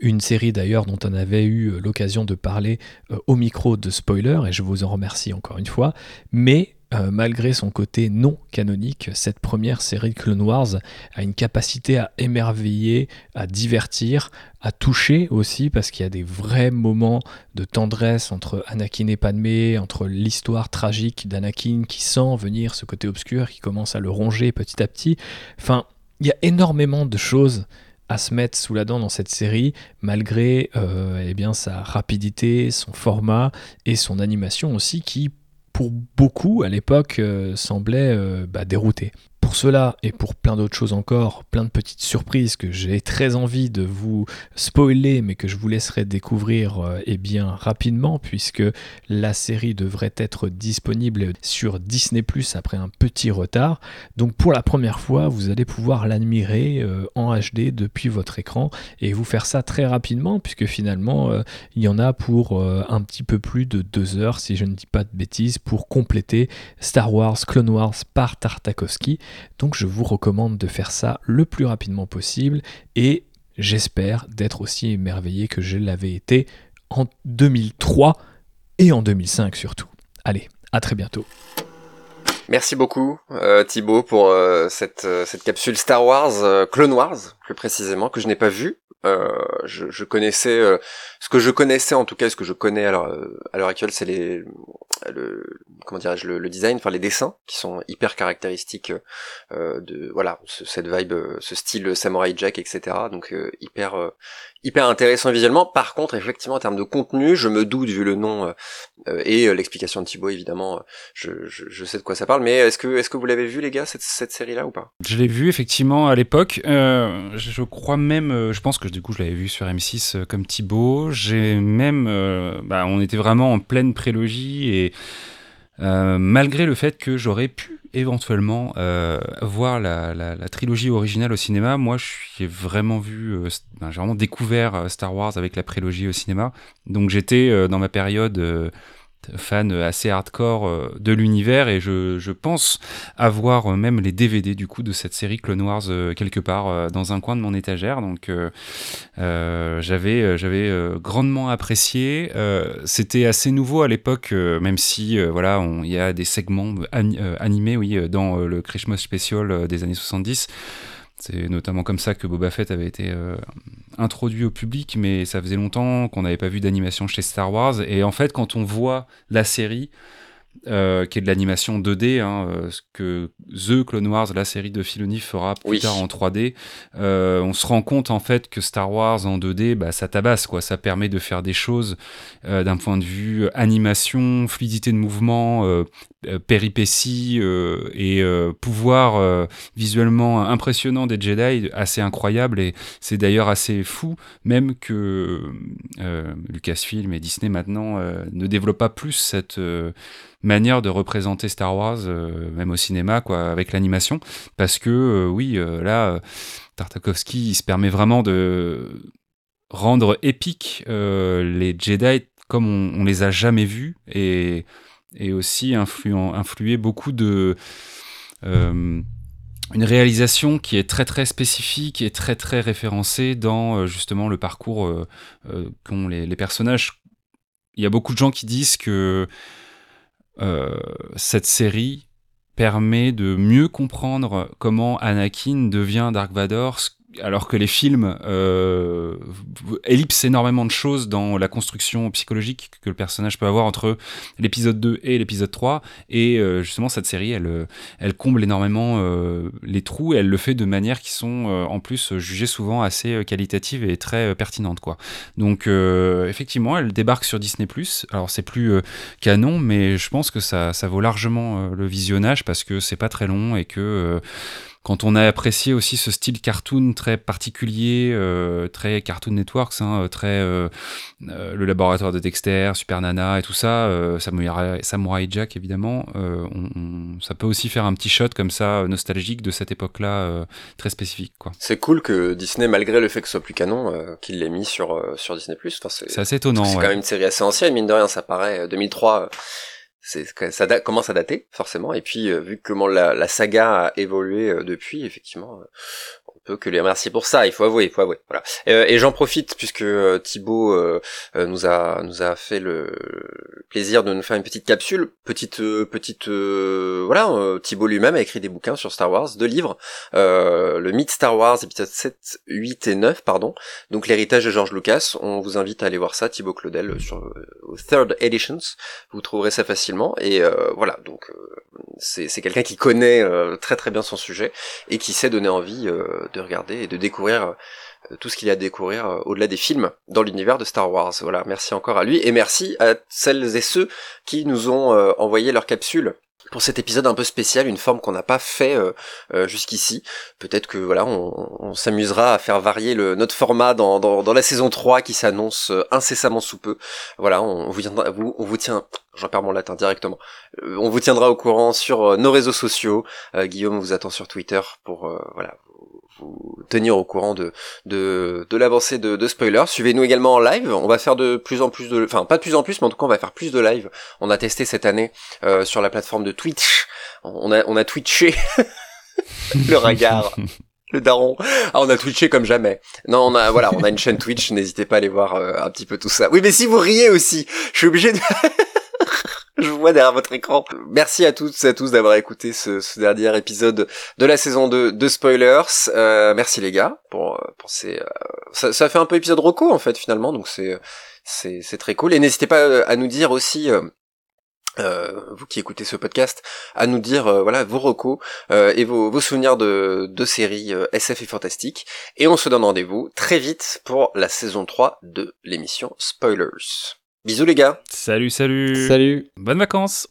Une série d'ailleurs dont on avait eu euh, l'occasion de parler au micro de spoiler, et je vous en remercie encore une fois. Mais euh, malgré son côté non canonique, cette première série de Clone Wars a une capacité à émerveiller, à divertir, à toucher aussi, parce qu'il y a des vrais moments de tendresse entre Anakin et Padmé, entre l'histoire tragique d'Anakin qui sent venir ce côté obscur, qui commence à le ronger petit à petit. Enfin, il y a énormément de choses à se mettre sous la dent dans cette série, malgré euh, eh sa rapidité, son format et son animation aussi, qui pour beaucoup à l'époque euh, semblait euh, bah, dérouté. Pour cela et pour plein d'autres choses encore, plein de petites surprises que j'ai très envie de vous spoiler, mais que je vous laisserai découvrir euh, eh bien rapidement, puisque la série devrait être disponible sur Disney Plus après un petit retard. Donc pour la première fois, vous allez pouvoir l'admirer euh, en HD depuis votre écran et vous faire ça très rapidement, puisque finalement euh, il y en a pour un petit peu plus de deux heures, si je ne dis pas de bêtises, pour compléter Star Wars Clone Wars par Tartakovsky. Donc je vous recommande de faire ça le plus rapidement possible et j'espère d'être aussi émerveillé que je l'avais été en 2003 et en 2005 surtout. Allez, à très bientôt. Merci beaucoup euh, Thibaut pour euh, euh, cette capsule Star Wars, Clone Wars plus précisément, que je n'ai pas vue. Je, je, connaissais ce que je connaissais en tout cas, ce que je connais alors à l'heure actuelle, c'est les le comment dirais-je le, le, design, enfin les dessins qui sont hyper caractéristiques euh, de voilà cette vibe, ce style samurai jack, etc. Donc hyper hyper intéressant visuellement. Par contre, effectivement, en termes de contenu, je me doute vu le nom euh, et euh, l'explication de Thibaut, évidemment, je, je, je, sais de quoi ça parle. Mais est-ce que est-ce que vous l'avez vu, les gars, cette, cette série-là ou pas? Je l'ai vu effectivement à l'époque. Euh, je crois même, euh, je pense que du coup, je l'avais vu sur M6 comme Thibaut. J'ai même, bah, on était vraiment en pleine prélogie et malgré le fait que j'aurais pu éventuellement euh, voir la, la, la, trilogie originale au cinéma. Moi, j'ai vraiment vu, euh, ben, j'ai vraiment découvert euh, Star Wars avec la prélogie au cinéma. Donc j'étais euh, dans ma période fan assez hardcore euh, de l'univers et je, pense avoir euh, même les DVD du coup de cette série Clone Wars euh, quelque part dans un coin de mon étagère. Donc j'avais j'avais grandement apprécié. C'était assez nouveau à l'époque même si voilà il y a des segments animés oui dans le Christmas Special des années 70 c'est notamment comme ça que Boba Fett avait été euh, introduit au public, mais ça faisait longtemps qu'on n'avait pas vu d'animation chez Star Wars. Et en fait, quand on voit la série, euh, qui est de l'animation 2D, hein, euh, ce que The Clone Wars, la série de Filoni, fera plus tard en 3D. Euh, on se rend compte en fait que Star Wars en 2D, bah, ça tabasse, quoi. Ça permet de faire des choses euh, d'un point de vue animation, fluidité de mouvement, péripéties et pouvoir visuellement impressionnant des Jedi, assez incroyable. Et c'est d'ailleurs assez fou, même que Lucasfilm et Disney maintenant ne développent pas plus cette manière de représenter Star Wars, euh, même au cinéma, quoi, avec l'animation, parce que euh, oui, euh, là, Tartakovsky, il se permet vraiment de rendre épique les Jedi comme on, on, les a jamais vus et, et aussi influer beaucoup de une réalisation qui est très très spécifique et très très référencée dans justement le parcours qu'ont les, personnages. Il y a beaucoup de gens qui disent que cette série permet de mieux comprendre comment Anakin devient Dark Vador, alors que les films euh, ellipsent énormément de choses dans la construction psychologique que le personnage peut avoir entre l'épisode 2 et l'épisode 3 et euh, justement cette série elle, euh, elle comble énormément euh, les trous. Et elle le fait de manière qui sont en plus jugées souvent assez qualitatives et très pertinentes quoi. Donc effectivement elle débarque sur Disney alors c'est plus canon mais je pense que ça, ça vaut largement le visionnage parce que c'est pas très long et que quand on a apprécié aussi ce style cartoon très particulier, très Cartoon Networks, hein, très le laboratoire de Dexter, Super Nana et tout ça, Samurai, Samurai Jack évidemment, ça peut aussi faire un petit shot comme ça nostalgique de cette époque-là, très spécifique. quoi. C'est cool que Disney, malgré le fait que ce soit plus canon, qu'il l'ait mis sur sur Disney+. Enfin, c'est assez étonnant. C'est quand même une série assez ancienne, mine de rien, ça paraît 2003 c'est ça commence à dater forcément et puis vu comment la, la, saga a évolué depuis effectivement que les remercier pour ça, il faut avouer, il faut avouer. Voilà. Euh, et j'en profite puisque euh, Thibaut euh, nous a nous a fait le plaisir de nous faire une petite capsule, petite petite voilà, Thibaut lui-même a écrit des bouquins sur Star Wars, deux livres, le mythe Star Wars épisode 7, 8 et 9 pardon. Donc l'héritage de George Lucas, on vous invite à aller voir ça Thibaut Claudel sur Third Editions, vous trouverez ça facilement et voilà, donc c'est c'est quelqu'un qui connaît très très bien son sujet et qui sait donner envie de de regarder et de découvrir euh, tout ce qu'il y a à découvrir euh, au-delà des films dans l'univers de Star Wars. Voilà, merci encore à lui et merci à celles et ceux qui nous ont euh, envoyé leur capsule pour cet épisode un peu spécial, une forme qu'on n'a pas fait jusqu'ici. Peut-être que voilà, on, s'amusera à faire varier le, notre format dans, la saison 3 qui s'annonce incessamment sous peu. Voilà, on, vous, on vous tient, j'en perds mon latin directement, on vous tiendra au courant sur nos réseaux sociaux. Guillaume vous attend sur Twitter pour voilà vous tenir au courant de de, de l'avancée de, de spoilers. Suivez-nous également en live. On va faire de plus en plus de, enfin pas de plus en plus, mais en tout cas on va faire plus de live. On a testé cette année euh, sur la plateforme de Twitch. On a on a twitché le regard. Le daron. Ah, on a twitché comme jamais. Non, on a, voilà, on a une chaîne Twitch. N'hésitez pas à aller voir euh, un petit peu tout ça. Oui, mais si vous riez aussi, je suis obligé de. je vous vois derrière votre écran. Merci à toutes et à tous d'avoir écouté ce, dernier épisode de la saison 2 de Spoilers. Euh, merci les gars pour, euh, pour ces... Euh, ça, fait un peu épisode roco en fait finalement, donc c'est c'est très cool. Et n'hésitez pas à nous dire aussi... Vous qui écoutez ce podcast, à nous dire voilà vos recos et vos, vos, souvenirs de, de séries SF et fantastiques. Et on se donne rendez-vous très vite pour la saison 3 de l'émission Spoilers. Bisous les gars. Salut, salut. Salut. Bonnes vacances.